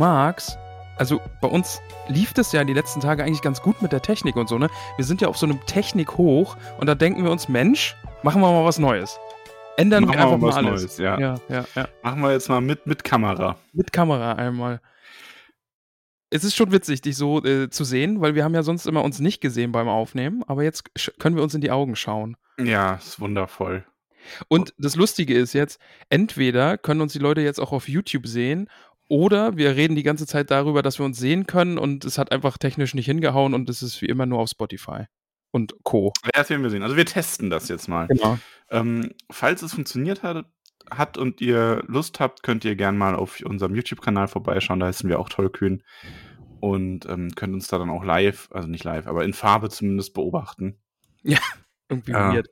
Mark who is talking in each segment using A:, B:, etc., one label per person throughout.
A: Magst, also bei uns lief das ja die letzten Tage eigentlich ganz gut mit der Technik und so, ne? Wir sind ja auf so einem Technik hoch und da denken wir uns, Mensch, machen wir mal was Neues. Ändern
B: Machen
A: wir einfach
B: wir
A: mal
B: was
A: alles.
B: Neues, ja.
A: ja, ja, ja.
B: Machen wir jetzt mal mit, mit Kamera.
A: Mit Kamera einmal. Es ist schon witzig, dich so äh, zu sehen, weil wir haben ja sonst immer uns nicht gesehen beim Aufnehmen, aber jetzt können wir uns in die Augen schauen.
B: Ja, ist wundervoll.
A: Und das Lustige ist jetzt, entweder können uns die Leute jetzt auch auf YouTube sehen oder wir reden die ganze Zeit darüber, dass wir uns sehen können und es hat einfach technisch nicht hingehauen und es ist wie immer nur auf Spotify und Co.
B: Ja, das werden wir sehen. Also wir testen das jetzt mal.
A: Genau.
B: Ähm, falls es funktioniert hat, hat und ihr Lust habt, könnt ihr gerne mal auf unserem YouTube-Kanal vorbeischauen. Da heißen wir auch Tollkühn. Und ähm, könnt uns da dann auch live, also nicht live, aber in Farbe zumindest beobachten.
A: Irgendwie
B: Ja.
A: weird.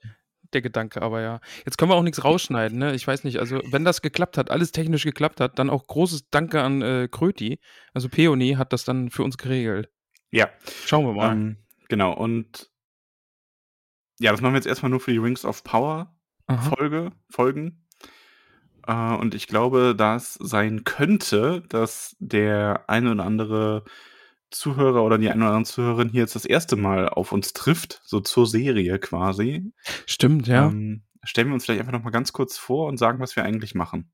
A: Der Gedanke, aber ja. Jetzt können wir auch nichts rausschneiden, ne? Ich weiß nicht, also wenn das geklappt hat, alles technisch geklappt hat, dann auch großes Danke an äh, Kröti. Also Peony hat das dann für uns geregelt.
B: Ja,
A: Schauen wir mal.
B: ähm, genau. Und ja, das machen wir jetzt erstmal nur für die Rings of Power
A: Aha.
B: Folge, Folgen. Äh, und ich glaube, dass sein könnte, dass der eine oder andere Zuhörer oder die eine oder andere Zuhörerin hier jetzt das erste Mal auf uns trifft, so zur Serie quasi.
A: Stimmt, ja.
B: Ähm, stellen wir uns vielleicht einfach noch mal ganz kurz vor und sagen, was wir eigentlich machen.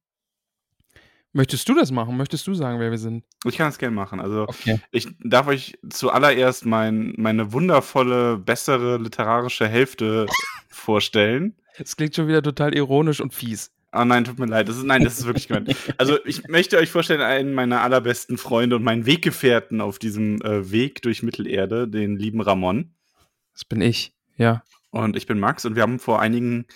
A: Möchtest du das machen? Möchtest du sagen, wer wir sind?
B: Ich kann das gerne machen. Also
A: Okay.
B: ich darf euch zuallererst mein, meine wundervolle, bessere literarische Hälfte vorstellen.
A: Es klingt schon wieder total ironisch und fies.
B: Ah nein, tut mir leid. Das ist, nein, das ist wirklich gemeint. Also ich möchte euch vorstellen, einen meiner allerbesten Freunde und meinen Weggefährten auf diesem äh, Weg durch Mittelerde, den lieben Ramon.
A: Das bin ich. Ja.
B: Und ich bin Max und wir haben vor einigen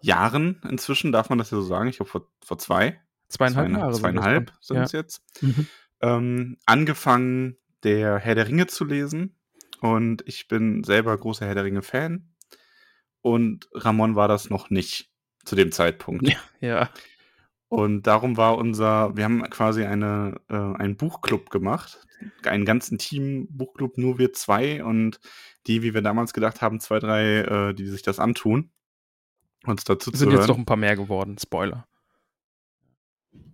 B: Jahren inzwischen, darf man das ja so sagen, ich glaube vor, vor zwei,
A: Zweieinhalb Jahre.
B: zweieinhalb sind es jetzt,
A: Ja. Mhm.
B: ähm, angefangen, der Herr der Ringe zu lesen. Und ich bin selber großer Herr der Ringe-Fan. Und Ramon war das noch nicht zu dem Zeitpunkt.
A: Ja. Ja.
B: Und darum war unser, wir haben quasi eine, äh, einen Buchclub gemacht. Einen ganzen Team-Buchclub, nur wir zwei und die, wie wir damals gedacht haben, zwei, drei, äh, die sich das antun, uns dazu
A: Sind
B: zu
A: jetzt
B: hören,
A: doch ein paar mehr geworden. Spoiler.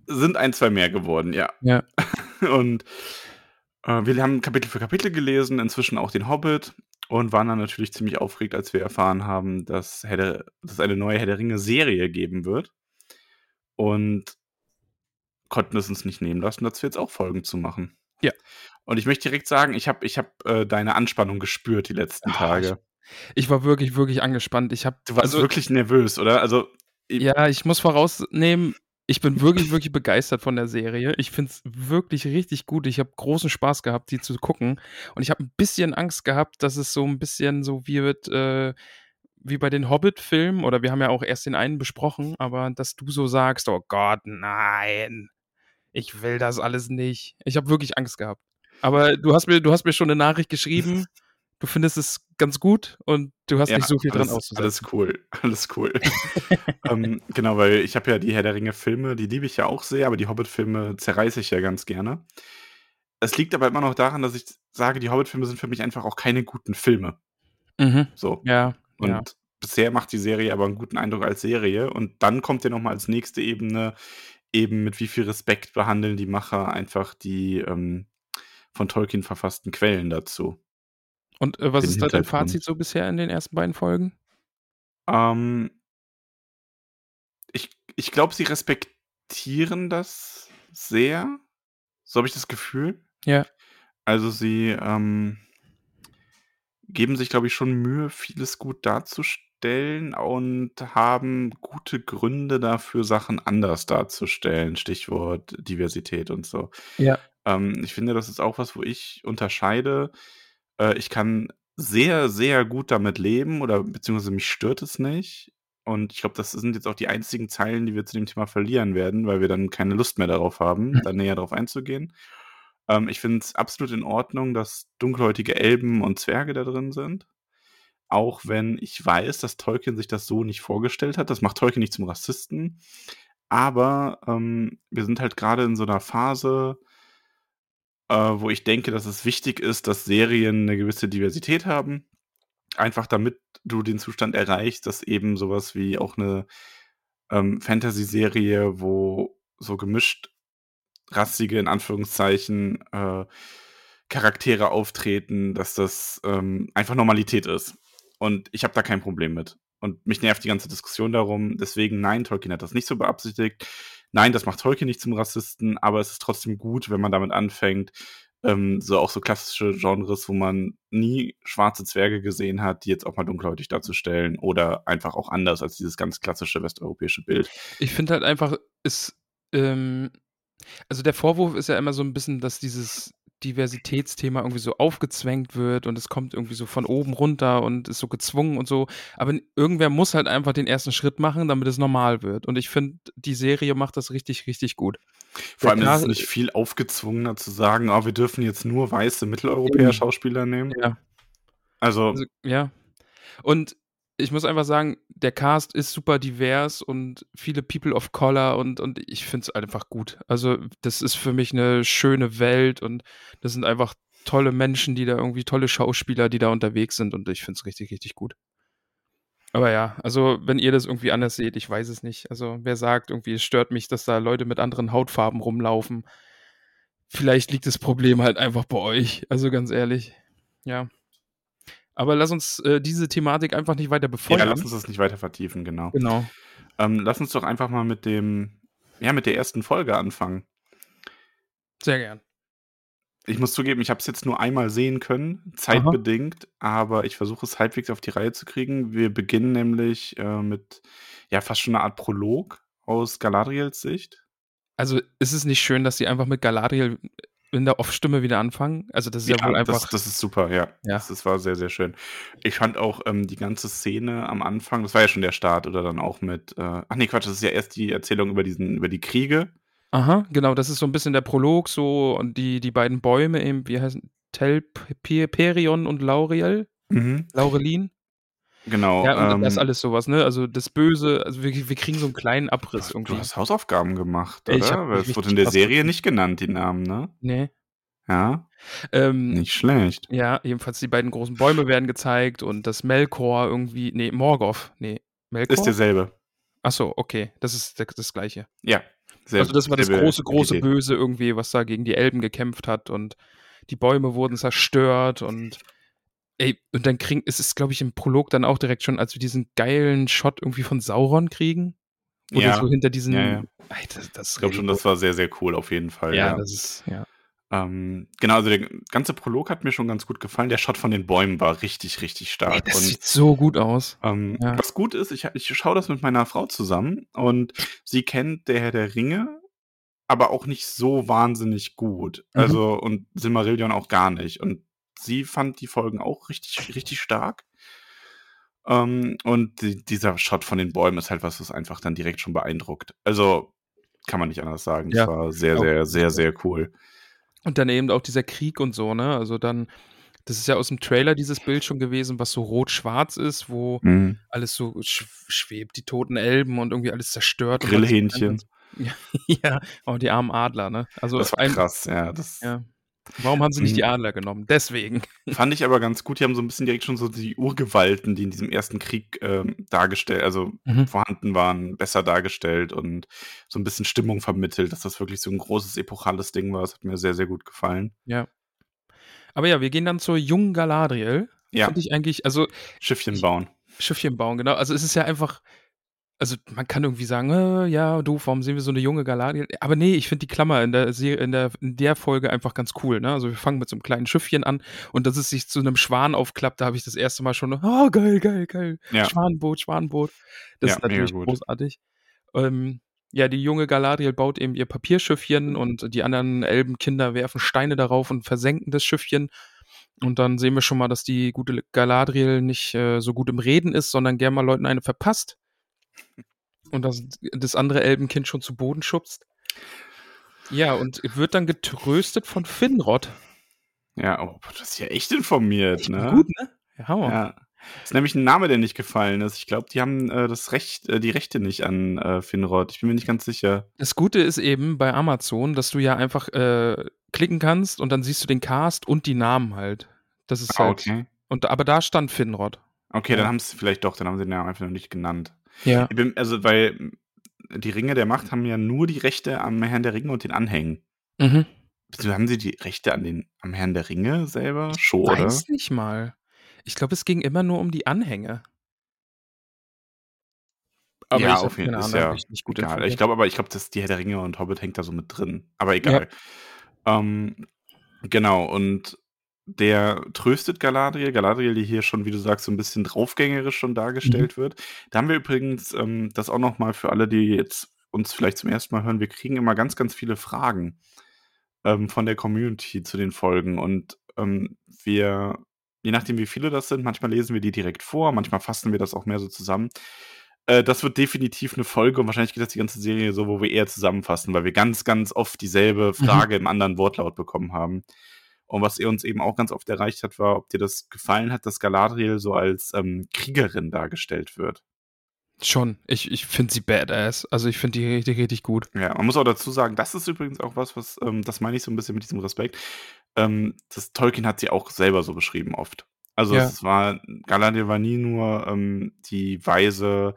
B: sind ein, zwei mehr geworden, ja.
A: Ja.
B: Und äh, wir haben Kapitel für Kapitel gelesen, inzwischen auch den Hobbit und waren dann natürlich ziemlich aufgeregt, als wir erfahren haben, dass, es eine neue Herr der Ringe-Serie geben wird. Und konnten es uns nicht nehmen lassen, dazu jetzt auch Folgen zu machen.
A: Ja.
B: Und ich möchte direkt sagen, ich habe ich hab, äh, deine Anspannung gespürt die letzten
A: Ah,
B: Tage.
A: Ich war wirklich, wirklich angespannt. Ich habe
B: Du warst
A: also,
B: wirklich nervös, oder? Also, ich-
A: Ja, ich muss vorausnehmen, ich bin wirklich, wirklich begeistert von der Serie. Ich finde es wirklich richtig gut. Ich habe großen Spaß gehabt, die zu gucken. Und ich habe ein bisschen Angst gehabt, dass es so ein bisschen so wird, äh, wie bei den Hobbit-Filmen, oder wir haben ja auch erst den einen besprochen, aber dass du so sagst, oh Gott, nein, ich will das alles nicht. Ich habe wirklich Angst gehabt. Aber du hast mir, du hast mir schon eine Nachricht geschrieben, du findest es ganz gut und du hast
B: Ja,
A: nicht so viel dran
B: alles,
A: auszusetzen.
B: Alles cool, alles cool. ähm, genau, weil ich habe ja die Herr der Ringe-Filme, die liebe ich ja auch sehr, aber die Hobbit-Filme zerreiße ich ja ganz gerne. Es liegt aber immer noch daran, dass ich sage, die Hobbit-Filme sind für mich einfach auch keine guten Filme.
A: Mhm.
B: So.
A: Ja,
B: Und
A: ja.
B: bisher macht die Serie aber einen guten Eindruck als Serie. Und dann kommt ja nochmal als nächste Ebene, eben mit wie viel Respekt behandeln die Macher einfach die ähm, von Tolkien verfassten Quellen dazu.
A: Und äh, was ist da dein. Fazit so bisher in den ersten beiden Folgen?
B: Ähm, ich ich glaube, sie respektieren das sehr. So habe ich das Gefühl.
A: Ja.
B: Also sie ähm, geben sich, glaube ich, schon Mühe, vieles gut stellen und haben gute Gründe dafür, Sachen anders darzustellen. Stichwort Diversität und so.
A: Ja.
B: Ähm, ich finde, das ist auch was, wo ich unterscheide. Äh, ich kann sehr, sehr gut damit leben oder beziehungsweise mich stört es nicht. Und ich glaube, das sind jetzt auch die einzigen Zeilen, die wir zu dem Thema verlieren werden, weil wir dann keine Lust mehr darauf haben,
A: Mhm.
B: da näher drauf einzugehen. Ähm, ich finde es absolut in Ordnung, dass dunkelhäutige Elben und Zwerge da drin sind. Auch wenn ich weiß, dass Tolkien sich das so nicht vorgestellt hat. Das macht Tolkien nicht zum Rassisten. Aber ähm, wir sind halt gerade in so einer Phase, äh, wo ich denke, dass es wichtig ist, dass Serien eine gewisse Diversität haben. Einfach damit du den Zustand erreichst, dass eben sowas wie auch eine ähm, Fantasy-Serie, wo so gemischt rassige, in Anführungszeichen, äh, Charaktere auftreten, dass das ähm, einfach Normalität ist. Und ich habe da kein Problem mit. Und mich nervt die ganze Diskussion darum. Deswegen, nein, Tolkien hat das nicht so beabsichtigt. Nein, das macht Tolkien nicht zum Rassisten, aber es ist trotzdem gut, wenn man damit anfängt, ähm, so auch so klassische Genres, wo man nie schwarze Zwerge gesehen hat, die jetzt auch mal dunkelhäutig darzustellen oder einfach auch anders als dieses ganz klassische westeuropäische Bild.
A: Ich finde halt einfach, ist, ähm, also der Vorwurf ist ja immer so ein bisschen, dass dieses Diversitätsthema irgendwie so aufgezwängt wird und es kommt irgendwie so von oben runter und ist so gezwungen und so. Aber irgendwer muss halt einfach den ersten Schritt machen, damit es normal wird. Und ich finde, die Serie macht das richtig, richtig gut.
B: Vor allem ist es nicht viel aufgezwungener zu sagen, oh, wir dürfen jetzt nur weiße Mitteleuropäer. Schauspieler nehmen.
A: Ja.
B: Also,
A: Also, ja. Und ich muss einfach sagen, der Cast ist super divers und viele People of Color und, und ich finde es einfach gut. Also, das ist für mich eine schöne Welt und das sind einfach tolle Menschen, die da irgendwie tolle Schauspieler, die da unterwegs sind und ich finde es richtig, richtig gut. Aber ja, also wenn ihr das irgendwie anders seht, ich weiß es nicht. Also wer sagt irgendwie, es stört mich, dass da Leute mit anderen Hautfarben rumlaufen. Vielleicht liegt das Problem halt einfach bei euch. Also ganz ehrlich. Ja. Aber lass uns äh, diese Thematik einfach nicht weiter
B: ja,
A: befeuern.
B: lass uns das nicht weiter vertiefen, genau.
A: genau.
B: Ähm, lass uns doch einfach mal mit dem, ja, mit der ersten Folge anfangen.
A: Sehr gern.
B: Ich muss zugeben, ich habe es jetzt nur einmal sehen können, zeitbedingt, aber ich versuche es halbwegs auf die Reihe zu kriegen. Wir beginnen nämlich äh, mit, ja, fast schon eine Art Prolog aus Galadriels Sicht.
A: Also ist es nicht schön, dass sie einfach mit Galadriel in der Off-Stimme wieder anfangen? Also das ist ja, wohl einfach.
B: das, das ist super, ja.
A: Ja.
B: Das, das war sehr, sehr schön. Ich fand auch ähm, die ganze Szene am Anfang, das war ja schon der Start, oder dann auch mit, äh, ach nee, Quatsch, das ist ja erst die Erzählung über diesen, über die Kriege.
A: Aha, genau, das ist so ein bisschen der Prolog so und die, die beiden Bäume eben, wie heißen Telperion und Laurel? Laurelin?
B: Genau.
A: Ja, und
B: ähm,
A: das ist alles sowas, ne? Also das Böse, also wir, wir kriegen so einen kleinen Abriss
B: du
A: irgendwie.
B: hast Hausaufgaben gemacht,
A: Ich
B: oder?
A: hab
B: Weil
A: mich
B: es wurde in der Serie nicht genannt, die Namen, ne?
A: Nee.
B: Ja,
A: Ähm,
B: nicht schlecht.
A: Ja, jedenfalls die beiden großen Bäume werden gezeigt und das Melkor irgendwie, nee, Morgoth, nee, Melkor?
B: Ist derselbe.
A: Achso, okay, das ist das, das gleiche.
B: Ja. Sehr,
A: also das war das große, große. Böse irgendwie, was da gegen die Elben gekämpft hat und die Bäume wurden zerstört und ey, und dann kriegen, es ist, glaube ich, im Prolog dann auch direkt schon, als wir diesen geilen Shot irgendwie von Sauron kriegen. Oder
B: Ja.
A: so hinter diesen.
B: Ja, ja.
A: Ey, das, das
B: Ich glaube schon, das war sehr, sehr cool auf jeden Fall.
A: ja, das ist, ja.
B: Ähm, genau, also der ganze Prolog hat mir schon ganz gut gefallen. Der Shot von den Bäumen war richtig, richtig
A: Ey,
B: stark.
A: das
B: und
A: sieht so gut aus.
B: ähm, was gut ist, ich, ich schaue das mit meiner Frau zusammen und sie kennt der Herr der Ringe, aber auch nicht so wahnsinnig gut.
A: Mhm.
B: Also, und Silmarillion auch gar nicht. Und sie fand die Folgen auch richtig, richtig stark. Ähm, und die, dieser Shot von den Bäumen ist halt was, was einfach dann direkt schon beeindruckt. Also, kann man nicht anders sagen. Das
A: Ja,
B: war sehr,
A: auch.
B: sehr, sehr, sehr cool.
A: Und dann eben auch dieser Krieg und so, ne? Also dann, das ist ja aus dem Trailer dieses Bild schon gewesen, was so rot-schwarz ist, wo
B: Mhm.
A: alles so sch schwebt, die toten Elben und irgendwie alles zerstört.
B: Grillhähnchen.
A: so. Ja, oh, die armen Adler, ne? Also
B: Das war krass, ja. Das
A: Ja. Warum haben sie nicht die Adler genommen? Deswegen.
B: fand ich aber ganz gut. Die haben so ein bisschen direkt schon so die Urgewalten, die in diesem ersten Krieg ähm, dargestellt, also
A: Mhm.
B: vorhanden waren, besser dargestellt und so ein bisschen Stimmung vermittelt, dass das wirklich so ein großes epochales Ding war. Das hat mir sehr, sehr gut gefallen.
A: Ja. Aber ja, wir gehen dann zur jungen Galadriel.
B: Ja,
A: Finde ich eigentlich, also
B: Schiffchen bauen.
A: Schiffchen bauen, genau. Also es ist ja einfach, also man kann irgendwie sagen, äh, ja, doof, warum sehen wir so eine junge Galadriel? Aber nee, ich finde die Klammer in der, Serie, in, der, in der Folge einfach ganz cool. Ne? Also wir fangen mit so einem kleinen Schiffchen an und dass es sich zu einem Schwan aufklappt, da habe ich das erste Mal schon, oh, geil, geil, geil.
B: Ja.
A: Schwanenboot, Schwanenboot. Das
B: Ja,
A: ist natürlich großartig. Ähm, ja, die junge Galadriel baut eben ihr Papierschiffchen und die anderen Elbenkinder werfen Steine darauf und versenken das Schiffchen. Und dann sehen wir schon mal, dass die gute Galadriel nicht äh, so gut im Reden ist, sondern gern mal Leuten eine verpasst. Und das, das andere Elbenkind schon zu Boden schubst. Ja, und wird dann getröstet von Finrod.
B: Ja, oh, das ist ja echt informiert,
A: Echt
B: ne?
A: Gut, ne? Ja, Hammer.
B: Ja. Das ist nämlich ein Name, der nicht gefallen ist. Ich glaube, die haben äh, das Recht, äh, die Rechte nicht an äh, Finrod. Ich bin mir nicht ganz sicher.
A: Das Gute ist eben bei Amazon, dass du ja einfach äh, klicken kannst und dann siehst du den Cast und die Namen halt. Das ist
B: Ah,
A: halt.
B: okay.
A: Und, aber da stand Finrod.
B: Okay,
A: Ja.
B: dann haben sie vielleicht doch, dann haben sie den Namen einfach noch nicht genannt.
A: Ja.
B: Ich bin, also, weil die Ringe der Macht haben ja nur die Rechte am Herrn der Ringe und den Anhängen.
A: Mhm.
B: Haben sie die Rechte an den, am Herrn der Ringe selber schon, oder?
A: Weiß nicht mal. Ich glaube, es ging immer nur um die Anhänge. Aber
B: ja,
A: ich
B: auf jeden Fall. Ist ja
A: ich nicht gut
B: egal. Ich glaube aber, ich glaube, dass die Herr der Ringe und Hobbit hängt da so mit drin. Aber egal. Ähm, genau, und der tröstet Galadriel. Galadriel, die hier schon, wie du sagst, so ein bisschen draufgängerisch schon dargestellt
A: Mhm.
B: wird. Da haben wir übrigens ähm, das auch noch mal für alle, die jetzt uns vielleicht zum ersten Mal hören. Wir kriegen immer ganz, ganz viele Fragen ähm, von der Community zu den Folgen. Und ähm, wir, je nachdem, wie viele das sind, manchmal lesen wir die direkt vor, manchmal fassen wir das auch mehr so zusammen. Äh, das wird definitiv eine Folge und wahrscheinlich geht das die ganze Serie so, wo wir eher zusammenfassen, weil wir ganz, ganz oft dieselbe
A: Mhm.
B: Frage im anderen Wortlaut bekommen haben. Und was ihr uns eben auch ganz oft erreicht hat, war, ob dir das gefallen hat, dass Galadriel so als ähm, Kriegerin dargestellt wird.
A: Schon. Ich, ich finde sie badass. Also ich finde die richtig, richtig gut.
B: Ja, man muss auch dazu sagen, das ist übrigens auch was, was, ähm, das meine ich so ein bisschen mit diesem Respekt. Ähm, das Tolkien hat sie auch selber so beschrieben oft. Also
A: Ja.
B: es war, Galadriel war nie nur ähm, die weise,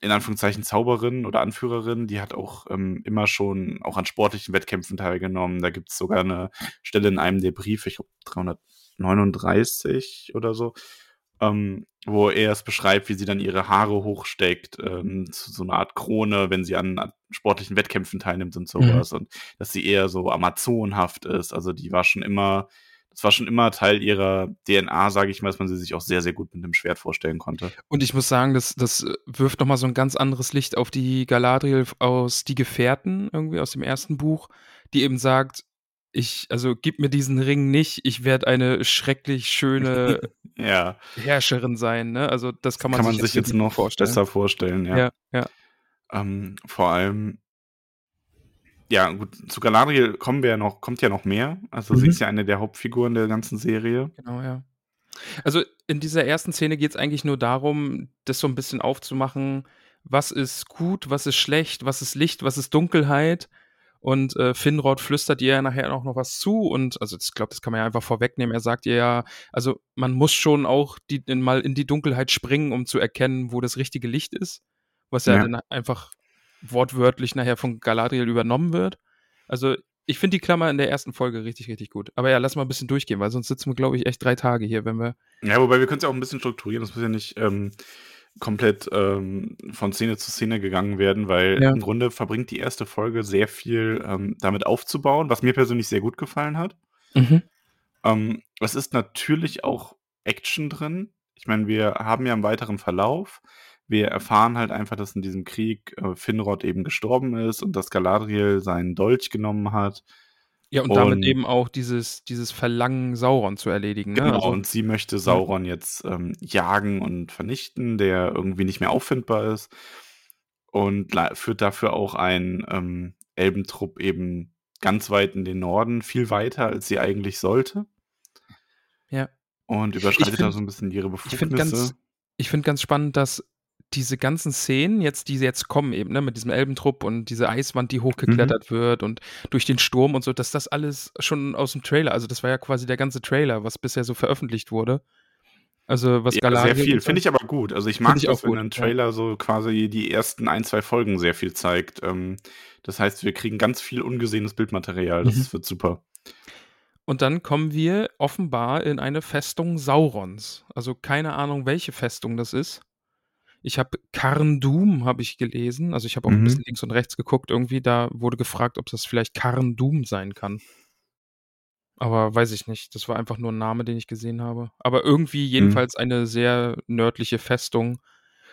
B: in Anführungszeichen Zauberin oder Anführerin, die hat auch ähm, immer schon auch an sportlichen Wettkämpfen teilgenommen. Da gibt es sogar eine Stelle in einem der Briefe, ich glaube 339 oder so, ähm, wo er es beschreibt, wie sie dann ihre Haare hochsteckt, ähm, zu so einer Art Krone, wenn sie an, an sportlichen Wettkämpfen teilnimmt und sowas. Und dass sie eher so amazonhaft ist. Also die war schon immer, das war schon immer Teil ihrer DNA, sage ich mal, dass man sie sich auch sehr, sehr gut mit dem Schwert vorstellen konnte.
A: Und ich muss sagen, das, das wirft nochmal so ein ganz anderes Licht auf die Galadriel aus Die Gefährten, irgendwie aus dem ersten Buch, die eben sagt, ich, also gib mir diesen Ring nicht, ich werde eine schrecklich schöne
B: Ja,
A: Herrscherin sein, ne? Also das kann man,
B: kann man
A: sich,
B: sich jetzt noch
A: vorstellen.
B: besser vorstellen, ja.
A: Ja, ja.
B: Ähm, vor allem, ja, gut, zu Galadriel kommen wir ja noch, kommt ja noch mehr. Also sie
A: Mhm.
B: ist ja eine der Hauptfiguren der ganzen Serie.
A: Genau, ja. Also in dieser ersten Szene geht es eigentlich nur darum, das so ein bisschen aufzumachen, was ist gut, was ist schlecht, was ist Licht, was ist Dunkelheit. Und äh, Finrod flüstert ihr ja nachher auch noch was zu. Und also ich glaube, das kann man ja einfach vorwegnehmen. Er sagt ihr ja, also man muss schon auch die, in, mal in die Dunkelheit springen, um zu erkennen, wo das richtige Licht ist. Was ja,
B: Ja.
A: dann einfach wortwörtlich nachher von Galadriel übernommen wird. Also ich finde die Klammer in der ersten Folge richtig, richtig gut. Aber ja, lass mal ein bisschen durchgehen, weil sonst sitzen wir, glaube ich, echt drei Tage hier, wenn wir.
B: Ja, wobei wir können es ja auch ein bisschen strukturieren. Das muss ja nicht ähm, komplett ähm, von Szene zu Szene gegangen werden, weil
A: Ja.
B: im Grunde verbringt die erste Folge sehr viel ähm, damit aufzubauen, was mir persönlich sehr gut gefallen hat. Ähm, es ist natürlich auch Action drin. Ich meine, wir haben ja im weiteren Verlauf, wir erfahren halt einfach, dass in diesem Krieg äh, Finrod eben gestorben ist und dass Galadriel seinen Dolch genommen hat.
A: Ja, und damit
B: Und-
A: eben auch dieses, dieses Verlangen, Sauron zu erledigen. Ne?
B: Genau,
A: Also,
B: und sie möchte Sauron jetzt ähm, jagen und vernichten, der irgendwie nicht mehr auffindbar ist. Und führt dafür auch einen ähm, Elbentrupp eben ganz weit in den Norden, viel weiter, als sie eigentlich sollte.
A: Ja.
B: Und überschreitet da so ein bisschen ihre
A: ich finde
B: Befugnisse.
A: ganz, ich find ganz spannend, dass diese ganzen Szenen jetzt, die jetzt kommen, eben, ne, mit diesem Elbentrupp und diese Eiswand, die hochgeklettert
B: Mhm.
A: wird und durch den Sturm und so, dass das alles schon aus dem Trailer, also das war ja quasi der ganze Trailer, was bisher so veröffentlicht wurde. Also was
B: Ja,
A: Galadriel
B: sehr viel. Finde ich aber gut. Also ich mag
A: ich
B: das,
A: auch
B: wenn
A: gut,
B: ein
A: ja.
B: Trailer so quasi die ersten ein, zwei Folgen sehr viel zeigt. Ähm, das heißt, wir kriegen ganz viel ungesehenes Bildmaterial. Das
A: Mhm.
B: wird super.
A: Und dann kommen wir offenbar in eine Festung Saurons. Also keine Ahnung, welche Festung das ist. Ich habe Karn Doom habe ich gelesen. Also ich habe auch ein
B: Mhm.
A: bisschen links und rechts geguckt. Irgendwie da wurde gefragt, ob das vielleicht Karn Doom sein kann. Aber weiß ich nicht. Das war einfach nur ein Name, den ich gesehen habe. Aber irgendwie
B: Mhm.
A: jedenfalls eine sehr nördliche Festung.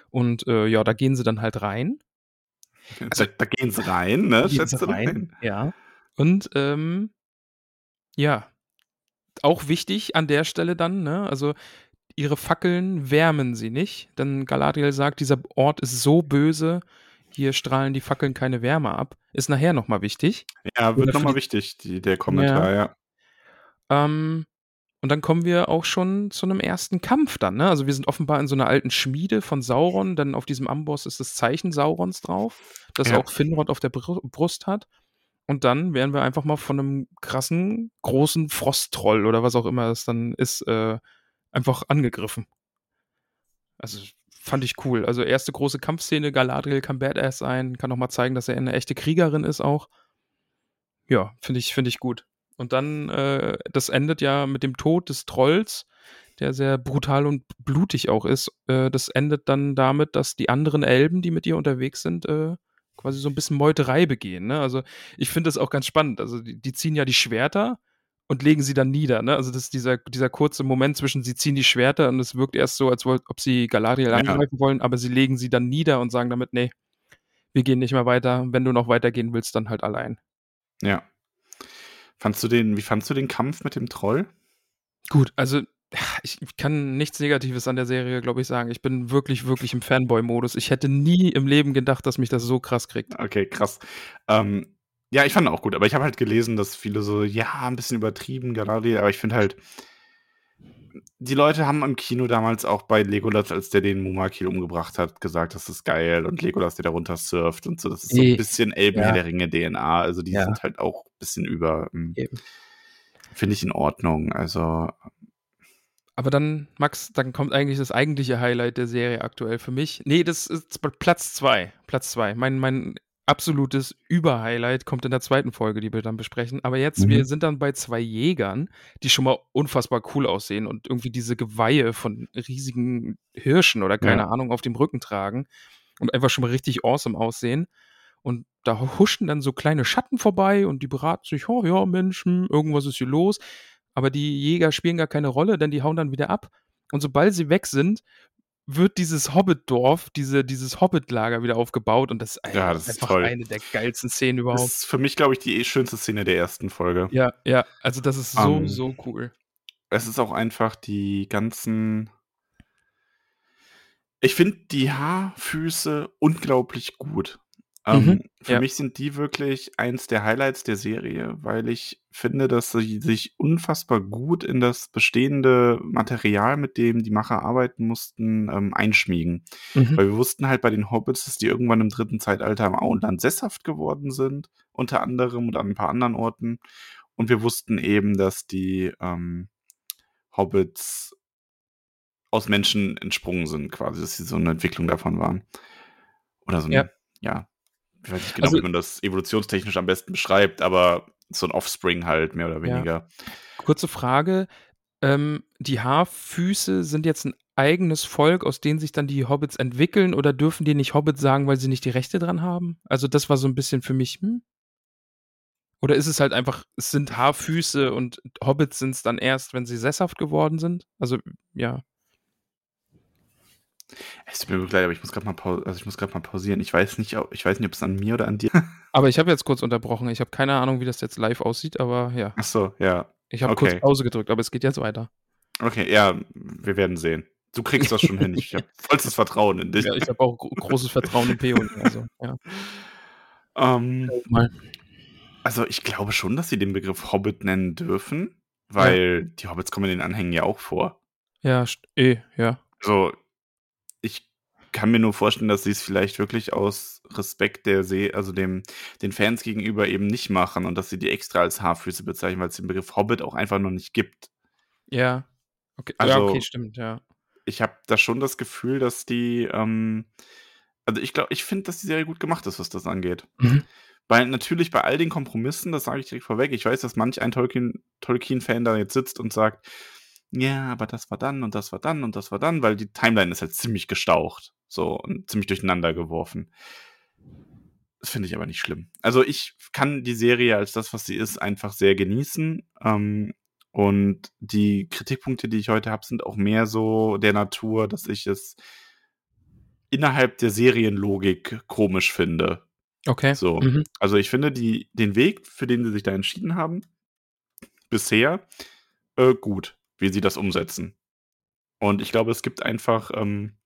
A: Und äh, ja, da gehen sie dann halt rein. Also
B: da, gehen sie rein, ne?
A: Gehen sie rein? Ja. Und ähm, ja, auch wichtig an der Stelle dann, ne? Also ihre Fackeln wärmen sie nicht. Denn Galadriel sagt, dieser Ort ist so böse, hier strahlen die Fackeln keine Wärme ab. Ist nachher nochmal wichtig.
B: Ja, wird nochmal wichtig, die, der Kommentar, ja.
A: Ähm, und dann kommen wir auch schon zu einem ersten Kampf dann, ne? Also wir sind offenbar in so einer alten Schmiede von Sauron, denn auf diesem Amboss ist das Zeichen Saurons drauf, das
B: Ja.
A: auch Finrod auf der Br Brust hat. Und dann werden wir einfach mal von einem krassen, großen Frosttroll oder was auch immer es dann ist, äh, einfach angegriffen. Also fand ich cool. Also erste große Kampfszene, Galadriel kann Badass sein, kann auch mal zeigen, dass er eine echte Kriegerin ist auch. Ja, finde ich, finde ich gut. Und dann, äh, das endet ja mit dem Tod des Trolls, der sehr brutal und blutig auch ist. Äh, das endet dann damit, dass die anderen Elben, die mit ihr unterwegs sind, äh, quasi so ein bisschen Meuterei begehen. Ne? Also ich finde das auch ganz spannend. Also die, die ziehen ja die Schwerter und legen sie dann nieder. Ne? Also das ist dieser, dieser kurze Moment zwischen, sie ziehen die Schwerter und es wirkt erst so, als wollt, ob sie Galadriel
B: Ja.
A: angreifen wollen, aber sie legen sie dann nieder und sagen damit, nee, wir gehen nicht mehr weiter. Wenn du noch weitergehen willst, dann halt allein.
B: Ja. Fandst du den, wie fandst du den Kampf mit dem Troll?
A: Gut, also ich kann nichts Negatives an der Serie, glaube ich, sagen. Ich bin wirklich, wirklich im Fanboy-Modus. Ich hätte nie im Leben gedacht, dass mich das so krass kriegt.
B: Okay, krass. Ähm, ja, ich fand ihn auch gut, aber ich habe halt gelesen, dass viele so, ja, ein bisschen übertrieben, Galadriel, aber ich finde halt, die Leute haben im Kino damals auch bei Legolas, als der den Mumakil umgebracht hat, gesagt, das ist geil und Legolas, der da runter surft und so, das ist so ein bisschen Elben
A: ja.
B: der Ringe DNA, also die
A: Ja.
B: sind halt auch ein bisschen über,
A: Eben.
B: finde ich in Ordnung, also
A: Aber dann, Max, dann kommt eigentlich das eigentliche Highlight der Serie aktuell für mich. Nee, das ist Platz zwei. Platz zwei. Mein, mein absolutes Überhighlight kommt in der zweiten Folge, die wir dann besprechen. Aber jetzt,
B: Mhm.
A: wir sind dann bei zwei Jägern, die schon mal unfassbar cool aussehen und irgendwie diese Geweihe von riesigen Hirschen oder keine
B: Ja.
A: Ahnung auf dem Rücken tragen und einfach schon mal richtig awesome aussehen. Und da huschen dann so kleine Schatten vorbei und die beraten sich, oh ja, Mensch, hm, irgendwas ist hier los. Aber die Jäger spielen gar keine Rolle, denn die hauen dann wieder ab. Und sobald sie weg sind, wird dieses Hobbit-Dorf, diese, dieses Hobbit-Lager wieder aufgebaut und das, ist
B: Ja, das ist
A: einfach
B: toll.
A: eine der geilsten Szenen
B: das
A: überhaupt.
B: ist für mich, glaube ich, die eh schönste Szene der ersten Folge.
A: Ja, ja, also das ist so,
B: Ähm,
A: so cool.
B: es ist auch einfach die ganzen. Ich finde die Haarfüße unglaublich gut. Ähm,
A: Mhm,
B: für
A: ja.
B: mich sind die wirklich eins der Highlights der Serie, weil ich finde, dass sie sich unfassbar gut in das bestehende Material, mit dem die Macher arbeiten mussten, ähm, einschmiegen.
A: Mhm.
B: Weil wir wussten halt bei den Hobbits, dass die irgendwann im dritten Zeitalter im Auenland sesshaft geworden sind, unter anderem und an ein paar anderen Orten. Und wir wussten eben, dass die ähm, Hobbits aus Menschen entsprungen sind, quasi, dass sie so eine Entwicklung davon waren. Oder so ein,
A: Ja.
B: ja, ich weiß nicht genau,
A: Also-
B: wie man das evolutionstechnisch am besten beschreibt, aber so ein Offspring halt, mehr oder
A: Ja.
B: weniger.
A: Kurze Frage. Ähm, die Haarfüße sind jetzt ein eigenes Volk, aus denen sich dann die Hobbits entwickeln oder dürfen die nicht Hobbits sagen, weil sie nicht die Rechte dran haben? Also das war so ein bisschen für mich, hm? Oder ist es halt einfach, es sind Haarfüße und Hobbits sind es dann erst, wenn sie sesshaft geworden sind? Also, ja.
B: Es tut mir wirklich leid, aber ich muss gerade mal, pau also ich muss mal pausieren. Ich weiß nicht, ob- ich weiß nicht, ob es an mir oder an dir.
A: Aber ich habe jetzt kurz unterbrochen. Ich habe keine Ahnung, wie das jetzt live aussieht, aber ja.
B: Ach so, ja.
A: Ich habe kurz
B: Okay.
A: Pause gedrückt, aber es geht jetzt weiter.
B: Okay, ja, wir werden sehen. Du kriegst das schon hin. Ich habe vollstes Vertrauen in dich.
A: Ja, ich habe auch gro großes Vertrauen in Peony. Also, ja.
B: Ähm,
A: Mal.
B: also ich glaube schon, dass sie den Begriff Hobbit nennen dürfen, weil die Hobbits kommen in den Anhängen ja auch vor.
A: Ja, eh, ja.
B: Also ich kann mir nur vorstellen, dass sie es vielleicht wirklich aus Respekt der See, also dem den Fans gegenüber eben nicht machen und dass sie die extra als Haarfüße bezeichnen, weil es den Begriff Hobbit auch einfach noch nicht gibt.
A: Ja. Okay, ja,
B: Also-
A: okay, stimmt, ja.
B: Ich habe da schon das Gefühl, dass die, ähm, also ich glaube, ich finde, dass die Serie gut gemacht ist, was das angeht.
A: Mhm.
B: Weil natürlich bei all den Kompromissen, das sage ich direkt vorweg, ich weiß, dass manch ein Tolkien- Tolkien-Fan da jetzt sitzt und sagt, ja, aber das war dann und das war dann und das war dann, weil die Timeline ist halt ziemlich gestaucht. So, und ziemlich durcheinander geworfen. Das finde ich aber nicht schlimm. Also ich kann die Serie als das, was sie ist, einfach sehr genießen. Ähm, und die Kritikpunkte, die ich heute habe, sind auch mehr so der Natur, dass ich es innerhalb der Serienlogik komisch finde.
A: Okay.
B: So.
A: Mhm.
B: Also ich finde die, den Weg, für den sie sich da entschieden haben, bisher äh, gut, wie sie das umsetzen. Und ich glaube, es gibt einfach ähm,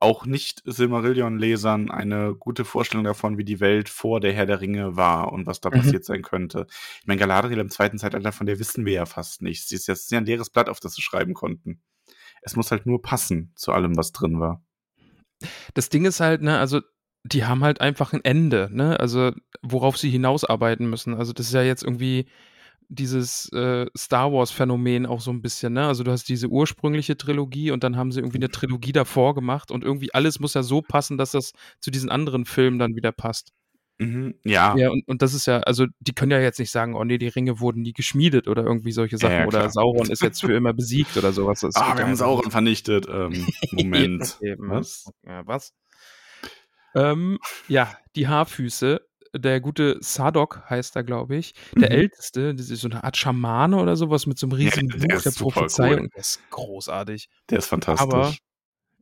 B: auch nicht Silmarillion-Lesern eine gute Vorstellung davon, wie die Welt vor der Herr der Ringe war und was da
A: Mhm.
B: passiert sein könnte. Ich meine, Galadriel im zweiten Zeitalter, von der wissen wir ja fast nichts. Sie ist ist ja ein leeres Blatt, auf das sie schreiben konnten. Es muss halt nur passen zu allem, was drin war.
A: Das Ding ist halt, ne, also die haben halt einfach ein Ende, ne? Also worauf sie hinausarbeiten müssen. Also das ist ja jetzt irgendwie dieses äh, Star Wars-Phänomen auch so ein bisschen, ne? Also du hast diese ursprüngliche Trilogie und dann haben sie irgendwie eine Trilogie davor gemacht und irgendwie alles muss ja so passen, dass das zu diesen anderen Filmen dann wieder passt.
B: Mhm, ja.
A: Ja, und, und das ist ja, also die können ja jetzt nicht sagen, oh nee, die Ringe wurden nie geschmiedet oder irgendwie solche Sachen
B: ja,
A: oder. Sauron ist jetzt für immer besiegt oder sowas. Das
B: Ah, wir haben Sauron vernichtet. Ähm, Moment. Was?
A: Ja, was? Ähm, ja, die Haarfüße. Der gute Sadok heißt er, glaube ich. Der
B: Mhm.
A: Älteste, das ist so eine Art Schamane oder sowas mit so einem riesigen
B: der
A: Buch der Prophezeiung.
B: cool.
A: Der ist großartig.
B: Der ist fantastisch.
A: Aber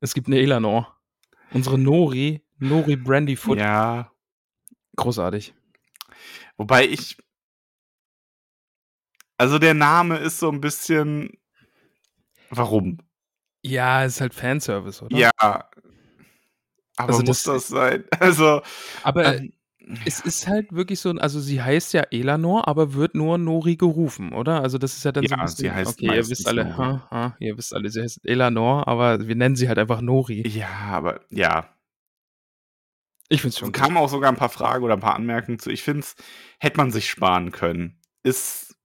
A: es gibt eine Elanor. Unsere Nori, Nori Brandyfoot.
B: ja,
A: Großartig.
B: wobei ich. Also der Name ist so ein bisschen. Warum?
A: Ja, ist halt Fanservice, oder?
B: Ja. Aber
A: Also
B: muss
A: das-
B: das sein? Also.
A: Aber
B: ähm,
A: es ist halt wirklich so, also sie heißt ja Elanor, aber wird nur Nori gerufen, oder? Also das ist ja dann so ein
B: Ja,
A: bisschen,
B: sie heißt
A: okay, ihr wisst alle, ha, ha, ihr wisst alle, sie heißt Elanor, aber wir nennen sie halt einfach Nori.
B: ja, aber ja.
A: Ich find's
B: Es
A: schon
B: kamen auch sogar ein paar Fragen oder ein paar Anmerkungen zu. Ich finde es, hätte man sich sparen können. Ist,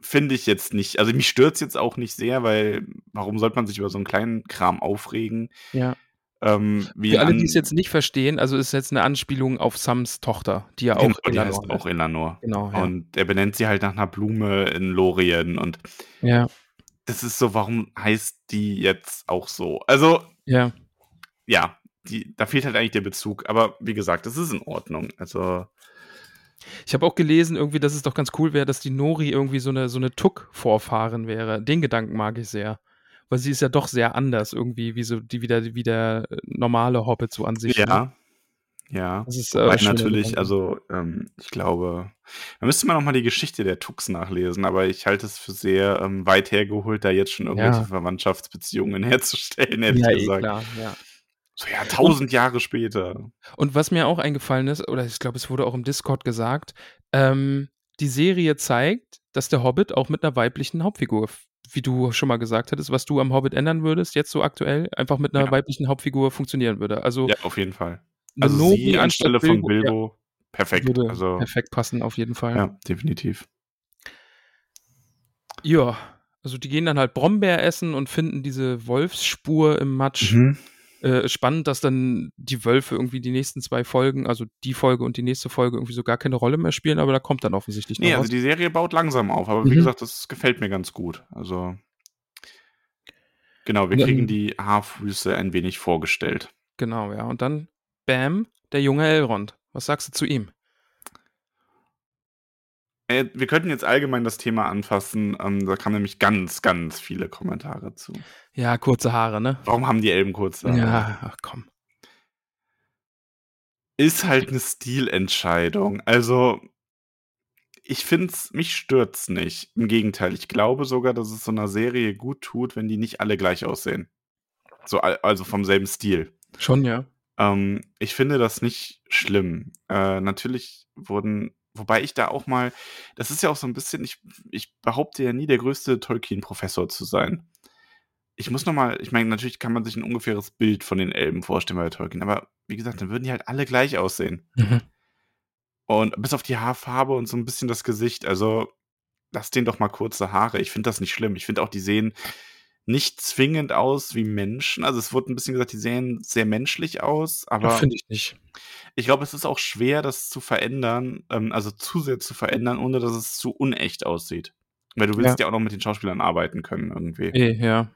B: finde ich jetzt nicht. Also mich stört es jetzt auch nicht sehr, weil warum sollte man sich über so einen kleinen Kram aufregen?
A: Ja.
B: Ähm,
A: Für alle, die es jetzt nicht verstehen, also ist jetzt eine Anspielung auf Sams Tochter, die ja auch
B: Genau, die
A: Elanor
B: heißt auch Elanor.
A: Genau, ja.
B: Und er benennt sie halt nach einer Blume in Lorien. Und
A: ja,
B: das ist so, warum heißt die jetzt auch so? Also,
A: ja.
B: ja, die, da fehlt halt eigentlich der Bezug. Aber wie gesagt, das ist in Ordnung. Also,
A: Ich habe auch gelesen, irgendwie, dass es doch ganz cool wäre, dass die Nori irgendwie so eine, so eine Tuck-Vorfahren wäre. Den Gedanken mag ich sehr. Weil sie ist ja doch sehr anders irgendwie, wie so die wie der, wie der äh, normale Hobbit so an sich. Ne?
B: ja. Ja.
A: Das ist äh,
B: Weil natürlich, also ähm, ich glaube, da müsste man noch mal die Geschichte der Tux nachlesen, aber ich halte es für sehr ähm, weit hergeholt, da jetzt schon irgendwelche
A: Ja.
B: Verwandtschaftsbeziehungen herzustellen, ehrlich
A: ja, eh,
B: gesagt.
A: klar, ja.
B: So ja, tausend Jahre später.
A: Und was mir auch eingefallen ist, oder ich glaube, es wurde auch im Discord gesagt, ähm, die Serie zeigt, dass der Hobbit auch mit einer weiblichen Hauptfigur, wie du schon mal gesagt hattest, was du am Hobbit ändern würdest, jetzt so aktuell, einfach mit einer
B: Ja.
A: weiblichen Hauptfigur funktionieren würde. Also
B: Ja, auf jeden Fall. Also
A: Nori
B: sie anstelle
A: anstatt
B: von
A: Bilbo,
B: Bilbo,
A: ja,
B: perfekt.
A: würde
B: Also
A: perfekt passen, auf jeden Fall.
B: ja, definitiv.
A: Ja, also die gehen dann halt Brombeer essen und finden diese Wolfsspur im Matsch.
B: Mhm.
A: Äh, spannend, dass dann die Wölfe irgendwie die nächsten zwei Folgen, also die Folge und die nächste Folge irgendwie so gar keine Rolle mehr spielen, aber da kommt dann offensichtlich noch
B: Nee,
A: was.
B: also die Serie baut langsam auf, aber wie
A: Mhm.
B: gesagt, das gefällt mir ganz gut. Also genau, wir
A: Ja,
B: kriegen die Haarfüße ein wenig vorgestellt.
A: Genau, ja. Und dann, bam, der junge Elrond. Was sagst du zu ihm?
B: Äh, wir könnten jetzt allgemein das Thema anfassen. Ähm, da kamen nämlich ganz, ganz viele Kommentare zu.
A: Ja, kurze Haare, ne?
B: Warum haben die Elben kurze Haare?
A: Ja, ach komm.
B: Ist halt eine Stilentscheidung. Also, ich find's, mich stört's nicht. Im Gegenteil, ich glaube sogar, dass es so einer Serie gut tut, wenn die nicht alle gleich aussehen. So, al- also vom selben Stil.
A: Schon, ja.
B: Ähm, ich finde das nicht schlimm. Äh, natürlich wurden, wobei ich da auch mal, das ist ja auch so ein bisschen, ich, ich behaupte ja nie, der größte Tolkien-Professor zu sein. Ich muss noch mal, ich meine, natürlich kann man sich ein ungefähres Bild von den Elben vorstellen bei Tolkien, aber wie gesagt, dann würden die halt alle gleich aussehen.
A: Mhm.
B: Und bis auf die Haarfarbe und so ein bisschen das Gesicht, also lass denen doch mal kurze Haare. Ich finde das nicht schlimm. Ich finde auch, die sehen nicht zwingend aus wie Menschen. Also es wurde ein bisschen gesagt, die sehen sehr menschlich aus, aber
A: Finde ich nicht.
B: ich glaube, es ist auch schwer, das zu verändern, ähm, also zu sehr zu verändern, ohne dass es zu unecht aussieht. Weil du willst ja, auch noch mit den Schauspielern arbeiten können irgendwie.
A: Eh, ja.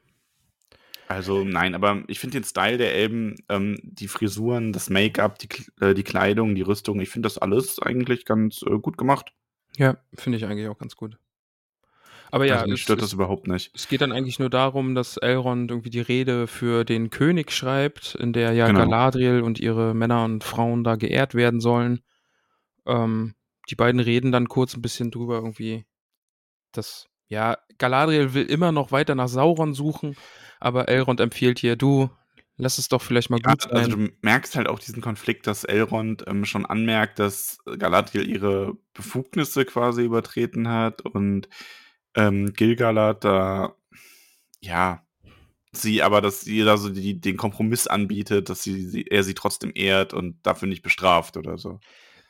B: Also nein, aber ich finde den Style der Elben, ähm, die Frisuren, das Make-up, die, äh, die Kleidung, die Rüstung, ich finde das alles eigentlich ganz äh, gut gemacht.
A: Ja, finde ich eigentlich auch ganz gut. Aber ja,
B: also mich stört das überhaupt nicht.
A: Es geht dann eigentlich nur darum, dass Elrond irgendwie die Rede für den König schreibt, in der ja
B: Genau.
A: Galadriel und ihre Männer und Frauen da geehrt werden sollen. Ähm, die beiden reden dann kurz ein bisschen drüber irgendwie, dass ja Galadriel will immer noch weiter nach Sauron suchen, aber Elrond empfiehlt hier, du lass es doch vielleicht mal
B: Ja,
A: gut sein.
B: also du merkst halt auch diesen Konflikt, dass Elrond ähm, schon anmerkt, dass Galadriel ihre Befugnisse quasi übertreten hat und ähm, Gilgalad da, ja, sie aber, dass sie da so die, den Kompromiss anbietet, dass sie, sie, er sie trotzdem ehrt und dafür nicht bestraft oder so.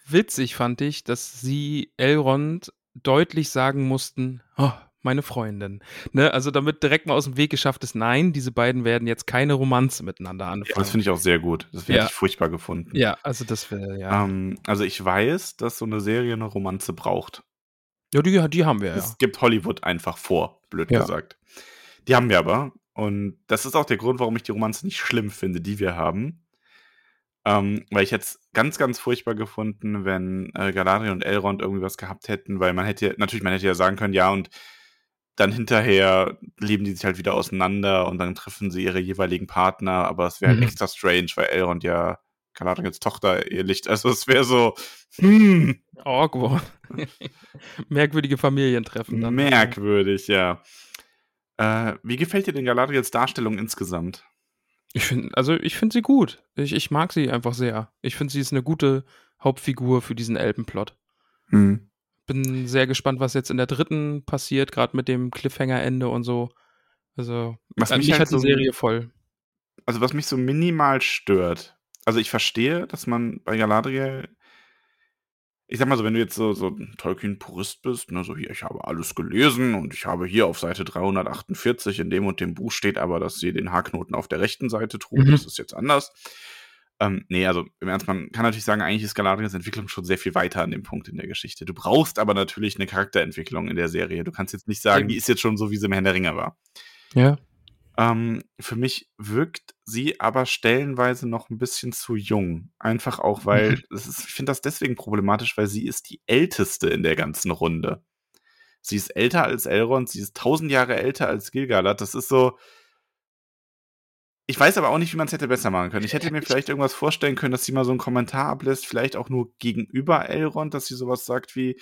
A: Witzig fand ich, dass sie Elrond deutlich sagen mussten, oh, meine Freundin. Ne? Also damit direkt mal aus dem Weg geschafft ist, nein, diese beiden werden jetzt keine Romanze miteinander
B: Ja,
A: anfangen.
B: das finde ich auch sehr gut. Das hätte
A: Ja.
B: ich furchtbar gefunden.
A: Ja, also das wäre, ja.
B: Ähm, also ich weiß, dass so eine Serie eine Romanze braucht.
A: Ja, die, die haben wir ja.
B: Das gibt Hollywood einfach vor, blöd
A: Ja.
B: gesagt. Die haben wir aber. Und das ist auch der Grund, warum ich die Romanze nicht schlimm finde, die wir haben. Ähm, weil ich jetzt ganz, ganz furchtbar gefunden, wenn äh, Galadriel und Elrond irgendwie was gehabt hätten, weil man hätte, natürlich, man hätte ja sagen können, ja, und dann hinterher leben die sich halt wieder auseinander und dann treffen sie ihre jeweiligen Partner, aber es wäre halt
A: Mhm.
B: extra strange, weil Elrond ja Galadriels Tochter ehelicht. Also es wäre so, hm,
A: Awkward. Merkwürdige Familientreffen dann.
B: Merkwürdig, ja. Äh, wie gefällt dir denn Galadriels Darstellung insgesamt?
A: Ich finde, also ich finde sie gut. Ich, ich mag sie einfach sehr. Ich finde, sie ist eine gute Hauptfigur für diesen Elbenplot.
B: Hm.
A: Bin sehr gespannt, was jetzt in der dritten passiert, gerade mit dem Cliffhanger-Ende und so. Also,
B: Was
A: äh,
B: mich
A: mich
B: halt
A: hat die
B: so-
A: Serie voll.
B: Also, was mich so minimal stört, also ich verstehe, dass man bei Galadriel, ich sag mal so, wenn du jetzt so, so ein Tolkien-Purist bist, ne, so hier, ich habe alles gelesen und ich habe hier auf Seite 348 in dem und dem Buch steht aber, dass sie den Haarknoten auf der rechten Seite trug,
A: Mhm.
B: das ist jetzt anders. Ähm, nee, also im Ernst, man kann natürlich sagen, eigentlich ist Galadriels Entwicklung schon sehr viel weiter an dem Punkt in der Geschichte. Du brauchst aber natürlich eine Charakterentwicklung in der Serie. Du kannst jetzt nicht sagen, die ist jetzt schon so, wie sie im Herrn der Ringe war.
A: Ja.
B: Ähm, für mich wirkt sie aber stellenweise noch ein bisschen zu jung. Einfach auch, weil
A: Mhm.
B: ist, ich finde das deswegen problematisch, weil sie ist die älteste in der ganzen Runde. Sie ist älter als Elrond, sie ist tausend Jahre älter als Gilgalad. Das ist so. Ich weiß aber auch nicht, wie man es hätte besser machen können. Ich hätte mir vielleicht irgendwas vorstellen können, dass sie mal so einen Kommentar ablässt, vielleicht auch nur gegenüber Elrond, dass sie sowas sagt wie,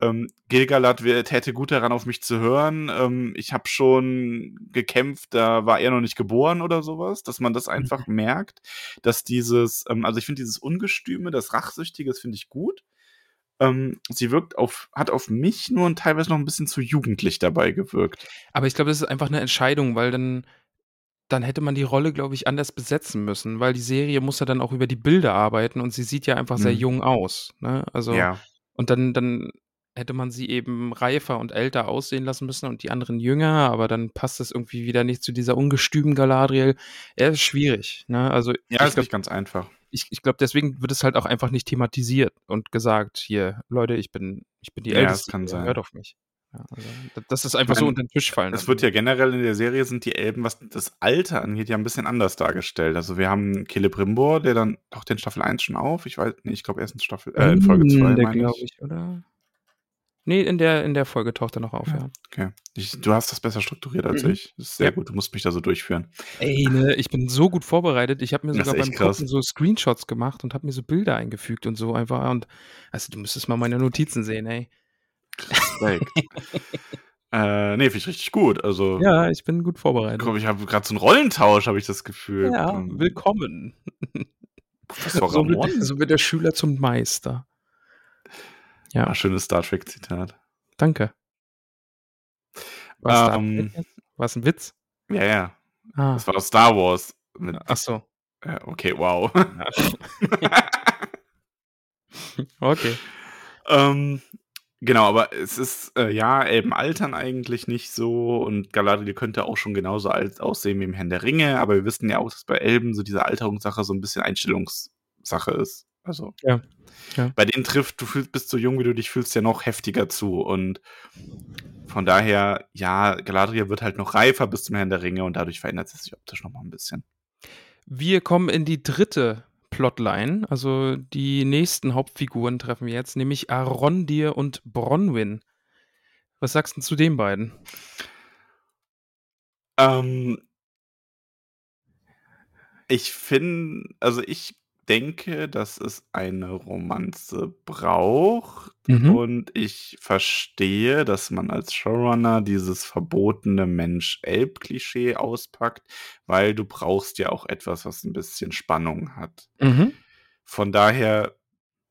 B: ähm, Gilgalad wär- täte gut daran, auf mich zu hören. Ähm, ich habe schon gekämpft, da war er noch nicht geboren oder sowas, dass man das einfach merkt, dass dieses, ähm, also ich finde dieses Ungestüme, das Rachsüchtige, das finde ich gut. Ähm, sie wirkt auf, hat auf mich nur und teilweise noch ein bisschen zu jugendlich dabei gewirkt.
A: Aber ich glaube, das ist einfach eine Entscheidung, weil dann, dann hätte man die Rolle, glaube ich, anders besetzen müssen, weil die Serie muss ja dann auch über die Bilder arbeiten und sie sieht ja einfach sehr
B: Mhm.
A: jung aus. Ne? Also,
B: Ja.
A: und dann, dann hätte man sie eben reifer und älter aussehen lassen müssen und die anderen jünger, aber dann passt das irgendwie wieder nicht zu dieser ungestümen Galadriel. Er ist schwierig. Ne? Also,
B: Ja, ist
A: glaube,
B: nicht ganz einfach.
A: ich, ich glaub, deswegen wird es halt auch einfach nicht thematisiert und gesagt, hier, Leute, ich bin, ich bin die
B: Ja, das
A: Älteste,
B: kann sein.
A: hört auf mich. Ja, also, das ist einfach so
B: meine,
A: unter den Tisch fallen.
B: Es wird ja generell in der Serie sind die Elben, was das Alter angeht, ja ein bisschen anders dargestellt. Also wir haben Celebrimbor, der dann taucht in Staffel 1 schon auf. Ich weiß, nee, ich glaube erst in Staffel, äh, in Folge 2,
A: der
B: meine
A: glaube
B: ich.
A: ich, oder? Nee, in der, in der Folge taucht er noch auf, ja.
B: Okay. Ich, du hast das besser strukturiert als
A: Mhm.
B: ich. Das ist sehr
A: Ja.
B: gut. Du musst mich da so durchführen.
A: Ey, ne, ich bin so gut vorbereitet. Ich habe mir sogar beim
B: krass.
A: Gucken so Screenshots gemacht und habe mir so Bilder eingefügt und so einfach. Und also du müsstest mal meine Notizen sehen, ey.
B: Respekt. äh, nee, finde ich richtig gut. Also,
A: Ja, ich bin gut vorbereitet.
B: guck, ich habe gerade so einen Rollentausch, habe ich das Gefühl.
A: Ja, willkommen.
B: Professor
A: So
B: Ramon.
A: wird, so wird der Schüler zum Meister. Ja,
B: Ah, schönes Star Trek-Zitat.
A: danke. Was
B: Ähm,
A: Was ein Witz?
B: Ja, ja.
A: Ah,
B: Das war aus Star Wars. Mit,
A: ach so.
B: äh, okay, wow.
A: Okay.
B: ähm, genau, aber es ist, äh, ja, Elben altern eigentlich nicht so und Galadriel könnte auch schon genauso alt aussehen wie im Herrn der Ringe, aber wir wissen ja auch, dass bei Elben so diese Alterungssache so ein bisschen Einstellungssache ist. Also,
A: Ja, ja.
B: bei denen trifft, du fühlst, bist so jung, wie du dich fühlst, ja noch heftiger zu und Von daher, ja, Galadriel wird halt noch reifer bis zum Herrn der Ringe und dadurch verändert sie sich optisch noch mal ein bisschen.
A: Wir kommen in die dritte Plotline, also die nächsten Hauptfiguren treffen wir jetzt, nämlich Arondir und Bronwyn. Was sagst du zu den beiden?
B: Ähm, ich finde, also ich denke, dass es eine Romanze braucht
A: Mhm.
B: und ich verstehe, dass man als Showrunner dieses verbotene Mensch-Elb-Klischee auspackt, weil du brauchst ja auch etwas, was ein bisschen Spannung hat.
A: Mhm.
B: Von daher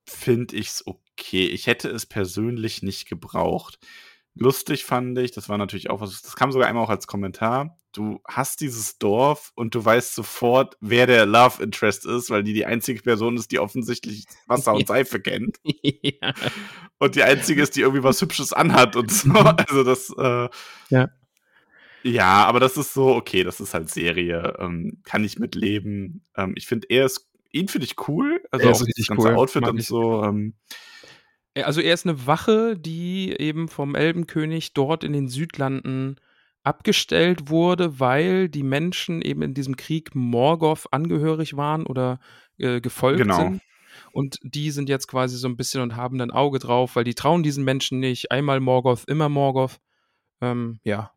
B: finde ich es okay. Ich hätte es persönlich nicht gebraucht. Lustig fand ich, das war natürlich auch was, das kam sogar einmal auch als Kommentar. Du hast dieses Dorf und du weißt sofort, wer der Love Interest ist, weil die die einzige Person ist, die offensichtlich Wasser und Seife kennt.
A: ja.
B: Und die einzige ist, die irgendwie was Hübsches anhat und so. Also das, äh,
A: Ja.
B: Ja, aber das ist so, okay, das ist halt Serie. Ähm, kann ich mitleben. Ähm, ich finde, er ist, ihn finde ich cool. Also auch das ganze
A: cool,
B: Outfit
A: mag
B: und
A: ich.
B: so. Ähm,
A: Also er ist eine Wache, die eben vom Elbenkönig dort in den Südlanden abgestellt wurde, weil die Menschen eben in diesem Krieg Morgoth angehörig waren oder äh, gefolgt
B: Genau.
A: sind. Und die sind jetzt quasi so ein bisschen und haben ein Auge drauf, weil die trauen diesen Menschen nicht. Einmal Morgoth, immer Morgoth. Ähm, ja.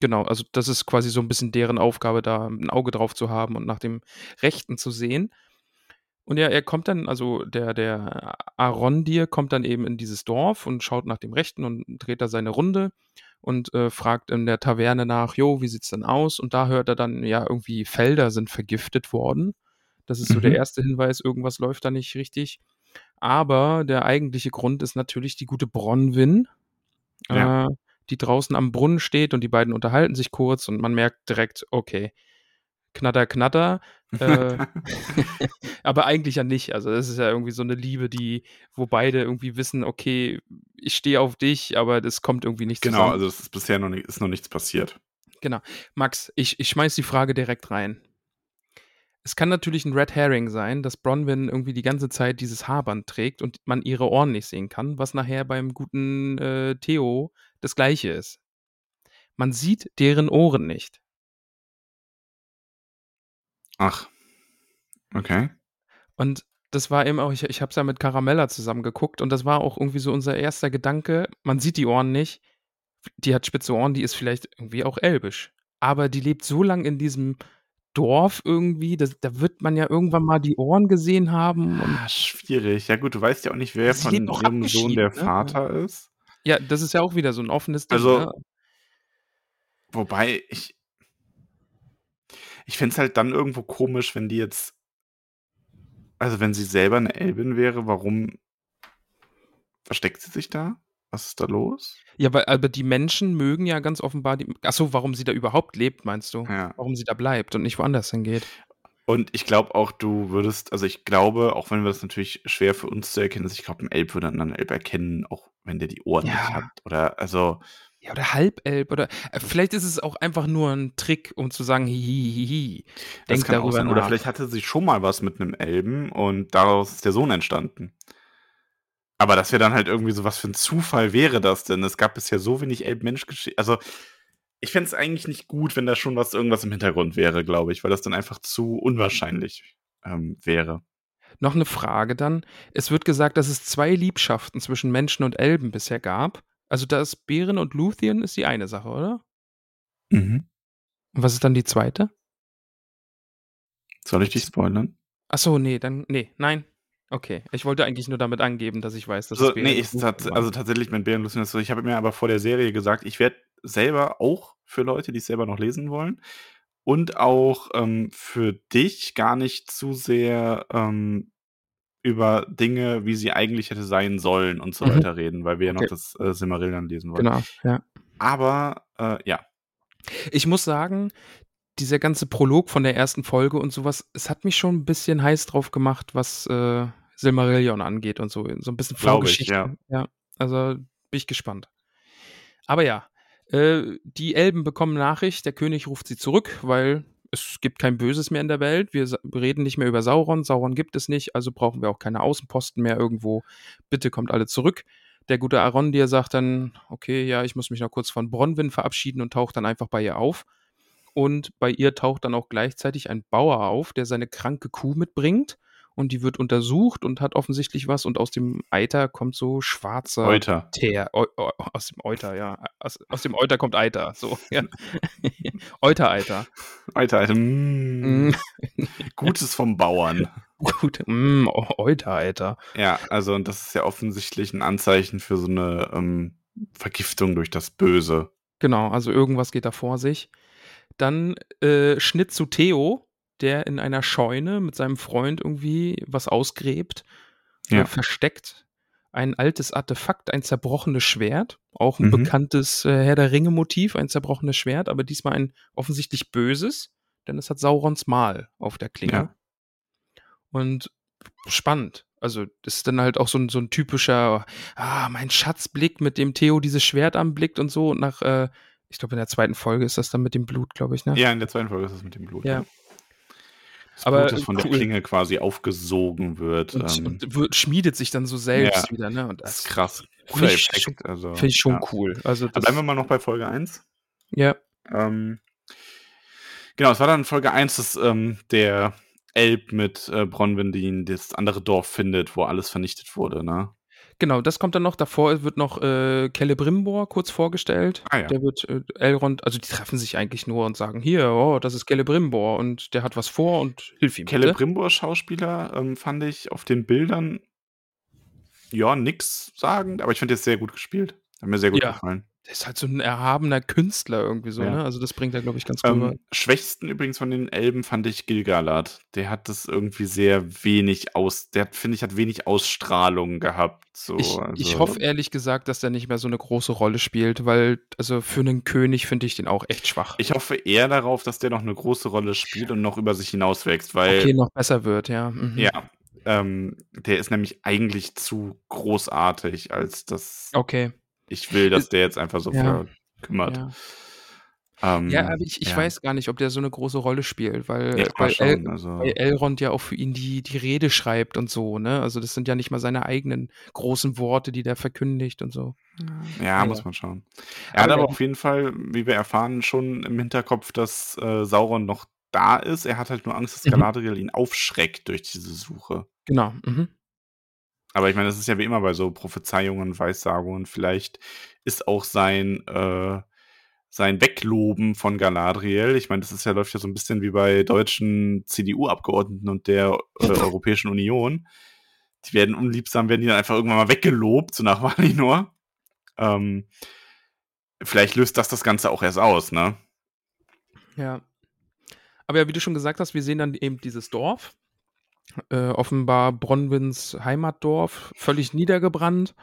A: Genau, also das ist quasi so ein bisschen deren Aufgabe, da ein Auge drauf zu haben und nach dem Rechten zu sehen. Und ja, er kommt dann, also der, der Arondir kommt dann eben in dieses Dorf und schaut nach dem Rechten und dreht da seine Runde und äh, fragt in der Taverne nach, jo, wie sieht's denn aus? Und da hört er dann, ja, irgendwie Felder sind vergiftet worden. Das ist so der
B: Mhm.
A: erste Hinweis, irgendwas läuft da nicht richtig. Aber der eigentliche Grund ist natürlich die gute Bronwyn,
B: Ja.
A: äh, die draußen am Brunnen steht und die beiden unterhalten sich kurz und man merkt direkt, okay, Knatter, Knatter. Äh, aber eigentlich ja nicht. Also das ist ja irgendwie so eine Liebe, die, wo beide irgendwie wissen, okay, ich stehe auf dich, aber das kommt irgendwie nicht
B: genau,
A: zusammen.
B: also es ist bisher noch, nicht, ist noch nichts passiert.
A: Max, ich, ich schmeiß die Frage direkt rein. Es kann natürlich ein Red Herring sein, dass Bronwyn irgendwie die ganze Zeit dieses Haarband trägt und man ihre Ohren nicht sehen kann, was nachher beim guten äh, Theo das gleiche ist. Man sieht deren Ohren nicht.
B: Ach. Okay.
A: Und das war eben auch, ich, ich habe es ja mit Caramella zusammen geguckt und das war auch irgendwie so unser erster Gedanke. Man sieht die Ohren nicht. Die hat spitze Ohren, die ist vielleicht irgendwie auch elbisch. Aber die lebt so lang in diesem Dorf irgendwie, das, da wird man ja irgendwann mal die Ohren gesehen haben.
B: Ah, schwierig. Ja gut, du weißt ja auch nicht, wer
A: Sie
B: von ihrem Sohn der
A: ne?
B: Vater ist.
A: ja, das ist ja auch wieder so ein offenes Ding.
B: Also-
A: ne?
B: Wobei ich. Ich fände es halt dann irgendwo komisch, wenn die jetzt. Also, wenn sie selber eine Elbin wäre, warum versteckt sie sich da? Was ist da los?
A: Ja, weil aber die Menschen mögen ja ganz offenbar die. Achso, warum sie da überhaupt lebt, meinst du?
B: Ja.
A: Warum sie da bleibt und nicht woanders hingeht.
B: Und ich glaube auch, du würdest, also ich glaube, auch wenn wir das natürlich schwer für uns zu erkennen ist, ich glaube, ein Elb würde einen anderen Elb erkennen, auch wenn der die Ohren nicht
A: Ja.
B: hat. Oder, also,
A: Ja, oder Halbelb oder äh, vielleicht ist es auch einfach nur ein Trick, um zu sagen, hihihihi.
B: das
A: Denk
B: kann auch sein.
A: nach.
B: Oder vielleicht hatte sie schon mal was mit einem Elben und daraus ist der Sohn entstanden. Aber das wäre dann halt irgendwie so, was für ein Zufall wäre das denn? Es gab bisher so wenig Elb-Mensch-Geschichten. Also, ich fände es eigentlich nicht gut, wenn da schon was irgendwas im Hintergrund wäre, glaube ich, weil das dann einfach zu unwahrscheinlich ähm, wäre.
A: Noch eine Frage dann. Es wird gesagt, dass es zwei Liebschaften zwischen Menschen und Elben bisher gab. Also da ist Beren und Luthien ist die eine Sache, oder?
B: Mhm.
A: Und was ist dann die zweite?
B: Soll ich dich spoilern?
A: Achso, nee, dann, nee, nein. Okay, ich wollte eigentlich nur damit angeben, dass ich weiß, dass
B: Also,
A: es Beren
B: nee,
A: und
B: ich,
A: Luthien
B: tats also tatsächlich mit Bären Lucien ist so, ich habe mir aber vor der Serie gesagt, ich werde selber auch für Leute, die es selber noch lesen wollen und auch ähm, für dich gar nicht zu sehr ähm, über Dinge, wie sie eigentlich hätte sein sollen und so
A: Mhm.
B: weiter reden, weil wir ja noch das äh, Silmarillion lesen wollen.
A: Genau, ja.
B: Aber äh, ja,
A: Ich muss sagen, dieser ganze Prolog von der ersten Folge und sowas, es hat mich schon ein bisschen heiß drauf gemacht, was äh, Silmarillion angeht und so. So ein bisschen Vorgeschichte. ja. Also bin ich gespannt. Aber ja, äh, die Elben bekommen Nachricht, der König ruft sie zurück, weil es gibt kein Böses mehr in der Welt. Wir reden nicht mehr über Sauron. Sauron gibt es nicht, also brauchen wir auch keine Außenposten mehr irgendwo. Bitte kommt alle zurück. Der gute Arondir sagt dann, okay, ja, ich muss mich noch kurz von Bronwyn verabschieden und taucht dann einfach bei ihr auf. Und bei ihr taucht dann auch gleichzeitig ein Bauer auf, der seine kranke Kuh mitbringt. Und die wird untersucht und hat offensichtlich was. Und aus dem Eiter kommt so schwarzer
B: Euter.
A: Teer. Eu, eu, aus dem Euter, ja. Aus, aus dem Euter kommt Eiter. So, ja. Euter-Eiter.
B: Alter, Alter. Mm,
A: Mm,
B: Gutes vom Bauern.
A: gut. Mm, Euter-Eiter.
B: Ja, also und das ist ja offensichtlich ein Anzeichen für so eine ähm, Vergiftung durch das Böse.
A: Genau, also irgendwas geht da vor sich. Dann äh, Schnitt zu Theo, der in einer Scheune mit seinem Freund irgendwie was ausgräbt, äh,
B: Ja.
A: versteckt. Ein altes Artefakt, ein zerbrochenes Schwert, auch ein
B: Mhm.
A: bekanntes äh, Herr der Ringe-Motiv, ein zerbrochenes Schwert, aber diesmal ein offensichtlich böses, denn es hat Saurons Mal auf der Klinge.
B: Ja.
A: Und spannend. Also, das ist dann halt auch so ein, so ein typischer, ah, mein Schatzblick, mit dem Theo dieses Schwert anblickt und so. Und nach, äh, ich glaube, in der zweiten Folge ist das dann mit dem Blut, glaube ich, ne?
B: Ja, in der zweiten Folge ist es mit dem Blut.
A: Ja.
B: Das
A: Aber
B: Blut, das von der
A: cool.
B: Klinge quasi aufgesogen wird.
A: Und,
B: ähm,
A: und wird, schmiedet sich dann so selbst
B: Ja.
A: wieder, ne? Und
B: das ist krass.
A: Find
B: Cooler
A: ich
B: Effekt. Also,
A: finde ich schon
B: ja.
A: cool. Also,
B: Bleiben wir mal noch bei Folge 1.
A: ja,
B: Ähm, genau, es war dann Folge 1, dass ähm, der Elb mit äh, Bronwyn das andere Dorf findet, wo alles vernichtet wurde, ne?
A: Genau, das kommt dann noch. Davor wird noch äh, Celebrimbor kurz vorgestellt.
B: Ah ja.
A: Der wird äh, Elrond, also die treffen sich eigentlich nur und sagen, hier, oh, das ist Celebrimbor und der hat was vor und hilf ihm bitte.
B: Celebrimbor Schauspieler ähm, fand ich auf den Bildern ja nix sagend, aber ich finde jetzt sehr gut gespielt. Hat mir sehr gut
A: Ja.
B: gefallen.
A: Der ist halt so ein erhabener Künstler irgendwie so,
B: Ja.
A: ne? Also das bringt er, glaube ich, ganz gut rüber.
B: Ähm, schwächsten übrigens von den Elben fand ich Gilgalad. Der hat das irgendwie sehr wenig aus, der finde ich, hat wenig Ausstrahlung gehabt. So,
A: Ich,
B: also,
A: ich hoffe ehrlich gesagt, dass der nicht mehr so eine große Rolle spielt, weil, also für einen König finde ich den auch echt schwach.
B: Ich hoffe eher darauf, dass der noch eine große Rolle spielt und noch über sich hinauswächst, weil
A: okay, noch besser wird, ja. Mhm.
B: ja, ähm, der ist nämlich eigentlich zu großartig, als dass
A: Okay.
B: Ich will, dass der jetzt einfach so
A: Ja.
B: verkümmert.
A: Ja,
B: Ähm,
A: ja aber ich, ich
B: ja.
A: weiß gar nicht, ob der so eine große Rolle spielt, weil,
B: Ja,
A: weil,
B: schon,
A: El,
B: also,
A: weil Elrond ja auch für ihn die, die Rede schreibt und so, ne? Also das sind ja nicht mal seine eigenen großen Worte, die der verkündigt und so.
B: ja,
A: Ja.
B: muss man schauen. Er hat
A: Aber
B: aber
A: der-
B: auf jeden Fall, wie wir erfahren, schon im Hinterkopf, dass äh, Sauron noch da ist. Er hat halt nur Angst, dass
A: Mhm.
B: Galadriel ihn aufschreckt durch diese Suche.
A: Genau. Mhm.
B: Aber ich meine, das ist ja wie immer bei so Prophezeiungen, Weissagungen. Vielleicht ist auch sein, äh, sein Wegloben von Galadriel. Ich meine, das ist ja, läuft ja so ein bisschen wie bei deutschen CDU-Abgeordneten und der äh, Europäischen Union. Die werden unliebsam, werden die dann einfach irgendwann mal weggelobt, so nach Valinor. Ähm, vielleicht löst das das Ganze auch erst aus, ne?
A: Ja. Aber ja, wie du schon gesagt hast, wir sehen dann eben dieses Dorf. Äh, offenbar Bronwyns Heimatdorf, völlig niedergebrannt.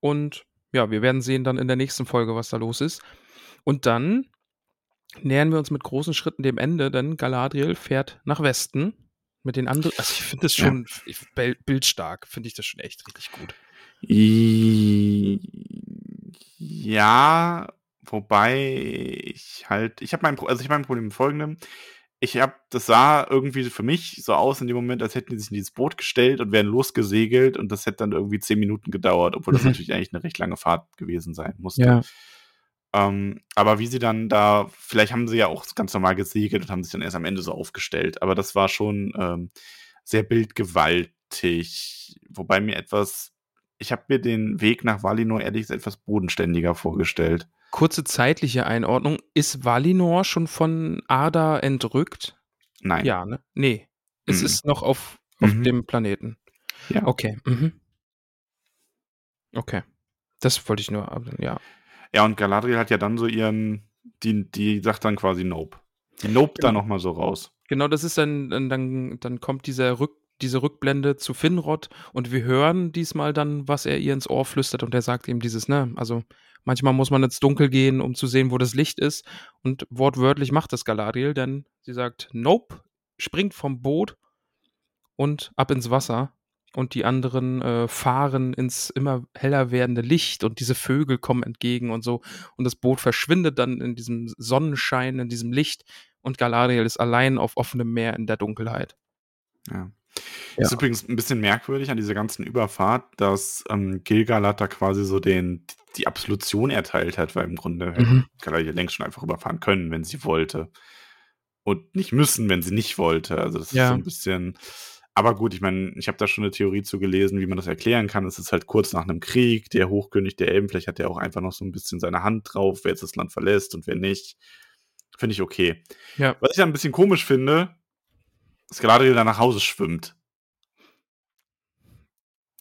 A: Und ja, wir werden sehen dann in der nächsten Folge, was da los ist. Und dann nähern wir uns mit großen Schritten dem Ende, denn Galadriel fährt nach Westen mit den anderen. Also ich finde das
B: Ja.
A: schon ich, bel- bildstark, finde ich das schon echt richtig gut.
B: Ja, wobei ich halt, ich habe mein, also ich habe mein Problem mit folgendem. Ich habe, das sah irgendwie für mich so aus in dem Moment, als hätten die sich in dieses Boot gestellt und wären losgesegelt und das hätte dann irgendwie zehn Minuten gedauert, obwohl das
A: Mhm.
B: natürlich eigentlich eine recht lange Fahrt gewesen sein musste. Ähm, aber wie sie dann da, vielleicht haben sie ja auch ganz normal gesegelt und haben sich dann erst am Ende so aufgestellt. Aber das war schon ähm, sehr bildgewaltig. Wobei mir etwas, ich habe mir den Weg nach Valinor ehrlich gesagt etwas bodenständiger vorgestellt.
A: Kurze zeitliche Einordnung. Ist Valinor schon von Arda entrückt?
B: Nein.
A: Ja, ne? Nee. Es
B: Mhm.
A: ist noch auf, auf
B: Mhm.
A: dem Planeten.
B: Ja.
A: Okay. Mhm. Okay. Das wollte ich nur, ja.
B: Ja, und Galadriel hat ja dann so ihren, die, die sagt dann quasi Nope. Die Nope da
A: Genau.
B: nochmal so raus.
A: Genau, das ist dann, dann, dann, kommt dieser Rück, diese Rückblende zu Finrod und wir hören diesmal dann, was er ihr ins Ohr flüstert und er sagt eben dieses, ne, also manchmal muss man ins Dunkel gehen, um zu sehen, wo das Licht ist und wortwörtlich macht das Galadriel, denn sie sagt, nope, springt vom Boot und ab ins Wasser und die anderen äh, fahren ins immer heller werdende Licht und diese Vögel kommen entgegen und so und das Boot verschwindet dann in diesem Sonnenschein, in diesem Licht und Galadriel ist allein auf offenem Meer in der Dunkelheit.
B: Ja. Ja. Ist übrigens ein bisschen merkwürdig an dieser ganzen Überfahrt, dass ähm, Gilgalad da quasi so den, die Absolution erteilt hat, weil im Grunde mhm. hätte Galadriel längst schon einfach überfahren können, wenn sie wollte. Und nicht müssen, wenn sie nicht wollte. Also das ja. ist so ein bisschen. Aber gut, ich meine, ich habe da schon eine Theorie zu gelesen, wie man das erklären kann. Es ist halt kurz nach einem Krieg, der Hochkönig der Elben, vielleicht hat er auch einfach noch so ein bisschen seine Hand drauf, wer jetzt das Land verlässt und wer nicht. Finde ich okay. Ja. Was ich dann ein bisschen komisch finde, ist Galadriel da nach Hause schwimmt.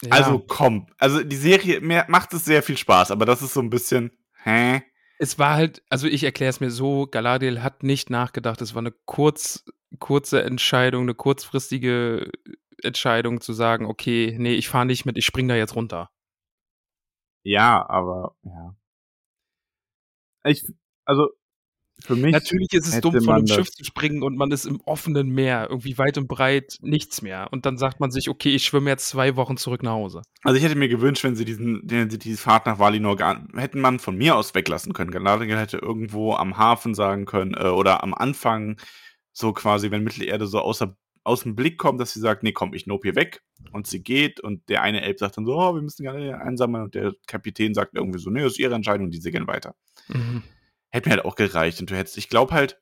B: Ja. Also komm, also die Serie mehr, macht es sehr viel Spaß, aber das ist so ein bisschen, hä?
A: Es war halt, also ich erkläre es mir so, Galadriel hat nicht nachgedacht, es war eine kurz, kurze Entscheidung, eine kurzfristige Entscheidung zu sagen, okay, nee, ich fahre nicht mit, ich spring da jetzt runter.
B: Ja, aber ja. Ich, also für mich
A: Natürlich ist es dumm, von einem Schiff zu springen und man ist im offenen Meer, irgendwie weit und breit nichts mehr. Und dann sagt man sich, okay, ich schwimme jetzt zwei Wochen zurück nach Hause.
B: Also ich hätte mir gewünscht, wenn sie diesen, den, diese Fahrt nach Valinor hätten man von mir aus weglassen können. Galadriel hätte irgendwo am Hafen sagen können äh, oder am Anfang so quasi, wenn Mittelerde so außer, aus dem Blick kommt, dass sie sagt, nee, komm, ich nope hier weg. Und sie geht und der eine Elb sagt dann so, oh, wir müssen gerne einsammeln und der Kapitän sagt irgendwie so, nee, das ist ihre Entscheidung, die segeln weiter. Mhm hätte mir halt auch gereicht. Und du hättest, ich glaube halt,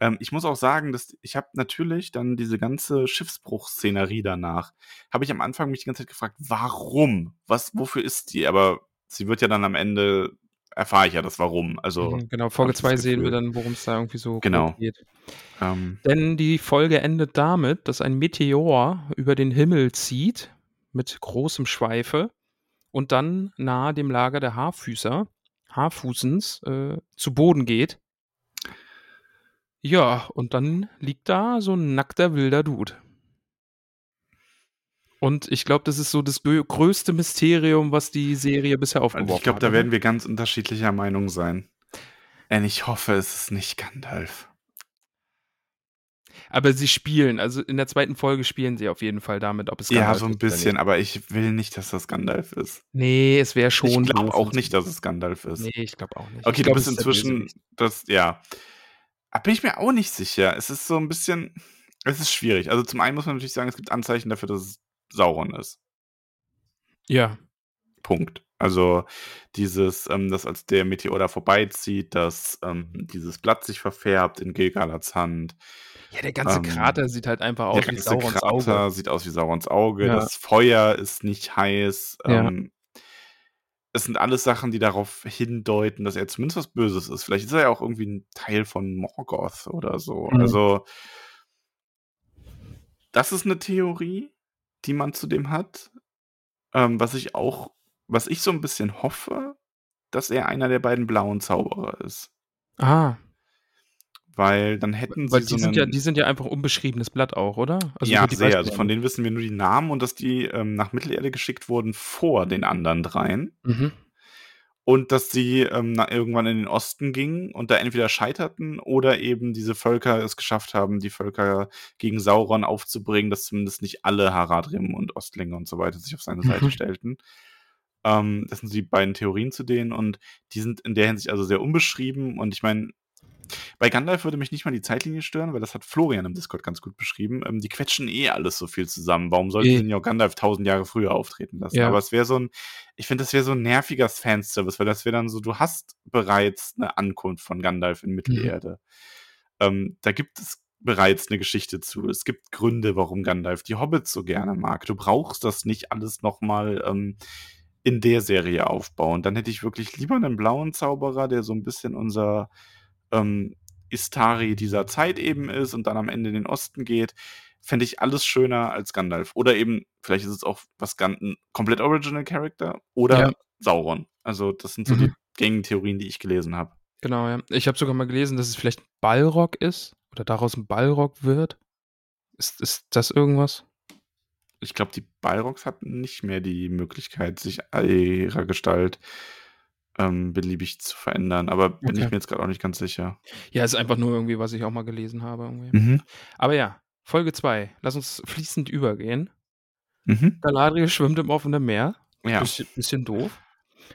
B: ähm, ich muss auch sagen, dass ich habe natürlich dann diese ganze Schiffsbruchszenerie danach, habe ich am Anfang mich die ganze Zeit gefragt, warum? Was, wofür ist die? Aber sie wird ja dann am Ende, erfahre ich ja das Warum. Also,
A: mhm, genau, Folge 2 sehen wir dann, worum es da irgendwie so
B: genau.
A: geht. Ähm, Denn die Folge endet damit, dass ein Meteor über den Himmel zieht mit großem Schweife und dann nahe dem Lager der Haarfüßer Haarfußens äh, zu Boden geht. Ja, und dann liegt da so ein nackter wilder Dude. Und ich glaube, das ist so das größte Mysterium, was die Serie bisher aufgeworfen hat.
B: Ich glaube, da werden wir ganz unterschiedlicher Meinung sein. Und ich hoffe, es ist nicht Gandalf.
A: Aber sie spielen, also in der zweiten Folge spielen sie auf jeden Fall damit, ob es
B: Gandalf ist. Ja, so ein bisschen, aber ich will nicht, dass das Gandalf ist.
A: Nee, es wäre schon.
B: Ich glaube auch nicht, dass es Gandalf ist.
A: Nee, ich glaube auch nicht.
B: Okay,
A: glaub,
B: du bist inzwischen, das, ja. Da bin ich mir auch nicht sicher. Es ist so ein bisschen, es ist schwierig. Also zum einen muss man natürlich sagen, es gibt Anzeichen dafür, dass es Sauron ist.
A: Ja.
B: Punkt. Also dieses, ähm, dass als der Meteor da vorbeizieht, dass ähm, dieses Blatt sich verfärbt in Gilgalads Hand,
A: ja, der ganze ähm, Krater sieht halt einfach aus
B: wie Saurons Krater Auge. sieht aus wie Saurons Auge. Ja. Das Feuer ist nicht heiß. Ja. Ähm, es sind alles Sachen, die darauf hindeuten, dass er zumindest was Böses ist. Vielleicht ist er ja auch irgendwie ein Teil von Morgoth oder so. Mhm. Also, das ist eine Theorie, die man zu dem hat. Ähm, was ich auch, was ich so ein bisschen hoffe, dass er einer der beiden blauen Zauberer ist.
A: Ah,
B: weil dann hätten
A: Weil sie die so sind ja, die sind ja einfach unbeschriebenes Blatt auch, oder?
B: Also ja, sehr. Also von denen wissen wir nur die Namen und dass die ähm, nach Mittelerde geschickt wurden vor den anderen dreien. Mhm. Und dass sie ähm, irgendwann in den Osten gingen und da entweder scheiterten oder eben diese Völker es geschafft haben, die Völker gegen Sauron aufzubringen, dass zumindest nicht alle Haradrim und Ostlinge und so weiter sich auf seine mhm. Seite stellten. Ähm, das sind die beiden Theorien zu denen und die sind in der Hinsicht also sehr unbeschrieben und ich meine, bei Gandalf würde mich nicht mal die Zeitlinie stören, weil das hat Florian im Discord ganz gut beschrieben. Ähm, die quetschen eh alles so viel zusammen. Warum sollten sie nicht auch Gandalf tausend Jahre früher auftreten lassen? Ja. Aber es wäre so ein, ich finde, das wäre so ein nerviger Fanservice, weil das wäre dann so, du hast bereits eine Ankunft von Gandalf in Mittelerde. Mhm. Ähm, da gibt es bereits eine Geschichte zu. Es gibt Gründe, warum Gandalf die Hobbits so gerne mag. Du brauchst das nicht alles nochmal ähm, in der Serie aufbauen. Dann hätte ich wirklich lieber einen blauen Zauberer, der so ein bisschen unser ähm, Istari dieser Zeit eben ist und dann am Ende in den Osten geht, fände ich alles schöner als Gandalf. Oder eben, vielleicht ist es auch was ein komplett Original Character oder ja. Sauron. Also, das sind so mhm. die gängigen Theorien, die ich gelesen habe.
A: Genau, ja. Ich habe sogar mal gelesen, dass es vielleicht Ballrock ist oder daraus ein Ballrock wird. Ist, ist das irgendwas?
B: Ich glaube, die Balrogs hatten nicht mehr die Möglichkeit, sich ihrer Gestalt ähm, beliebig zu verändern. Aber bin okay. ich mir jetzt gerade auch nicht ganz sicher.
A: Ja, ist einfach nur irgendwie, was ich auch mal gelesen habe. Mhm. Aber ja, Folge 2. Lass uns fließend übergehen. Mhm. Galadriel schwimmt im offenen Meer. Ja. Bisschen, bisschen doof.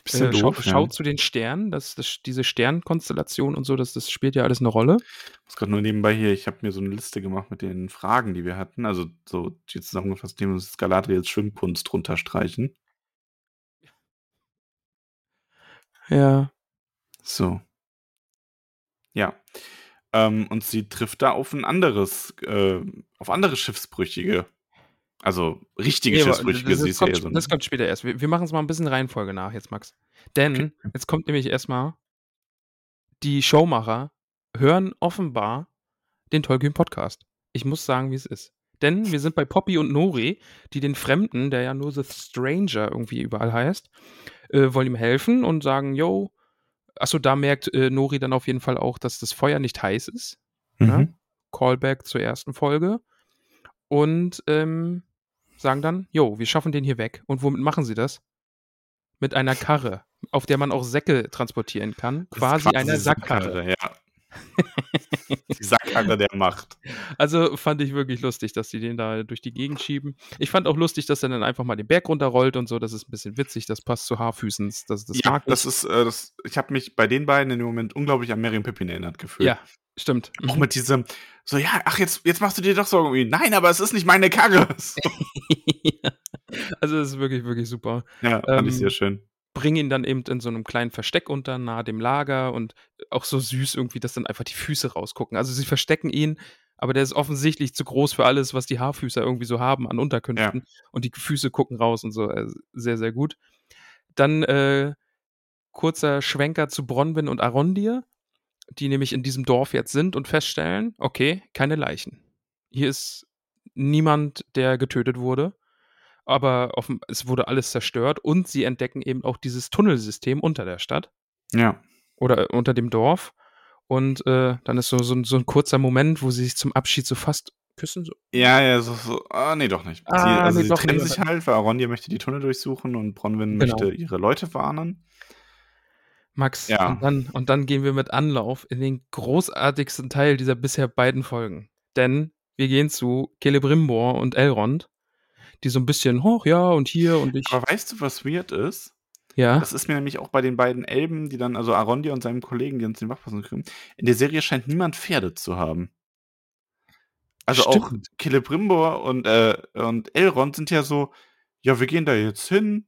B: Bisschen
A: Äh, schau,
B: doof,
A: schau
B: ja.
A: zu den Sternen, das, das, diese Sternkonstellation und so, das, das spielt ja alles eine Rolle.
B: Ich muss gerade nur nebenbei hier, ich habe mir so eine Liste gemacht mit den Fragen, die wir hatten. Also so die zusammengefasst, nehmen wir uns Galadriels Schwimmkunst runterstreichen.
A: Ja.
B: So. Ja. Ähm, und sie trifft da auf ein anderes, äh, auf andere Schiffsbrüchige. Also richtige
A: Nee,
B: Schiffsbrüchige.
A: das,
B: Sie
A: das,
B: ist ja
A: kommt,
B: so ein,
A: das kommt später erst. Wir, wir machen es mal ein bisschen Reihenfolge nach jetzt, Max. Denn
B: Okay.
A: jetzt kommt nämlich erstmal, die Showmacher hören offenbar den Tollkühn Podcast. Ich muss sagen, wie es ist. Denn wir sind bei Poppy und Nori, die den Fremden, der ja nur The Stranger irgendwie überall heißt, äh, wollen ihm helfen und sagen, yo, achso, da merkt äh, Nori dann auf jeden Fall auch, dass das Feuer nicht heiß ist.
B: Mhm.
A: Ja? Callback zur ersten Folge. Und ähm, sagen dann, jo, wir schaffen den hier weg. Und womit machen sie das? Mit einer Karre, auf der man auch Säcke transportieren kann. Quasi, einer
B: die
A: Sackkarre.
B: Ja. die Sackkarre der Macht.
A: Also fand ich wirklich lustig, dass die den da durch die Gegend schieben. Ich fand auch lustig, dass er dann einfach mal den Berg runterrollt und so. Das ist ein bisschen witzig. Das passt zu Haarfüßen. Das, das
B: ja, das
A: ich.
B: ist, äh, das, ich habe mich bei den beiden in dem Moment unglaublich an Mary und Pippin erinnert gefühlt.
A: Ja, stimmt.
B: Auch
A: Mhm.
B: mit diesem, so, ja, ach, jetzt, jetzt machst du dir doch Sorgen um ihn. Nein, aber es ist nicht meine Karre. So.
A: also das ist wirklich, wirklich super.
B: Ja, fand ich
A: Ähm,
B: sehr schön.
A: Bringen ihn dann eben in so einem kleinen Versteck unter, nahe dem Lager und auch so süß irgendwie, dass dann einfach die Füße rausgucken. Also sie verstecken ihn, aber der ist offensichtlich zu groß für alles, was die Haarfüßer irgendwie so haben an Unterkünften. Und die Füße gucken raus und so. Äh, sehr, sehr gut. Dann äh, kurzer Schwenker zu Bronwyn und Arondir, die nämlich in diesem Dorf jetzt sind und feststellen, okay, keine Leichen. Hier ist niemand, der getötet wurde aber offen, es wurde alles zerstört und sie entdecken eben auch dieses Tunnelsystem unter der Stadt
B: Ja.
A: oder unter dem Dorf. Und äh, dann ist so, so, ein- so ein kurzer Moment, wo sie sich zum Abschied so fast küssen. So.
B: Ja, ja, so, so, ah, nee, doch nicht. sie,
A: Ah,
B: also
A: nee,
B: sie trennen
A: nicht.
B: sich halt, weil Arondir möchte die Tunnel durchsuchen und Bronwyn
A: Genau.
B: möchte ihre Leute warnen.
A: Max,
B: Ja.
A: und, dann, und dann gehen wir mit Anlauf in den großartigsten Teil dieser bisher beiden Folgen. Denn wir gehen zu Celebrimbor und Elrond, die so ein bisschen, hoch, ja, und hier und ich.
B: Aber weißt du, was weird ist?
A: ja,
B: Das ist mir nämlich auch bei den beiden Elben, die dann, also Arondir und seinem Kollegen, die uns den Wachpassen kriegen, in der Serie scheint niemand Pferde zu haben. Also auch
A: Stimmt.
B: Celebrimbor und, äh, und Elrond sind ja so, ja, wir gehen da jetzt hin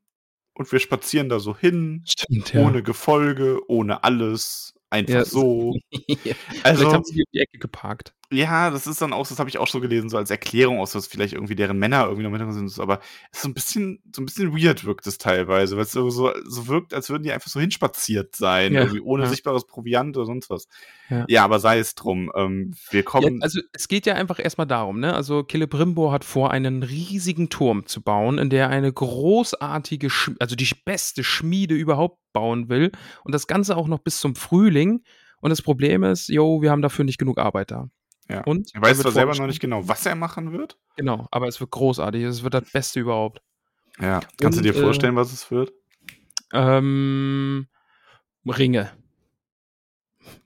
B: und wir spazieren da so hin,
A: stimmt, ja.
B: ohne Gefolge, ohne alles, einfach
A: Ja,
B: so.
A: Vielleicht
B: Also,
A: haben sie die um die Ecke geparkt.
B: Ja, das ist dann auch, das habe ich auch so gelesen, so als Erklärung aus, dass vielleicht irgendwie deren Männer irgendwie noch mit sind, aber es ist so ein bisschen, so ein bisschen weird wirkt es teilweise, weil es so, so, so wirkt, als würden die einfach so hinspaziert sein,
A: Ja,
B: irgendwie ohne
A: ja.
B: sichtbares Proviant oder sonst was.
A: Ja.
B: Ja, aber sei es drum. Ähm, wir kommen.
A: also es geht ja einfach erstmal darum, ne? Also Celebrimbor hat vor, einen riesigen Turm zu bauen, in der er eine großartige, Sch also die beste Schmiede überhaupt bauen will. Und das Ganze auch noch bis zum Frühling. Und das Problem ist, jo, wir haben dafür nicht genug Arbeiter.
B: Ja.
A: Und
B: er weiß zwar selber noch nicht genau, was er machen wird.
A: Genau, aber es wird großartig. Es wird das Beste überhaupt.
B: Ja. Kannst
A: Und,
B: du dir
A: äh,
B: vorstellen, was es wird?
A: Ähm, Ringe.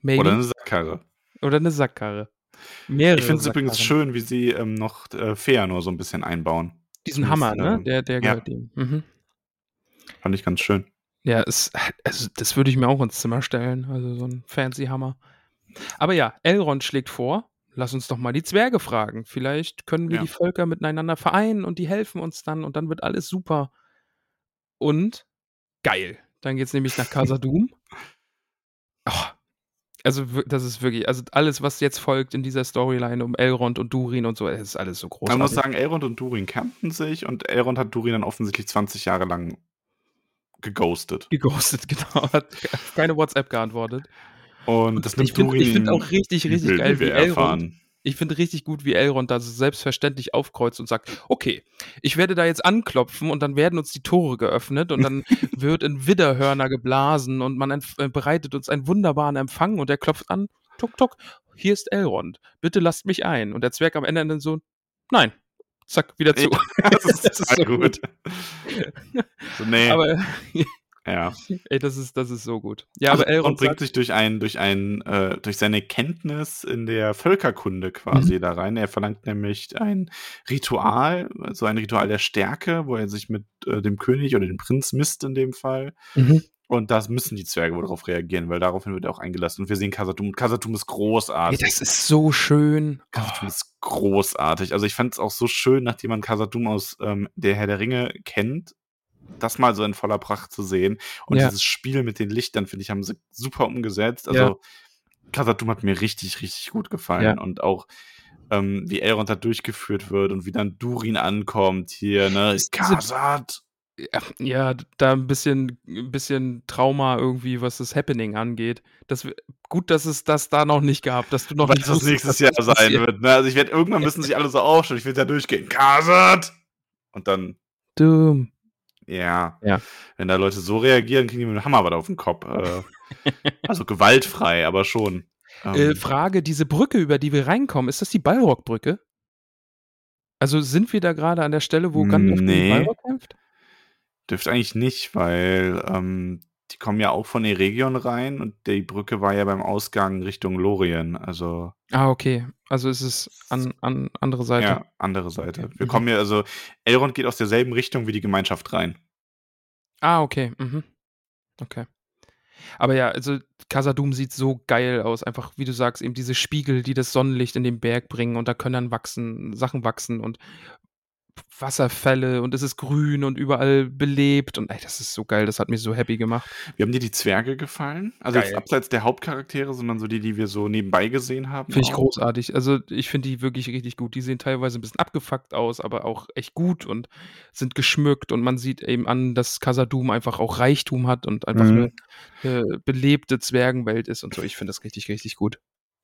A: Maybe.
B: Oder eine Sackkarre.
A: Oder eine Sackkarre. Mehrere
B: Ich finde es übrigens schön, wie sie ähm, noch äh, Feanor so ein bisschen einbauen.
A: Diesen Hammer, ne?
B: Zumindest,
A: Der, der
B: ja.
A: gehört dem. Mhm.
B: Fand ich ganz schön.
A: Ja, es, also das würde ich mir auch ins Zimmer stellen. Also so ein fancy Hammer. Aber ja, Elrond schlägt vor, lass uns doch mal die Zwerge fragen. Vielleicht können wir
B: Ja.
A: die Völker miteinander vereinen und die helfen uns dann und dann wird alles super. Und geil. Dann geht's nämlich nach Khazad-dûm. Oh, also das ist wirklich, also alles, was jetzt folgt in dieser Storyline um Elrond und Durin und so, ist alles so
B: Man
A: großartig.
B: muss sagen, Elrond und Durin kannten sich und Elrond hat Durin dann offensichtlich 20 Jahre lang geghostet.
A: Geghostet, genau. Hat keine WhatsApp geantwortet.
B: Und das
A: ich
B: nimmt
A: finde
B: Durin
A: find auch richtig, richtig geil,
B: wie
A: Elrond
B: erfahren.
A: Ich finde richtig gut, wie Elrond da selbstverständlich aufkreuzt und sagt, okay, ich werde da jetzt anklopfen und dann werden uns die Tore geöffnet und dann wird in Widderhörner geblasen und man äh, bereitet uns einen wunderbaren Empfang und er klopft an, tuk tuk, hier ist Elrond, bitte lasst mich ein. Und der Zwerg am Ende dann so, nein, zack, wieder zu.
B: Das ist
A: Das ist so
B: gut. so, nee,
A: Aber
B: Ja.
A: Ey, das ist, das ist so gut. Ja,
B: Also
A: aber Elrond
B: Elrond bringt sich durch ein, durch ein, äh, durch seine Kenntnis in der Völkerkunde
A: Mhm.
B: quasi da rein. Er verlangt nämlich ein Ritual, so ein Ritual der Stärke, wo er sich mit äh, dem König oder dem Prinz misst in dem Fall.
A: mhm.
B: Und das müssen die Zwerge wohl darauf reagieren, weil daraufhin wird er auch eingelassen. Und wir sehen Kasatum. Kasatum ist großartig.
A: das ist so schön.
B: Kasatum ist großartig. Also ich fand es auch so schön, nachdem man Kasatum aus ähm, der Herr der Ringe kennt, das mal so in voller Pracht zu sehen. Und
A: Ja.
B: dieses Spiel mit den Lichtern, finde ich, haben sie super umgesetzt.
A: Ja.
B: Also Kasatum hat mir richtig, richtig gut gefallen.
A: Ja.
B: Und auch ähm, wie Elrond da durchgeführt wird und wie dann Durin ankommt hier, ne? Kasat!
A: Ja, ja, da ein bisschen, ein bisschen Trauma irgendwie, was das Happening angeht. Das, gut, dass es das da noch nicht gab, dass du noch
B: Was
A: nicht
B: das nächstes Jahr sein
A: passiert.
B: wird. Ne? Also ich werde irgendwann müssen sich alle so aufstellen. Ich will da durchgehen. Kasat! Und dann
A: Dumm.
B: Ja.
A: Ja.
B: Wenn da Leute so reagieren, kriegen die mit dem Hammer was auf den Kopf. Äh, also gewaltfrei, aber schon. Ähm,
A: Äh, Frage, diese Brücke, über die wir reinkommen, ist das die Balrog-Brücke? Also sind wir da gerade an der Stelle, wo Gandalf
B: Nee.
A: gegen Balrog kämpft?
B: dürfte eigentlich nicht, weil ähm, die kommen ja auch von Eregion rein und die Brücke war ja beim Ausgang Richtung Lorien. Also
A: Ah, okay. Also ist es an, an andere Seite.
B: ja, andere Seite. Wir
A: Mhm.
B: kommen ja, also Elrond geht aus derselben Richtung wie die Gemeinschaft rein.
A: Ah, okay. Mhm. Okay. Aber ja, also Casadum sieht so geil aus. Einfach, wie du sagst, eben diese Spiegel, die das Sonnenlicht in den Berg bringen und da können dann wachsen, Sachen wachsen und Wasserfälle und es ist grün und überall belebt und ey, das ist so geil, das hat mich so happy gemacht.
B: Wie haben dir die Zwerge gefallen? Also jetzt abseits der Hauptcharaktere, sondern so die, die wir so nebenbei gesehen haben.
A: Finde ich
B: auch?
A: großartig. Also ich finde die wirklich richtig gut. Die sehen teilweise ein bisschen abgefuckt aus, aber auch echt gut und sind geschmückt und man sieht eben an, dass Casadum einfach auch Reichtum hat und einfach
B: Mhm.
A: eine, eine belebte Zwergenwelt ist und so. Ich finde das richtig, richtig gut.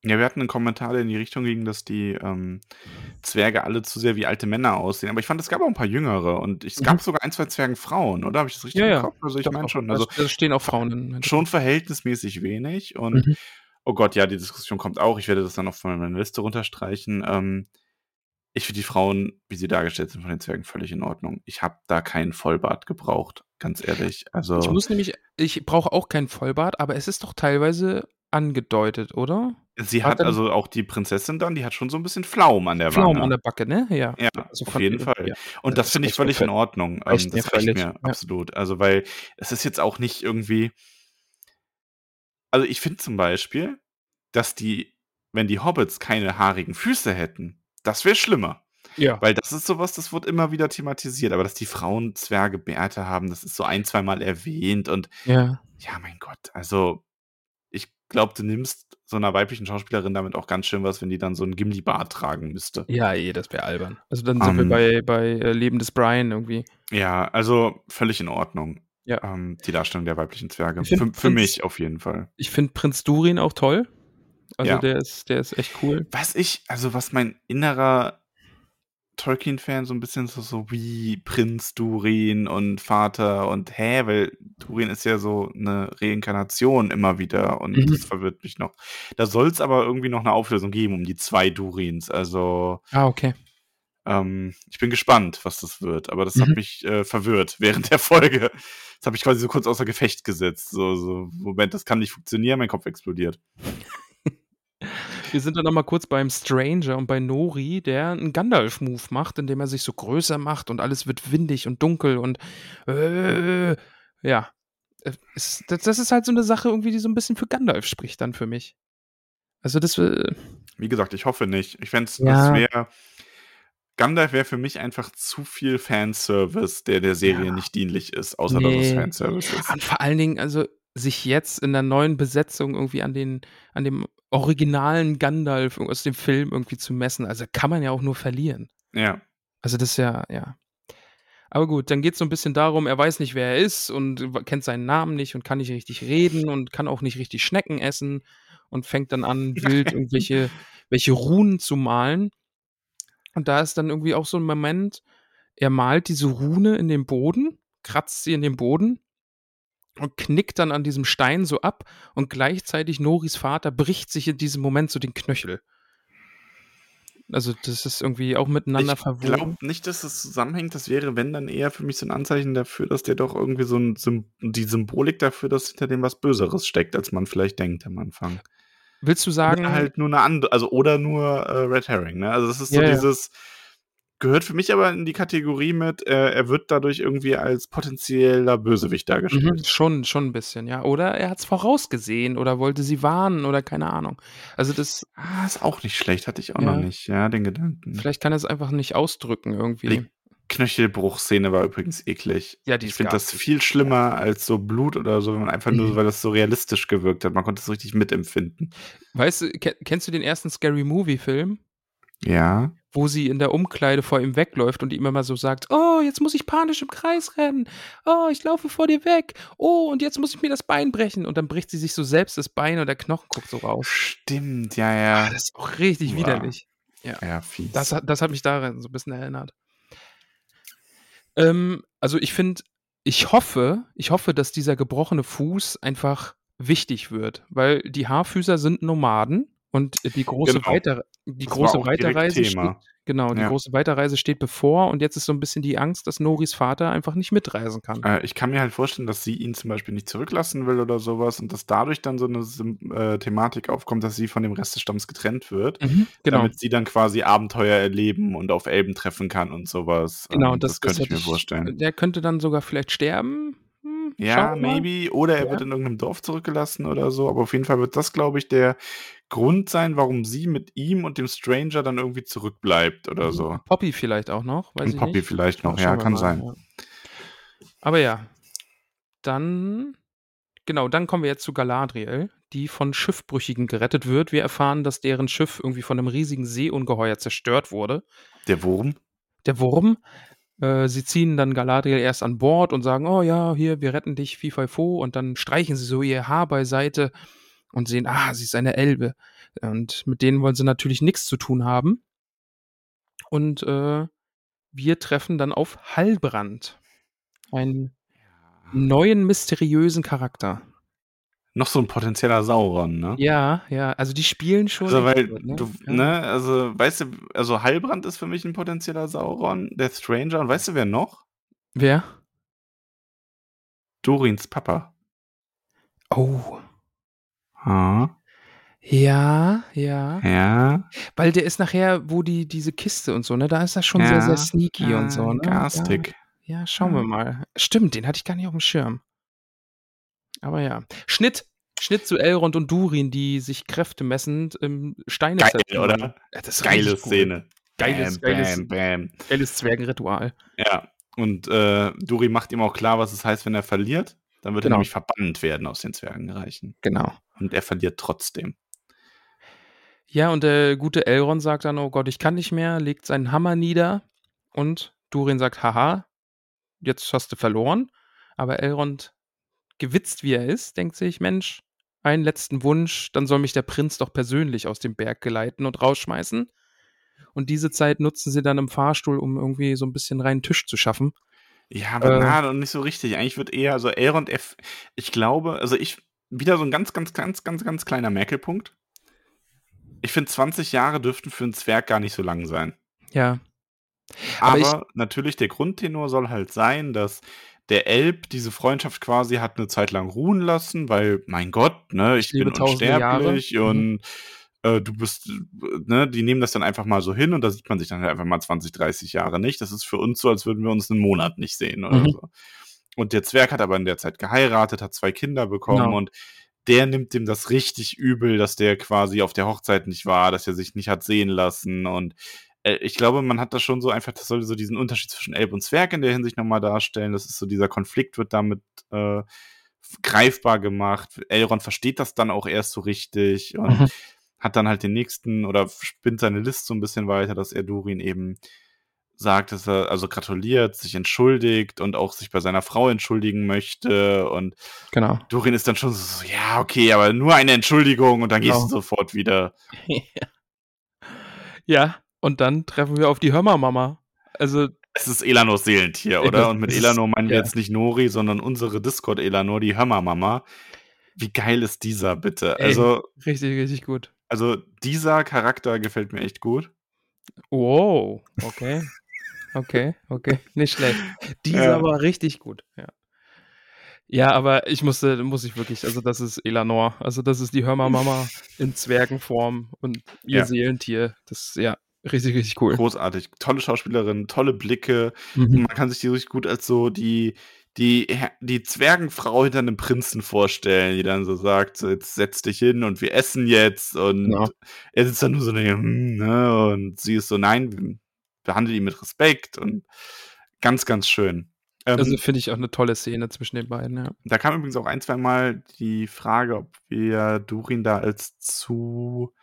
B: Ja, wir hatten einen Kommentar, der in die Richtung ging, dass die ähm, Zwerge alle zu sehr wie alte Männer aussehen. Aber ich fand, es gab auch ein paar jüngere und es
A: Mhm.
B: gab sogar ein, zwei Zwergenfrauen, oder? Habe ich das richtig
A: Ja, ja.
B: im Kopf? Also ich meine schon.
A: Da-
B: Also
A: da stehen auch Frauen
B: schon verhältnismäßig wenig. Und
A: Mhm.
B: oh Gott, ja, die Diskussion kommt auch. Ich werde das dann noch von meiner Liste runterstreichen. Ähm, ich finde die Frauen, wie sie dargestellt sind von den Zwergen, völlig in Ordnung. Ich habe da keinen Vollbart gebraucht, ganz ehrlich. Also
A: Ich muss nämlich, ich brauche auch kein Vollbart, aber es ist doch teilweise angedeutet, oder?
B: sie
A: hat
B: hat also auch die Prinzessin dann, die hat schon so ein bisschen Flaum an der
A: Pflaumen
B: Wange.
A: an der Backe, ne? Ja.
B: Ja,
A: Also
B: auf jeden Fall.
A: ja.
B: Und
A: Das
B: das finde ich völlig in. Ordnung. Ähm, das reicht
A: völlig,
B: mir
A: ja.
B: absolut. Also, weil es ist jetzt auch nicht irgendwie. Also, ich finde zum Beispiel, dass die, wenn die Hobbits keine haarigen Füße hätten, das wäre schlimmer.
A: Ja.
B: Weil das ist sowas, das wird immer wieder thematisiert. Aber dass die Frauen Zwerge Bärte haben, das ist so ein, zwei Mal erwähnt. Und
A: Ja.
B: ja, mein Gott, also glaube, du nimmst so einer weiblichen Schauspielerin damit auch ganz schön was, wenn die dann so einen Gimli-Bart tragen müsste.
A: Ja, eh, das wäre albern. Also dann sind
B: Ähm.
A: wir bei, bei äh, Leben des Brian irgendwie.
B: Ja, also völlig in Ordnung.
A: Ja.
B: Ähm, die Darstellung der weiblichen Zwerge. Für, für
A: Prinz-
B: mich auf jeden Fall.
A: Ich finde Prinz Durin auch toll. Also
B: Ja.
A: der ist, der ist echt cool.
B: Was ich, also was mein innerer Tolkien-Fan so ein bisschen so, so wie Prinz Durin und Vater und hä, weil Durin ist ja so eine Reinkarnation immer wieder und
A: Mhm.
B: das verwirrt mich noch. Da soll es aber irgendwie noch eine Auflösung geben um die zwei Durins. Also
A: Ah, okay.
B: ähm, ich bin gespannt, was das wird, aber das
A: Mhm.
B: hat mich äh, verwirrt während der Folge. Das habe ich quasi so kurz außer Gefecht gesetzt. So, so, Moment, das kann nicht funktionieren, mein Kopf explodiert.
A: Wir sind dann nochmal kurz beim Stranger und bei Nori, der einen Gandalf-Move macht, indem er sich so größer macht und alles wird windig und dunkel und äh, ja. Äh, Es, das, das ist halt so eine Sache irgendwie, die so ein bisschen für Gandalf spricht dann für mich. Also das äh,
B: Wie gesagt, ich hoffe nicht. Ich fände es,
A: Ja.
B: das wäre. Gandalf wäre für mich einfach zu viel Fanservice, der der Serie
A: Ja.
B: nicht dienlich ist, außer dass es
A: Nee.
B: Fanservice ist.
A: Und vor allen Dingen, also sich jetzt in der neuen Besetzung irgendwie an den, an dem originalen Gandalf aus dem Film irgendwie zu messen, also kann man ja auch nur verlieren.
B: Ja.
A: Also das ist ja, ja. Aber gut, dann geht es so ein bisschen darum, er weiß nicht, wer er ist und kennt seinen Namen nicht und kann nicht richtig reden und kann auch nicht richtig Schnecken essen und fängt dann an, wild irgendwelche welche Runen zu malen. Und da ist dann irgendwie auch so ein Moment, er malt diese Rune in den Boden, kratzt sie in den Boden und knickt dann an diesem Stein so ab und gleichzeitig Noris Vater bricht sich in diesem Moment so den Knöchel. Also, das ist irgendwie auch miteinander
B: Ich
A: verwoben.
B: glaube nicht, dass es zusammenhängt. Das wäre, wenn, dann eher für mich so 'n Anzeichen dafür, dass der doch irgendwie so 'n Sym die Symbolik dafür, dass hinter dem was Böseres steckt, als man vielleicht denkt am Anfang.
A: Willst du
B: Oder
A: sagen
B: halt nur 'ne and also, oder nur, äh, Red Herring, ne? Also, das ist so
A: Ja, ja.
B: Gehört für mich aber in die Kategorie mit, äh, er wird dadurch irgendwie als potenzieller Bösewicht
A: Mhm,
B: dargestellt.
A: schon schon 'n bisschen, ja. Oder er hat's vorausgesehen oder wollte sie warnen oder keine Ahnung. Also, das
B: Ah, ist auch nicht schlecht, hatte ich auch
A: Ja.
B: noch nicht, ja, den Gedanken.
A: vielleicht kann er's einfach nicht ausdrücken irgendwie.
B: Die Knöchelbruchszene war übrigens eklig.
A: Ja, die
B: Ich finde das viel schlimmer als so Blut oder so, wenn man einfach nur
A: Mhm.
B: weil das so realistisch gewirkt hat. Man konnte es richtig mitempfinden.
A: Weißt du, ke kennst du den ersten Scary Movie Film?
B: Ja.
A: Wo sie in der Umkleide vor ihm wegläuft und ihm immer so sagt: „Oh, jetzt muss ich panisch im Kreis rennen. Oh, ich laufe vor dir weg. Oh, und jetzt muss ich mir das Bein brechen.“ Und dann bricht sie sich so selbst das Bein und der Knochen guckt so raus.
B: Stimmt, ja,
A: Ah,
B: ja.
A: das ist auch richtig
B: Uah.
A: widerlich. Ja.
B: Ja, fies.
A: Das hat das hat mich daran so 'n bisschen erinnert. Ähm, also, ich finde ich hoffe ich hoffe, dass dieser gebrochene Fuß einfach wichtig wird, weil die Haarfüßer sind Nomaden und die große
B: Genau.
A: Weiter die
B: Das
A: große Weiterreise steht genau, die
B: Ja.
A: große Weiterreise steht bevor und jetzt ist so 'n bisschen die Angst, dass Noris Vater einfach nicht mitreisen kann.
B: Äh, ich kann mir halt vorstellen, dass sie ihn zum Beispiel nicht zurücklassen will oder so was und dass dadurch dann so 'ne Sym äh, Thematik aufkommt, dass sie von dem Rest des Stamms getrennt wird,
A: Mhm, genau.
B: damit sie dann quasi Abenteuer erleben und auf Elben treffen kann und so was.
A: Genau,
B: Ähm,
A: das
B: das könnte ich
A: hätte
B: mir vorstellen.
A: Der könnte dann sogar vielleicht sterben.
B: Ja, maybe. Oder er
A: Ja.
B: wird in irgendeinem Dorf zurückgelassen oder so. Aber auf jeden Fall wird das, glaube ich, der Grund sein, warum sie mit ihm und dem Stranger dann irgendwie zurückbleibt oder
A: Mhm,
B: so.
A: Poppy vielleicht auch noch, weiß
B: Und
A: ich
B: Poppy
A: nicht.
B: vielleicht noch, ja, kann
A: mal,
B: sein.
A: Aber ja, dann genau, dann kommen wir jetzt zu Galadriel, die von Schiffbrüchigen gerettet wird. Wir erfahren, dass deren Schiff irgendwie von 'nem riesigen Seeungeheuer zerstört wurde.
B: Der Wurm?
A: Der Wurm. Äh, sie ziehen dann Galadriel erst an Bord und sagen: „Oh ja, hier, wir retten dich, Fi Fai Fo.“ Und dann streichen sie so ihr Haar beiseite und sehen, ah, sie ist eine Elbe. Und mit denen wollen sie natürlich nix zu tun haben. Und, äh, wir treffen dann auf Hallbrand. Einen neuen mysteriösen Charakter.
B: Noch so 'n potenzieller Sauron, ne?
A: Ja, ja, also die spielen schon
B: Also, weil
A: gut, ne?
B: du
A: Ja.
B: ne, also, weißt du also, Hallbrand ist für mich 'n potenzieller Sauron, der Stranger und weißt du, wer noch?
A: Wer?
B: Dorins Papa.
A: Oh.
B: Ah.
A: Ja, ja.
B: Ja.
A: Weil der ist nachher, wo die diese Kiste und so, ne, da ist er schon sehr, sehr
B: Ja,
A: sneaky
B: ja,
A: und so, ne?
B: garstig.
A: Ja, ja, schauen wir
B: Ja.
A: mal. Stimmt, den hatte ich gar nicht auf'm Schirm. Aber ja. Schnitt Schnitt zu Elrond und Durin, die sich kräftemessend im Steine
B: Geil, oder?
A: Ja, das ist
B: Geile. Szene.
A: Geiles
B: Bam,
A: geiles
B: bam, bam.
A: geiles Zwergenritual.
B: Ja, und, äh, Durin macht ihm auch klar, was es heißt, wenn er verliert. Dann wird er
A: Genau.
B: nämlich verbannt werden aus den Zwergenreichen.
A: Genau.
B: Und er verliert trotzdem.
A: Ja, und der gute Elrond sagt dann: „Oh Gott, ich kann nicht mehr“, legt seinen Hammer nieder und Durin sagt: „Haha, jetzt hast du verloren.“ Aber Elrond, gewitzt wie er ist, denkt sich: „Mensch, einen letzten Wunsch, dann soll mich der Prinz doch persönlich aus dem Berg geleiten und rausschmeißen.“ Und diese Zeit nutzen sie dann im Fahrstuhl, um irgendwie so 'n bisschen reinen Tisch zu schaffen.
B: Ja, aber
A: Äh.
B: na, noch nicht so richtig. Eigentlich wird eher also, Elrond F ich glaube also, ich wieder so 'n ganz, ganz, ganz, ganz, ganz kleiner Merkelpunkt. Ich finde, 20 Jahre dürften für 'n Zwerg gar nicht so lang sein.
A: Ja. Aber ich
B: Aber natürlich, der Grundtenor soll halt sein, dass der Elb diese Freundschaft quasi hat 'ne Zeit lang ruhen lassen, weil, mein Gott, ne,
A: Ich
B: ich bin
A: tausende Jahre.
B: unsterblich
A: Mhm.
B: und, äh, du bist ne, die nehmen das dann einfach mal so hin und da sieht man sich dann halt einfach mal 20, 30 Jahre nicht. Das ist für uns so, als würden wir uns 'nen Monat nicht sehen oder
A: Mhm.
B: so. Und der Zwerg hat aber in der Zeit geheiratet, hat 2 Kinder bekommen
A: Genau.
B: und der nimmt dem das richtig übel, dass der quasi auf der Hochzeit nicht war, dass er sich nicht hat sehen lassen und, äh, ich glaube, man hat das schon so einfach das soll so diesen Unterschied zwischen Elb und Zwerg in der Hinsicht noch mal darstellen. Das ist so dieser Konflikt wird damit, äh, greifbar gemacht. Elrond versteht das dann auch erst so richtig und
A: Mhm.
B: hat dann halt den nächsten oder spinnt seine List so 'n bisschen weiter, dass er Durin eben sagt, dass er also, gratuliert, sich entschuldigt und auch sich bei seiner Frau entschuldigen möchte und
A: Genau.
B: Durin ist dann schon so: „Ja, okay, aber nur eine Entschuldigung und dann gehst
A: Genau.
B: du sofort wieder.“
A: Ja. Und dann treffen wir auf die Hörmer-Mama. Also
B: Es ist Elanors Seelentier, oder? Und mit Elanor meinen wir
A: ja.
B: jetzt nicht Nori, sondern unsere Discord-Elanor, die Hörmer-Mama. Wie geil ist dieser bitte?
A: Ey,
B: Also
A: richtig, richtig gut.
B: also, dieser Charakter gefällt mir echt gut.
A: Wow, okay. Okay, okay. Nicht schlecht. Die ist
B: Ja.
A: aber richtig gut. Ja. Ja, aber ich musste, muss ich wirklich, also das ist Elanor. Also das ist die Hörmer-Mama in Zwergenform und ihr
B: Ja.
A: Seelentier. Das ist ja richtig, richtig cool.
B: Großartig. Tolle Schauspielerin, tolle Blicke.
A: Mhm.
B: Man kann sich die richtig gut als so die, die, die Zwergenfrau hinter einem Prinzen vorstellen, die dann so sagt, so, jetzt setz dich hin und wir essen jetzt. Und
A: Genau.
B: er sitzt dann nur so, hm, ne, und sie ist so, nein, behandle ihn mit Respekt und ganz, ganz schön. Ähm,
A: Also finde ich auch eine tolle Szene zwischen den beiden, ja.
B: da kam übrigens auch ein, zwei Mal die Frage, ob wir Durin da als zu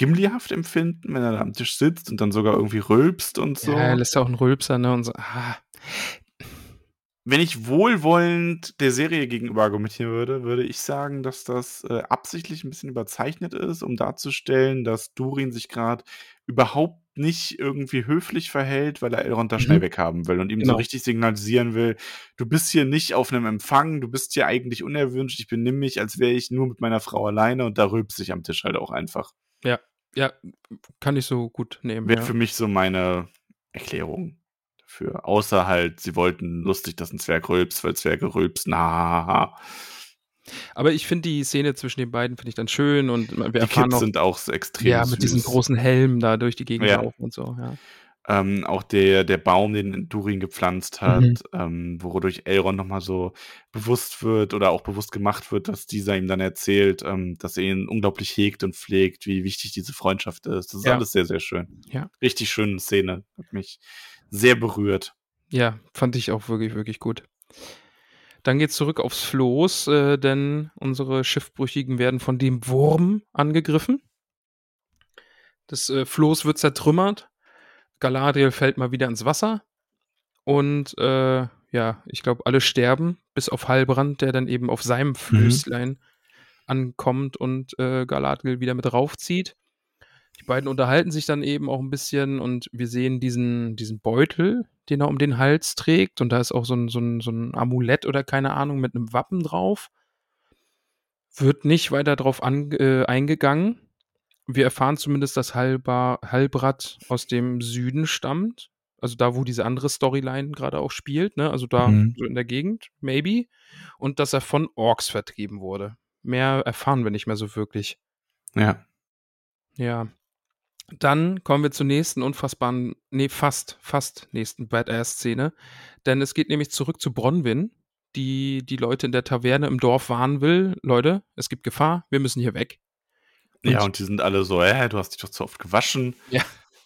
B: Gimlihaft empfinden, wenn er da am Tisch sitzt und dann sogar irgendwie rülpst und so.
A: Ja, er lässt ja auch einen Rülpser, ne? Und so, ah,
B: Wenn ich wohlwollend der Serie gegenüber argumentieren würde, würde ich sagen, dass das äh, absichtlich ein bisschen überzeichnet ist, um darzustellen, dass Durin sich gerade überhaupt nicht irgendwie höflich verhält, weil er Elrond da
A: Mhm.
B: schnell weghaben will und ihm so
A: Genau.
B: richtig signalisieren will, du bist hier nicht auf einem Empfang, du bist hier eigentlich unerwünscht, ich benimm mich, als wäre ich nur mit meiner Frau alleine und da rülpst sich am Tisch halt auch einfach.
A: ja, kann ich so gut nehmen.
B: Wäre
A: Ja.
B: für mich so meine Erklärung dafür. Außer halt, sie wollten lustig, dass ein Zwerg rülpst, weil Zwerge rülpst, na,
A: Aber ich finde die Szene zwischen den beiden finde ich dann schön und wir
B: Die
A: erfahren
B: Kids
A: noch,
B: sind auch so extrem
A: ja,
B: süß.
A: mit diesem großen Helm da durch die Gegend
B: Ja.
A: laufen und so, ja.
B: Ähm, auch der, der Baum, den Durin gepflanzt hat,
A: Mhm.
B: ähm, wodurch Elrond nochmal so bewusst wird oder auch bewusst gemacht wird, dass dieser ihm dann erzählt, ähm, dass er ihn unglaublich hegt und pflegt, wie wichtig diese Freundschaft ist. Das ist
A: Ja.
B: alles sehr, sehr schön.
A: Ja.
B: Richtig schöne Szene. Hat mich sehr berührt.
A: Ja, fand ich auch wirklich, wirklich gut. Dann geht's zurück aufs Floß, äh, denn unsere Schiffbrüchigen werden von dem Wurm angegriffen. Das äh, Floß wird zertrümmert. Galadriel fällt mal wieder ins Wasser. Und äh, ja, ich glaube, alle sterben, bis auf Halbrand, der dann eben auf seinem Flößlein ankommt und äh, Galadriel wieder mit raufzieht. Die beiden unterhalten sich dann eben auch ein bisschen und wir sehen diesen, diesen Beutel, den er um den Hals trägt. Und da ist auch so ein, so, ein, so ein Amulett oder keine Ahnung mit einem Wappen drauf. Wird nicht weiter drauf an, äh, eingegangen. Wir erfahren zumindest, dass Halba, Halbrad aus dem Süden stammt. Also da, wo diese andere Storyline gerade auch spielt, ne? Also da
B: Mhm.
A: so in der Gegend, maybe. Und dass er von Orks vertrieben wurde. Mehr erfahren wir nicht mehr so wirklich.
B: Ja.
A: Ja. Dann kommen wir zur nächsten unfassbaren, nee, fast, fast nächsten Badass-Szene. Denn es geht nämlich zurück zu Bronwyn, die die Leute in der Taverne im Dorf warnen will. Leute, es gibt Gefahr, wir müssen hier weg.
B: Ja,
A: Und-
B: und die sind alle so, äh, du hast dich doch zu oft gewaschen.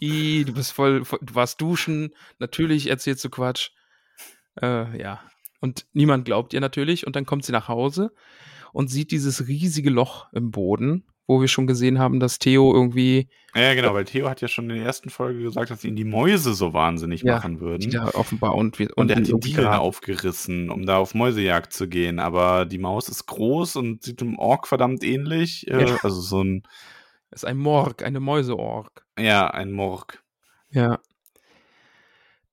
A: I, du bist voll, voll, du warst duschen, natürlich erzählst du Quatsch. Äh, ja. Und niemand glaubt ihr natürlich. Und dann kommt sie nach Hause und sieht dieses riesige Loch im Boden, wo wir schon gesehen haben, dass Theo irgendwie
B: Ja, genau, weil Theo hat ja schon in der ersten Folge gesagt, dass ihn die Mäuse so wahnsinnig
A: Ja,
B: machen würden.
A: da offenbar und wir
B: Und er hat die Dielen aufgerissen, um da auf Mäusejagd zu gehen. Aber die Maus ist groß und sieht dem Ork verdammt ähnlich. Äh,
A: Ja.
B: Also so ein,
A: ist ein Morg, eine Mäuseorg.
B: ja, ein Morg.
A: Ja.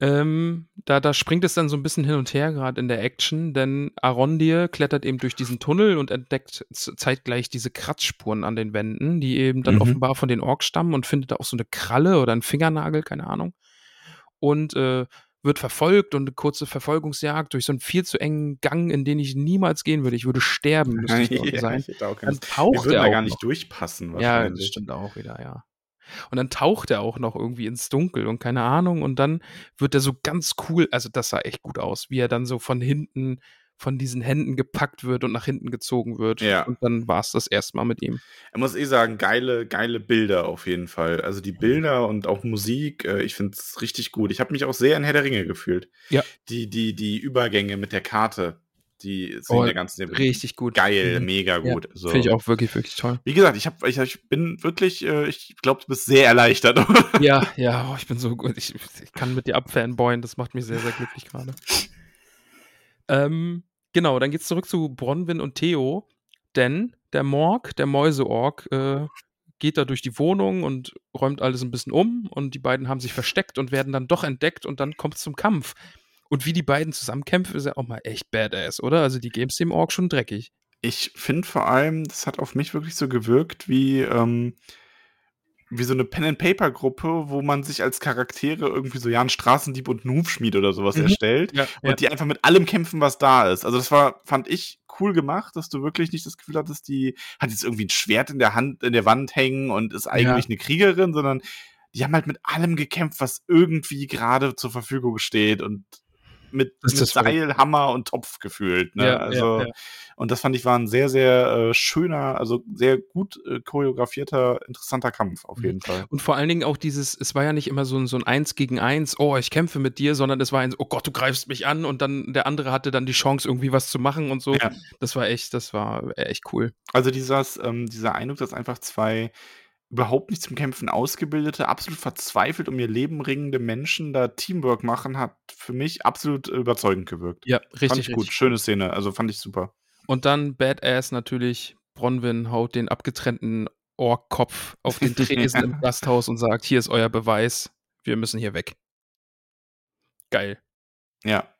A: Ähm, da, da springt es dann so ein bisschen hin und her, gerade in der Action, denn Arondir klettert eben durch diesen Tunnel und entdeckt zeitgleich diese Kratzspuren an den Wänden, die eben dann
B: Mhm.
A: offenbar von den Orks stammen und findet da auch so eine Kralle oder einen Fingernagel, keine Ahnung. Und äh, wird verfolgt und eine kurze Verfolgungsjagd durch so einen viel zu engen Gang, in den ich niemals gehen würde. Ich würde sterben, müsste ich dort sein.
B: ich hätte auch
A: Dann taucht
B: Wir würden
A: er
B: da gar
A: noch.
B: nicht durchpassen,
A: Ja, das stimmt auch wieder, ja. Und dann taucht er auch noch irgendwie ins Dunkel und keine Ahnung. Und dann wird er so ganz cool, also das sah echt gut aus, wie er dann so von hinten von diesen Händen gepackt wird und nach hinten gezogen wird.
B: Ja.
A: Und dann war es das erste Mal mit ihm.
B: Ich muss eh sagen, geile, geile Bilder auf jeden Fall. Also die Bilder und auch Musik, äh, ich finde es richtig gut. Ich habe mich auch sehr in Herr der Ringe gefühlt.
A: Ja.
B: Die, die, die Übergänge mit der Karte, die sind
A: Oh,
B: der ganzen
A: Richtig gut.
B: geil, mega
A: Ja,
B: gut. so.
A: Finde ich auch wirklich, wirklich toll.
B: Wie gesagt, ich, hab, ich, ich bin wirklich, äh, ich glaube, du bist sehr erleichtert.
A: Ja, ja, oh, ich bin so gut. Ich, ich kann mit dir abfanboyen, das macht mich sehr, sehr glücklich gerade. Ähm, genau, dann geht's zurück zu Bronwyn und Theo, denn der Morg, der Mäuseorg, äh, geht da durch die Wohnung und räumt alles ein bisschen um und die beiden haben sich versteckt und werden dann doch entdeckt und dann kommt es zum Kampf. Und wie die beiden zusammenkämpfen, ist ja auch mal echt badass, oder? Also die Games dem Org schon dreckig.
B: Ich finde vor allem, das hat auf mich wirklich so gewirkt, wie, ähm, wie so eine Pen-and-Paper-Gruppe, wo man sich als Charaktere irgendwie so, ja, ein Straßendieb und ein Hufschmied oder sowas
A: Mhm.
B: erstellt
A: Ja,
B: und
A: ja.
B: die einfach mit allem kämpfen, was da ist. Also das war, fand ich cool gemacht, dass du wirklich nicht das Gefühl hattest, die hat jetzt irgendwie ein Schwert in der Hand, in der Wand hängen und ist eigentlich eine Kriegerin, sondern die haben halt mit allem gekämpft, was irgendwie gerade zur Verfügung steht und mit, mit. Seil, Hammer und Topf gefühlt. Ne?
A: Ja, ja,
B: also,
A: ja.
B: und das fand ich war ein sehr, sehr äh, schöner, also sehr gut äh, choreografierter, interessanter Kampf auf
A: Mhm.
B: jeden Fall.
A: Und vor allen Dingen auch dieses, es war ja nicht immer so ein, so ein Eins gegen Eins, oh, ich kämpfe mit dir, sondern es war ein, oh Gott, du greifst mich an und dann der andere hatte dann die Chance, irgendwie was zu machen und so.
B: Ja.
A: Das war echt, das war echt cool.
B: Also dieses, ähm, dieser Eindruck, dass einfach zwei überhaupt nicht zum Kämpfen ausgebildete, absolut verzweifelt um ihr Leben ringende Menschen da Teamwork machen, hat für mich absolut überzeugend gewirkt.
A: Ja,
B: fand
A: richtig,
B: ich gut,
A: richtig.
B: schöne Szene, also fand ich super.
A: Und dann Badass natürlich, Bronwyn haut den abgetrennten Orkkopf auf den Tresen im Gasthaus und sagt, hier ist euer Beweis, wir müssen hier weg. Geil.
B: Ja,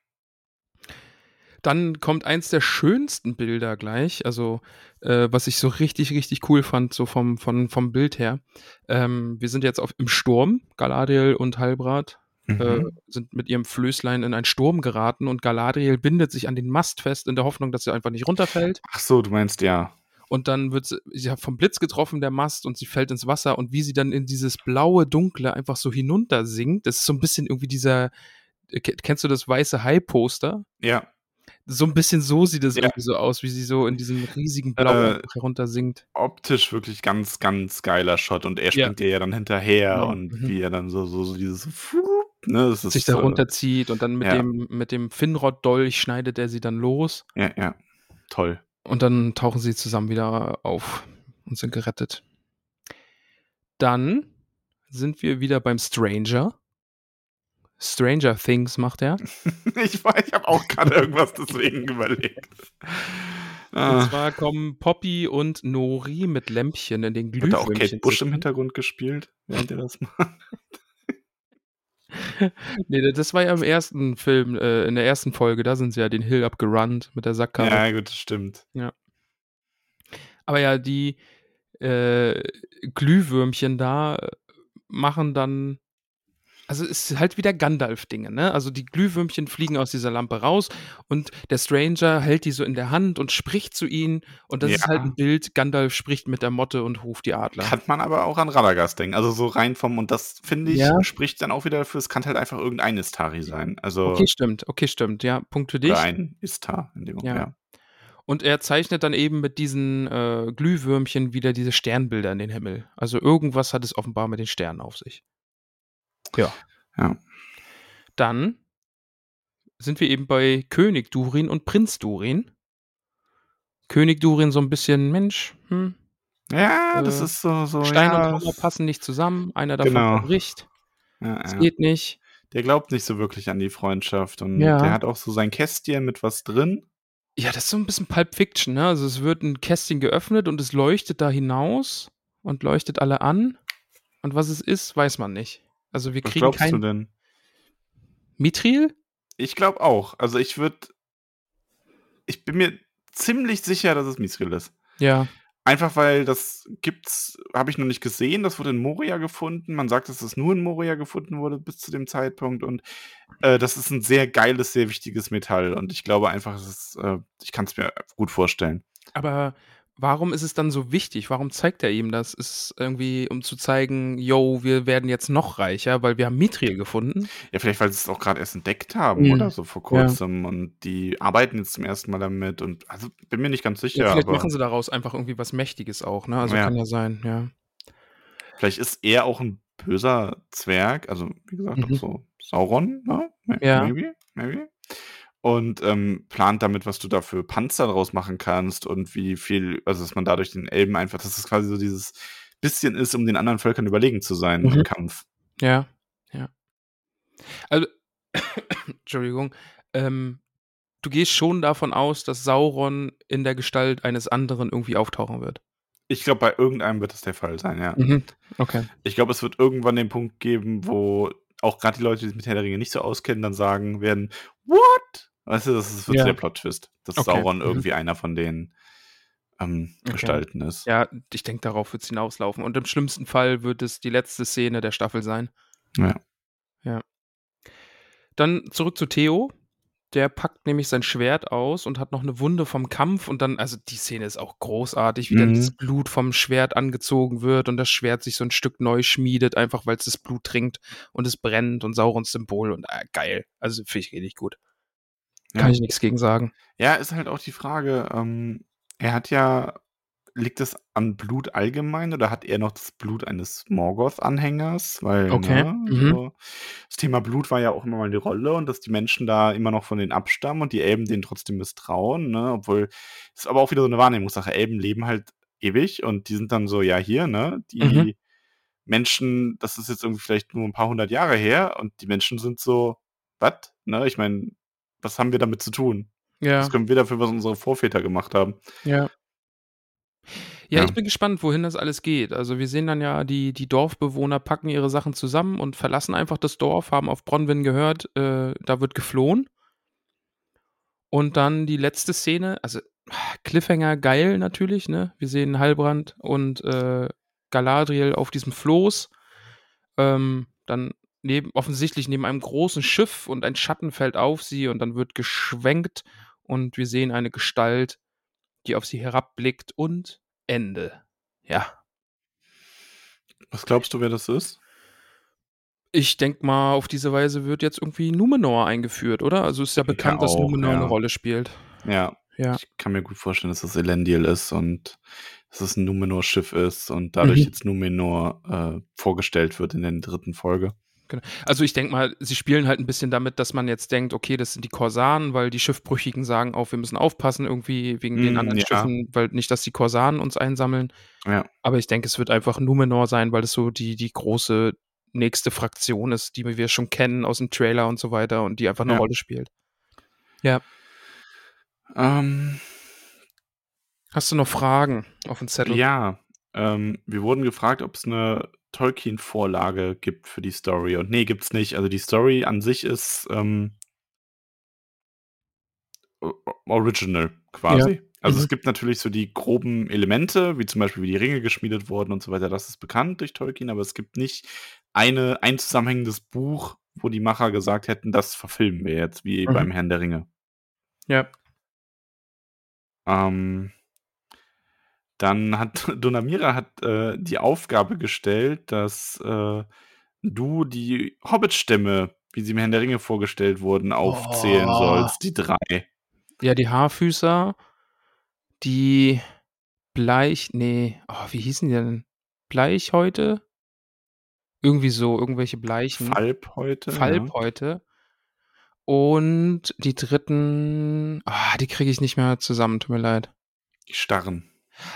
A: Dann kommt eins der schönsten Bilder gleich, also äh, was ich so richtig, richtig cool fand, so vom, vom, vom Bild her. Ähm, wir sind jetzt auf, im Sturm, Galadriel und Halbrand äh,
B: mhm.
A: sind mit ihrem Flößlein in einen Sturm geraten und Galadriel bindet sich an den Mast fest in der Hoffnung, dass sie einfach nicht runterfällt.
B: Ach so, du meinst ja.
A: Und dann wird sie, sie hat vom Blitz getroffen, der Mast, und sie fällt ins Wasser. Und wie sie dann in dieses blaue, dunkle einfach so hinunter sinkt, das ist so ein bisschen irgendwie dieser, äh, ke- kennst du das weiße Hai-Poster?
B: Ja,
A: So ein bisschen so sieht es
B: Ja.
A: irgendwie so aus, wie sie so in diesem riesigen Blau
B: Äh,
A: einfach heruntersinkt.
B: optisch wirklich ganz, ganz geiler Shot und er
A: Ja.
B: springt ihr ja dann hinterher
A: Genau,
B: und
A: mhm.
B: wie er dann so, so, so dieses, ne, das ist
A: Sich da
B: äh,
A: runterzieht und dann mit
B: ja.
A: dem, mit dem Finrod-Dolch schneidet er sie dann los.
B: Ja, ja, toll.
A: Und dann tauchen sie zusammen wieder auf und sind gerettet. Dann sind wir wieder beim Stranger. Stranger Things macht er.
B: ich weiß, ich habe auch gerade irgendwas deswegen überlegt.
A: Und
B: Ah,
A: zwar kommen Poppy und Nori mit Lämpchen in den
B: wird da auch Kate
A: Glühwürmchen.
B: Bush im. Hintergrund gespielt, während er das macht?
A: Nee, das war ja im ersten Film, äh, in der ersten Folge, da sind sie ja den Hill abgerannt mit der Sackkarre.
B: Ja, gut, das stimmt.
A: Aber ja, die äh, Glühwürmchen da machen dann. Also es ist halt wieder Gandalf-Dinge, ne? Also die Glühwürmchen fliegen aus dieser Lampe raus und der Stranger hält die so in der Hand und spricht zu ihnen. Und das ist
B: Ja.
A: halt ein Bild, Gandalf spricht mit der Motte und ruft die Adler.
B: Kann man aber auch an Radagast denken. Also so rein vom, und das finde ich,
A: Ja.
B: spricht dann auch wieder dafür, es kann halt einfach irgendein Istari sein. Also
A: Okay, stimmt, okay, stimmt. Ja, Punkt für dich.
B: oder ein Istar in dem
A: Ja.
B: ja.
A: Und er zeichnet dann eben mit diesen äh, Glühwürmchen wieder diese Sternbilder in den Himmel. Also irgendwas hat es offenbar mit den Sternen auf sich. Ja.
B: Ja.
A: Dann sind wir eben bei König Durin und Prinz Durin. König Durin so ein bisschen, Mensch, hm,
B: Ja, das
A: Äh,
B: ist so, so
A: Stein
B: ja,
A: und Hammer passen nicht zusammen. Einer davon
B: Genau.
A: bricht.
B: Ja,
A: Es
B: ja.
A: geht nicht.
B: Der glaubt nicht so wirklich an die Freundschaft und
A: Ja.
B: der hat auch so sein Kästchen mit was drin.
A: Ja, das ist so ein bisschen Pulp Fiction, ne? Also es wird ein Kästchen geöffnet und es leuchtet da hinaus und leuchtet alle an. Und was es ist, weiß man nicht. Also wir
B: Was
A: kriegen
B: glaubst du denn?
A: Mithril?
B: Ich glaube auch. Also ich würde, ich bin mir ziemlich sicher, dass es Mithril ist.
A: Ja.
B: Einfach weil das gibt's, habe ich noch nicht gesehen. Das wurde in Moria gefunden. Man sagt, dass es nur in Moria gefunden wurde bis zu dem Zeitpunkt. Und äh, das ist ein sehr geiles, sehr wichtiges Metall. Und ich glaube einfach, es ist, äh, ich kann es mir gut vorstellen.
A: Aber warum ist es dann so wichtig? Warum zeigt er ihm das? Ist irgendwie, um zu zeigen, yo, wir werden jetzt noch reicher, weil wir haben Mithril gefunden?
B: Ja, vielleicht, weil sie es auch gerade erst entdeckt haben
A: Mhm.
B: oder so vor kurzem. Und die arbeiten jetzt zum ersten Mal damit. Und also bin mir nicht ganz sicher.
A: Ja, vielleicht
B: aber
A: machen sie daraus einfach irgendwie was Mächtiges auch, ne? Also
B: Ja.
A: kann ja sein, ja.
B: vielleicht ist er auch ein böser Zwerg. Also, wie gesagt,
A: Mhm.
B: auch so Sauron, ne?
A: Ja.
B: Maybe, maybe. Und ähm, plant damit, was du da für Panzer draus machen kannst und wie viel, also dass man dadurch den Elben einfach, dass es quasi so dieses bisschen ist, um den anderen Völkern überlegen zu sein
A: Mhm.
B: im Kampf.
A: Ja, ja. Also, Entschuldigung, ähm, du gehst schon davon aus, dass Sauron in der Gestalt eines anderen irgendwie auftauchen wird.
B: Ich glaube, bei irgendeinem wird es der Fall sein, ja.
A: Mhm. Okay.
B: Ich glaube, es wird irgendwann den Punkt geben, wo auch gerade die Leute, die sich mit Herr der Ringe nicht so auskennen, dann sagen werden, what? Weißt du, das ist- wird
A: Ja.
B: der Plot-Twist, dass
A: Okay,
B: Sauron
A: mhm.
B: irgendwie einer von den ähm,
A: Okay.
B: gestalten ist.
A: Ja, ich denke, darauf wird es hinauslaufen. Und im schlimmsten Fall wird es die letzte Szene der Staffel sein.
B: Ja.
A: Ja. Dann zurück zu Theo. Der packt nämlich sein Schwert aus und hat noch eine Wunde vom Kampf. Und dann, also die Szene ist auch großartig, wie dann
B: Mhm.
A: das Blut vom Schwert angezogen wird und das Schwert sich so ein Stück neu schmiedet, einfach weil es das Blut trinkt und es brennt und Saurons Symbol und äh, geil. Also finde ich richtig gut. Kann
B: Ja.
A: ich nichts gegen sagen.
B: Ja, ist halt auch die Frage, ähm, er hat ja liegt es an Blut allgemein oder hat er noch das Blut eines Morgoth-Anhängers? Weil,
A: Okay,
B: ne,
A: mhm.
B: so, das Thema Blut war ja auch immer mal eine Rolle und dass die Menschen da immer noch von denen abstammen und die Elben denen trotzdem misstrauen, ne? Obwohl, ist aber auch wieder so eine Wahrnehmungssache. Elben leben halt ewig und die sind dann so, ja, hier, ne? Die
A: Mhm.
B: Menschen, das ist jetzt irgendwie vielleicht nur ein paar hundert Jahre her und die Menschen sind so, was? Ne? Ich meine, was haben wir damit zu tun?
A: Ja.
B: Was können wir dafür, was unsere Vorväter gemacht haben?
A: Ja. Ja,
B: Ja.
A: ich bin gespannt, wohin das alles geht. Also wir sehen dann ja, die, die Dorfbewohner packen ihre Sachen zusammen und verlassen einfach das Dorf, haben auf Bronwyn gehört, äh, da wird geflohen. Und dann die letzte Szene, also Cliffhanger geil natürlich, ne? Wir sehen Halbrand und äh, Galadriel auf diesem Floß. Ähm, dann neben, offensichtlich neben einem großen Schiff und ein Schatten fällt auf sie und dann wird geschwenkt und wir sehen eine Gestalt, die auf sie herabblickt und Ende. Ja.
B: Was glaubst du, wer das ist?
A: Ich denke mal, auf diese Weise wird jetzt irgendwie Numenor eingeführt, oder? Also ist ja bekannt, dass
B: auch,
A: Numenor
B: ja.
A: eine Rolle spielt.
B: Ja,
A: Ja.
B: ich kann mir gut vorstellen, dass das Elendil ist und dass es ein Numenor-Schiff ist und dadurch
A: Mhm.
B: jetzt Numenor äh, vorgestellt wird in der dritten Folge.
A: Genau. Also ich denke mal, sie spielen halt ein bisschen damit, dass man jetzt denkt, okay, das sind die Korsaren, weil die Schiffbrüchigen sagen auch, wir müssen aufpassen irgendwie wegen den
B: Mm,
A: anderen
B: ja.
A: Schiffen, weil nicht, dass die Korsaren uns einsammeln.
B: Ja.
A: Aber ich denke, es wird einfach Numenor sein, weil es so die, die große nächste Fraktion ist, die wir schon kennen aus dem Trailer und so weiter und die einfach eine
B: Ja.
A: Rolle spielt.
B: Ähm,
A: Hast du noch Fragen auf dem Zettel?
B: ja, ähm, wir wurden gefragt, ob es eine Tolkien-Vorlage gibt für die Story. Und nee, gibt's nicht. Also die Story an sich ist ähm, original quasi. Also
A: Mhm.
B: es gibt natürlich so die groben Elemente, wie zum Beispiel wie die Ringe geschmiedet wurden und so weiter. Das ist bekannt durch Tolkien, aber es gibt nicht eine, ein zusammenhängendes Buch, wo die Macher gesagt hätten, das verfilmen wir jetzt, wie
A: Mhm.
B: beim Herrn der Ringe.
A: Ja.
B: Ähm, dann hat Donamira hat äh, die Aufgabe gestellt, dass äh, du die Hobbit-Stämme, wie sie im Herrn der Ringe vorgestellt wurden, aufzählen
A: Oh.
B: sollst. Die drei.
A: Ja, die Haarfüßer, die Bleich, nee, oh, wie hießen die denn? Bleichhäute? Irgendwie so, irgendwelche Bleichen.
B: Falb heute.
A: Falbhäute. Und die dritten, ah, die kriege ich nicht mehr zusammen, tut mir leid.
B: Ja. Die Starren.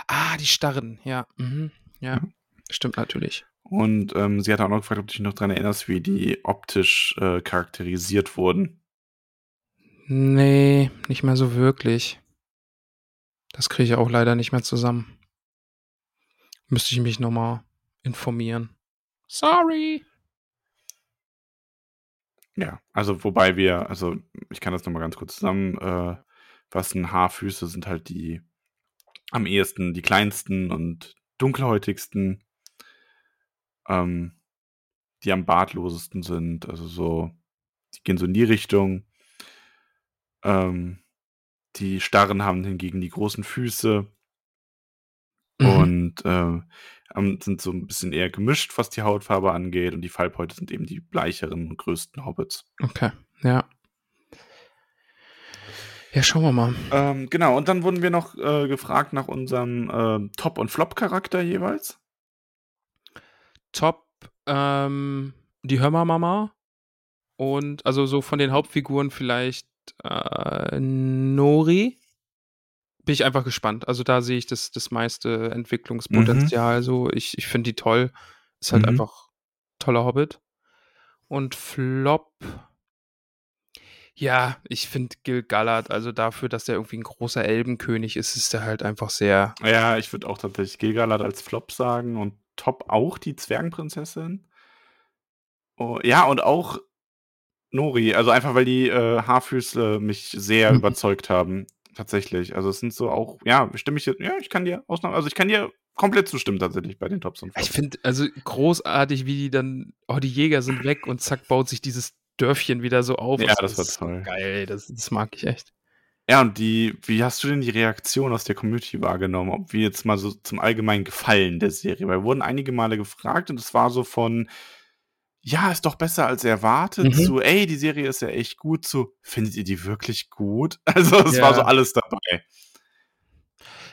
A: Ah, die Starren, ja. Mhm. Ja,
B: Mhm.
A: stimmt natürlich.
B: Und ähm, sie hat auch noch gefragt, ob du dich noch daran erinnerst, wie die optisch äh, charakterisiert wurden.
A: Nee, nicht mehr so wirklich. Das kriege ich auch leider nicht mehr zusammen. Müsste ich mich nochmal informieren. Sorry.
B: Ja, also wobei wir, also ich kann das nochmal ganz kurz zusammen äh, fassen. Haarfüße sind halt die am ehesten die kleinsten und dunkelhäutigsten, ähm, die am bartlosesten sind. Also so, die gehen so in die Richtung. Ähm, die Starren haben hingegen die großen Füße
A: Mhm.
B: und äh, sind so ein bisschen eher gemischt, was die Hautfarbe angeht. Und die Falbhäute sind eben die bleicheren und größten Hobbits.
A: Okay, ja. Ja, schauen wir mal.
B: Ähm, genau, und dann wurden wir noch äh, gefragt nach unserem äh, Top- und Flop-Charakter jeweils.
A: Top, ähm, die Hörmer-Mama. Und also so von den Hauptfiguren vielleicht äh, Nori. Bin ich einfach gespannt. Also da sehe ich das, das meiste Entwicklungspotenzial. So, ich, ich finde die toll. Ist halt
B: Mhm.
A: einfach toller Hobbit. Und Flop. Ja, ich finde Gil Gallard, also dafür, dass der irgendwie ein großer Elbenkönig ist, ist der halt einfach sehr.
B: Ja, ich würde auch tatsächlich Gilgalad als Flop sagen und Top auch die Zwergenprinzessin. Oh, ja, und auch Nori, also einfach weil die äh, Haarfüße mich sehr
A: Mhm.
B: überzeugt haben. tatsächlich. Also es sind so auch, ja, stimme ich jetzt, ja, ich kann dir Ausnahme, also ich kann dir komplett zustimmen tatsächlich bei den Tops und
A: Flops. Ich finde, also großartig, wie die dann, oh, die Jäger sind weg und zack, baut sich dieses Dörfchen wieder so auf.
B: Ja, das, das war toll.
A: Geil, das, das mag ich echt.
B: Ja, und die, wie hast du denn die Reaktion aus der Community wahrgenommen? Ob wir jetzt mal so zum allgemeinen Gefallen der Serie, weil wir wurden einige Male gefragt und es war so von, ja, ist doch besser als erwartet, mhm. zu, ey, die Serie ist ja echt gut, zu, findet ihr die wirklich gut? Also, es ja. war so alles dabei.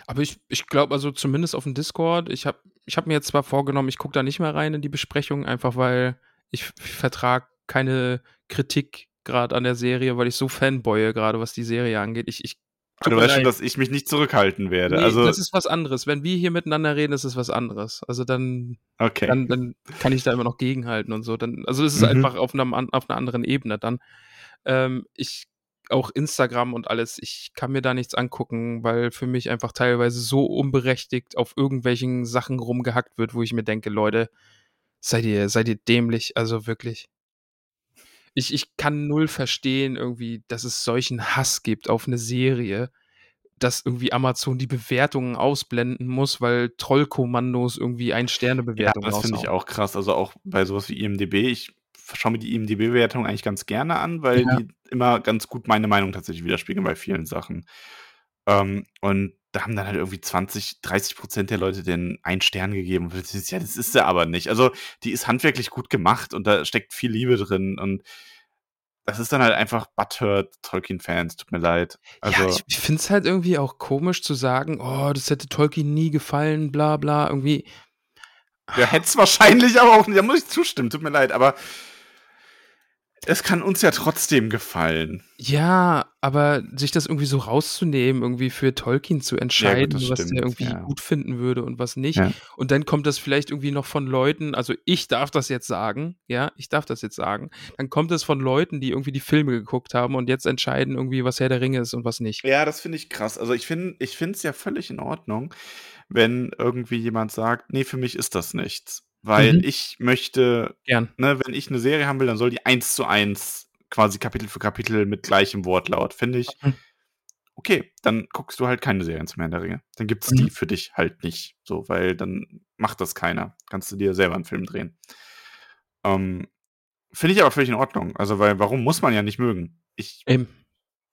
A: Aber ich, ich glaube, also zumindest auf dem Discord, ich habe ich hab mir jetzt zwar vorgenommen, ich gucke da nicht mehr rein in die Besprechung, einfach weil ich, ich vertrage keine Kritik gerade an der Serie, weil ich so fanboye, gerade was die Serie angeht. Ich, ich
B: du weißt schon, dass ich mich nicht zurückhalten werde. Nee, also
A: das ist was anderes. Wenn wir hier miteinander reden, ist es was anderes. Also dann, okay. dann, dann kann ich da immer noch gegenhalten und so. Dann, also es ist mhm. einfach auf, einem, auf einer anderen Ebene dann. Ähm, ich auch Instagram und alles, ich kann mir da nichts angucken, weil für mich einfach teilweise so unberechtigt auf irgendwelchen Sachen rumgehackt wird, wo ich mir denke, Leute, seid ihr, seid ihr dämlich, also wirklich ich, ich kann null verstehen, irgendwie, dass es solchen Hass gibt auf eine Serie, dass irgendwie Amazon die Bewertungen ausblenden muss, weil Trollkommandos irgendwie ein Sternebewertung
B: Ja, das finde ich auch krass. Also auch bei sowas wie IMDB. Ich schaue mir die IMDB-Bewertung eigentlich ganz gerne an, weil ja. die immer ganz gut meine Meinung tatsächlich widerspiegeln bei vielen Sachen. Ähm, und da haben dann halt irgendwie 20, 30 Prozent der Leute den einen Stern gegeben. Das ist, ja, das ist sie aber nicht. Also, die ist handwerklich gut gemacht und da steckt viel Liebe drin und das ist dann halt einfach Butthurt Tolkien-Fans, tut mir leid. Also, ja,
A: ich, ich finde es halt irgendwie auch komisch zu sagen, oh, das hätte Tolkien nie gefallen, bla bla, irgendwie.
B: Ja, hätte es wahrscheinlich aber auch nicht, da muss ich zustimmen, tut mir leid, aber es kann uns ja trotzdem gefallen.
A: Ja, aber sich das irgendwie so rauszunehmen, irgendwie für Tolkien zu entscheiden, ja, gut, was stimmt, der irgendwie ja. gut finden würde und was nicht. Ja. Und dann kommt das vielleicht irgendwie noch von Leuten, also ich darf das jetzt sagen, ja, ich darf das jetzt sagen. Dann kommt es von Leuten, die irgendwie die Filme geguckt haben und jetzt entscheiden irgendwie, was Herr der Ringe ist und was nicht.
B: Ja, das finde ich krass. Also ich finde ich es ja völlig in Ordnung, wenn irgendwie jemand sagt, nee, für mich ist das nichts. Weil mhm. ich möchte,
A: Gern.
B: ne, wenn ich eine Serie haben will, dann soll die eins zu eins quasi Kapitel für Kapitel mit gleichem Wortlaut. Finde ich, mhm. okay, dann guckst du halt keine Serien zum Herrn der Ringe. Dann gibt es mhm. die für dich halt nicht. So, weil dann macht das keiner. Kannst du dir selber einen Film drehen. Ähm, Finde ich aber völlig in Ordnung. Also, weil warum muss man ja nicht mögen? Ich.
A: Eben.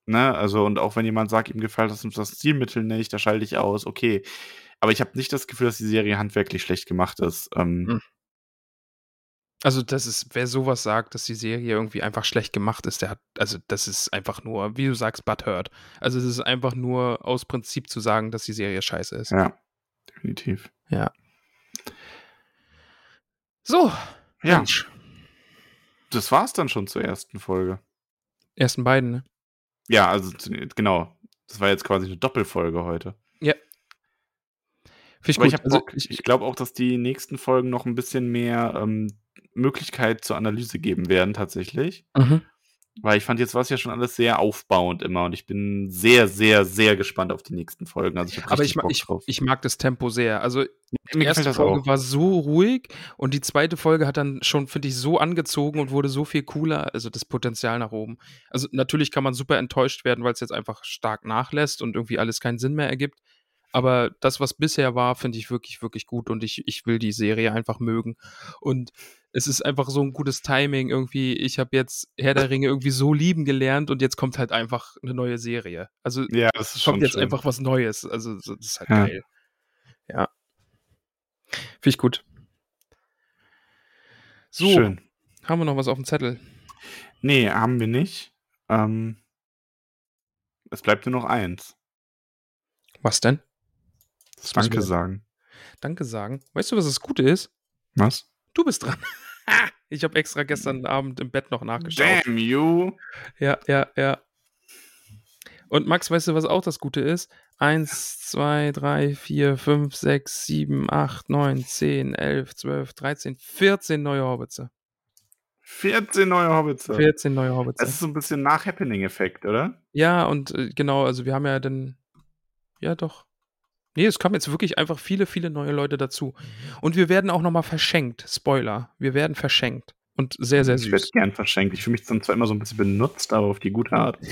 B: Ne, also, und auch wenn jemand sagt, ihm gefällt das, das Stilmittel nicht, da schalte ich aus, okay. Aber ich habe nicht das Gefühl, dass die Serie handwerklich schlecht gemacht ist. Ähm, hm.
A: Also, das ist, wer sowas sagt, dass die Serie irgendwie einfach schlecht gemacht ist, der hat, also das ist einfach nur, wie du sagst, Butthurt. Also es ist einfach nur aus Prinzip zu sagen, dass die Serie scheiße ist.
B: Ja, definitiv.
A: Ja. So.
B: Ja. Mensch. Das war's dann schon zur ersten Folge.
A: Ersten beiden, ne?
B: Ja, also genau. Das war jetzt quasi eine Doppelfolge heute.
A: Ja,
B: ich, ich, also, ich, ich glaube auch, dass die nächsten Folgen noch ein bisschen mehr ähm, Möglichkeit zur Analyse geben werden, tatsächlich. Mhm. Weil ich fand, jetzt war es ja schon alles sehr aufbauend immer und ich bin sehr, sehr, sehr gespannt auf die nächsten Folgen. Also ich
A: Aber ich, ich, ich, mag das Tempo sehr. Also die erste Folge auch. war so ruhig und die zweite Folge hat dann schon, finde ich, so angezogen und wurde so viel cooler. Also das Potenzial nach oben. Also natürlich kann man super enttäuscht werden, weil es jetzt einfach stark nachlässt und irgendwie alles keinen Sinn mehr ergibt. Aber das, was bisher war, finde ich wirklich, wirklich gut und ich, ich will die Serie einfach mögen. Und es ist einfach so ein gutes Timing irgendwie. Ich habe jetzt Herr der Ringe irgendwie so lieben gelernt und jetzt kommt halt einfach eine neue Serie. Also
B: ja, das
A: ist kommt jetzt schön. einfach was Neues. Also das ist halt ja. geil. Ja. Finde ich gut. So. Schön. Haben wir noch was auf dem Zettel?
B: Nee, haben wir nicht. Ähm, es bleibt nur noch eins.
A: Was denn?
B: Das Danke sagen.
A: Danke sagen. Weißt du, was das Gute ist?
B: Was?
A: Du bist dran. ich habe extra gestern Abend im Bett noch nachgeschaut.
B: Damn you.
A: Ja, ja, ja. Und Max, weißt du, was auch das Gute ist? Eins, zwei, drei, vier, fünf, sechs, sieben, acht, neun, zehn, elf, zwölf, dreizehn, vierzehn neue Hobbitze.
B: 14 neue Hobbitze.
A: 14 neue Hobbitze.
B: Das ist so ein bisschen Nach-Happening-Effekt, oder?
A: Ja, und äh, genau, also wir haben ja dann. Ja, doch. Nee, es kommen jetzt wirklich einfach viele, viele neue Leute dazu. Und wir werden auch nochmal verschenkt. Spoiler. Wir werden verschenkt. Und sehr, sehr süß.
B: Ich werde gern verschenkt. Ich fühle mich dann zwar immer so ein bisschen benutzt, aber auf die gute Art.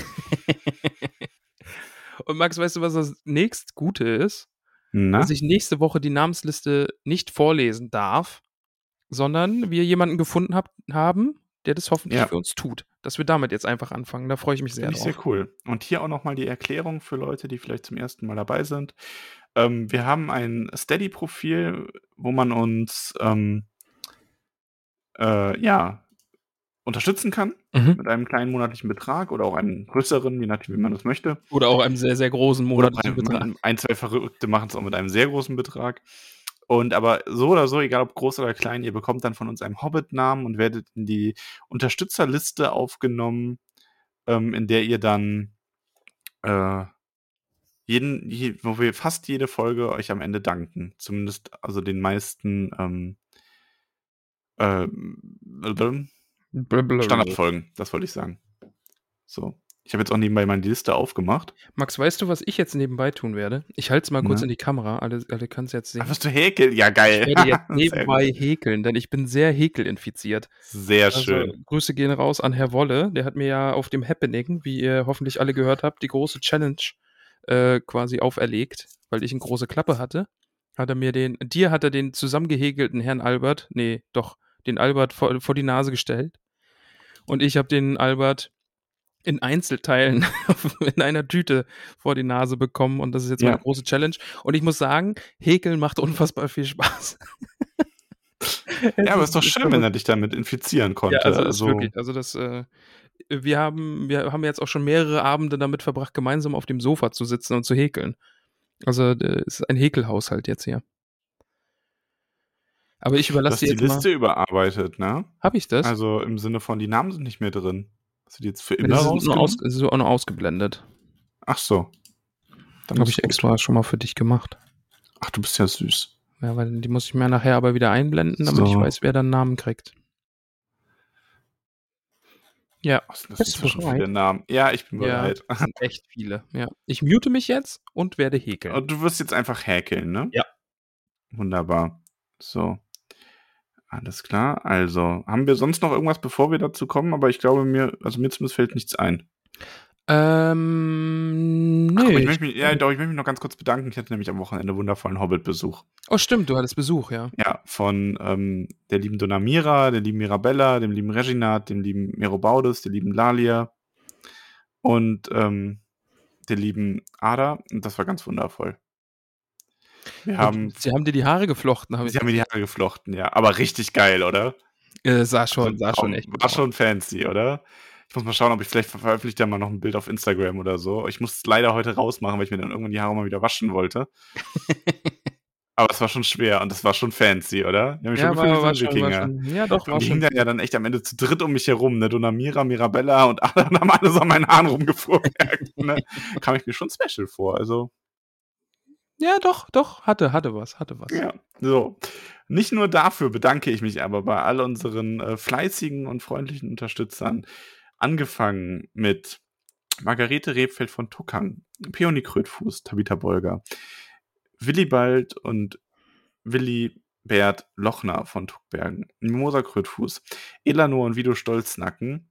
A: Und Max, weißt du, was das nächst Gute ist?
B: Na?
A: Dass ich nächste Woche die Namensliste nicht vorlesen darf, sondern wir jemanden gefunden hab, haben, der das hoffentlich
B: Ja.
A: für uns tut. Dass wir damit jetzt einfach anfangen. Da freue ich mich sehr
B: Finde ich
A: drauf.
B: sehr cool. Und hier auch nochmal die Erklärung für Leute, die vielleicht zum ersten Mal dabei sind. Ähm, wir haben ein Steady-Profil, wo man uns ähm, äh, ja, unterstützen kann
A: Mhm.
B: mit einem kleinen monatlichen Betrag oder auch einem größeren, je nachdem, wie man das möchte.
A: Oder auch einem sehr, sehr großen
B: Oder
A: monatlichen
B: ein,
A: Betrag.
B: ein, ein, zwei Verrückte machen es auch mit einem sehr großen Betrag. Und aber so oder so, egal ob groß oder klein, ihr bekommt dann von uns einen Hobbit-Namen und werdet in die Unterstützerliste aufgenommen, ähm, in der ihr dann äh, jeden, je, wo wir fast jede Folge euch am Ende danken. Zumindest also den meisten ähm, äh. Standardfolgen, das wollte ich sagen. So. Ich habe jetzt auch nebenbei meine Liste aufgemacht.
A: Max, weißt du, was ich jetzt nebenbei tun werde? Ich halte es mal kurz
B: Na?
A: in die Kamera. Alle, alle können es jetzt sehen.
B: Ah, wirst du häkeln? Ja, geil.
A: Ich werde jetzt nebenbei häkeln, denn ich bin sehr häkelinfiziert.
B: Sehr
A: Also,
B: schön.
A: Grüße gehen raus an Herr Wolle. Der hat mir ja auf dem Happening, wie ihr hoffentlich alle gehört habt, die große Challenge äh, quasi auferlegt, weil ich eine große Klappe hatte. Hat er mir den, dir hat er den zusammengehäkelten Herrn Albert, nee, doch, den Albert vor, vor die Nase gestellt. Und ich habe den Albert in Einzelteilen in einer Tüte vor die Nase bekommen und das ist jetzt
B: Ja.
A: meine große Challenge. Und ich muss sagen, Häkeln macht unfassbar viel Spaß.
B: Ja, aber ist doch
A: Es
B: schön, wenn er dich damit infizieren konnte.
A: ja, also,
B: also
A: ist wirklich, also das, äh, wir haben, wir haben jetzt auch schon mehrere Abende damit verbracht, gemeinsam auf dem Sofa zu sitzen und zu häkeln. Also äh, es ist ein Häkelhaushalt jetzt hier. Aber ich
B: du
A: überlasse
B: hast
A: dir
B: die
A: jetzt
B: Liste überarbeitet, ne?
A: mal. Habe ich das?
B: Also im Sinne von, die Namen sind nicht mehr drin. Hast du die jetzt für
A: Ja,
B: immer
A: das ist aus, das ist auch nur ausgeblendet.
B: Ach so. Dann
A: Habe ich
B: gut.
A: extra schon mal für dich gemacht.
B: Ach, du bist ja süß.
A: Ja, weil die muss ich mir nachher aber wieder einblenden, damit ich
B: So.
A: weiß, wer dann Namen kriegt. Ja,
B: sind das
A: du
B: für schon
A: bereit?
B: viele Namen? Ja, ich bin
A: ja,
B: bereit.
A: das sind echt viele. Ja. Ich mute mich jetzt und werde häkeln.
B: Und du wirst jetzt einfach häkeln, ne?
A: Ja.
B: Wunderbar. So. Alles klar. Also, haben wir sonst noch irgendwas, bevor wir dazu kommen? Aber ich glaube mir, also mir zumindest fällt nichts ein.
A: Ähm,
B: Ach,
A: nee.
B: aber ich möchte mich, ja, doch, ich möchte mich noch ganz kurz bedanken. Ich hatte nämlich am Wochenende wundervollen Hobbit-Besuch.
A: oh, stimmt, du hattest Besuch, ja.
B: Ja, von ähm, der lieben Donamira, der lieben Mirabella, dem lieben Reginat, dem lieben Merobaudes, der lieben Lalia und ähm, der lieben Ada. Und das war ganz wundervoll. Wir haben,
A: Sie haben dir die Haare geflochten, habe ich.
B: sie haben mir die Haare geflochten, ja. Aber richtig geil, oder?
A: Äh, sah schon,
B: Also,
A: sah schon echt
B: War schon fancy, oder? Ich muss mal schauen, ob ich vielleicht ver- veröffentliche da mal noch ein Bild auf Instagram oder so. Ich muss es leider heute rausmachen, weil ich mir dann irgendwann die Haare mal wieder waschen wollte. Aber es war schon schwer und es war schon fancy, oder?
A: Ja,
B: schon
A: war, war schon, war schon. Ja, doch, war
B: Und die
A: schon.
B: hingen dann ja dann echt am Ende zu dritt um mich herum, ne? Donamira, Mirabella und alle haben alles an meinen Haaren rumgefuhrwerkt. Ne? Kam ich mir schon special vor. Also,
A: Ja, doch, doch, hatte, hatte was, hatte was.
B: ja. So. Nicht nur dafür bedanke ich mich aber bei all unseren äh, fleißigen und freundlichen Unterstützern. Angefangen mit Margarete Rebfeld von Tuckang, Peony Krötfuß, Tabitha Bolger, Willibald und Willi Bert Lochner von Tuckbergen, Mimosa Krötfuß, Elanor und Vido Stolznacken,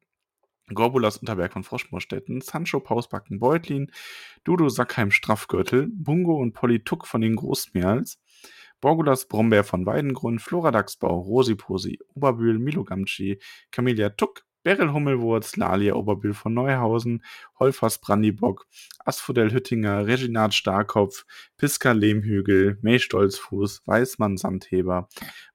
B: Gorbulas Unterberg von Froschmorstetten, Sancho Pausbacken Beutlin, Dudo Sackheim Straffgürtel, Bungo und Polly Tuck von den Großmeerls, Borgulas Brombeer von Weidengrund, Flora Dachsbau, Rosi Posi, Oberbühl, Milo Gamci, Camellia Tuck, Beryl Hummelwurz, Lalia Oberbühl von Neuhausen, Holfers Brandibock, Asphodel Hüttinger, Reginat Starkopf, Piska Lehmhügel, May Stolzfuß, Weißmann Sandheber,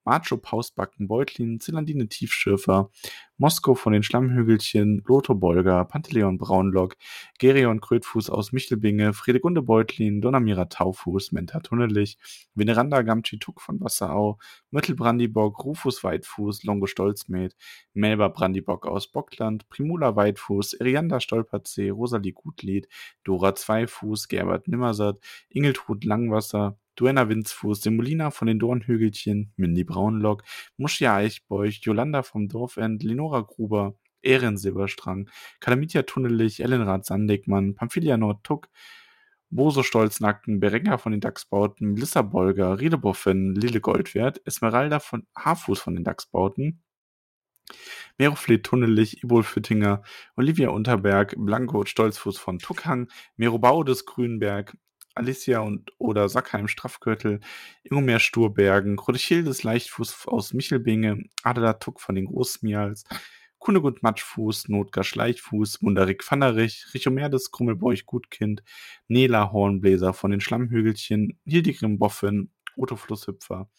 B: Macho Pausbacken Beutlin, Zelandine Tiefschürfer, Moskau von den Schlammhügelchen, Lotho Bolger, Panteleon Braunlock, Gerion Krötfuß aus Michelbinge, Fredegunde Beutlin, Donamira Taufuß, Menta Tunnelich, Veneranda Gamci Tuck von Wasserau, Myrtle Brandibock, Rufus Weitfuß, Longo Stolzmed, Melba Brandibock aus Bockland, Primula Weitfuß, Erianda Stolperzee, Rosalie Gutlied, Dora Zweifuß, Gerbert Nimmersatt, Ingeltrud Langwasser, Duenna Winzfuß, Semolina von den Dornhügelchen, Mindy Braunlock, Muschia Eichbeuch, Jolanda vom Dorfend, Lenora Gruber, Ehren Silberstrang, Kalamitia Tunnelich, Ellenrad Sandegmann, Pamphilia Nordtuck, Boso Stolznacken, Berenga von den Dachsbauten, Melissa Bolger, Riedeboffen, Lille Goldwert, Esmeralda von Haarfuß von den Dachsbauten, Merofleet Tunnelich, Ibol Füttinger, Olivia Unterberg, Blanco Stolzfuß von Tuckhang, Merobau des Grünberg, Alicia und oder Sackheim Straffgürtel, Ingomer Sturbergen, Rodechildes Leichtfuß aus Michelbinge, Adela Tuck von den Großmials, Kunegund Matschfuß, Notgar Schleichfuß, Munderik Pfannerich, Richomerdes Krummelbeuch Gutkind, Nela Hornbläser von den Schlammhügelchen, Hildegrim Boffin, Otto Flusshüpfer,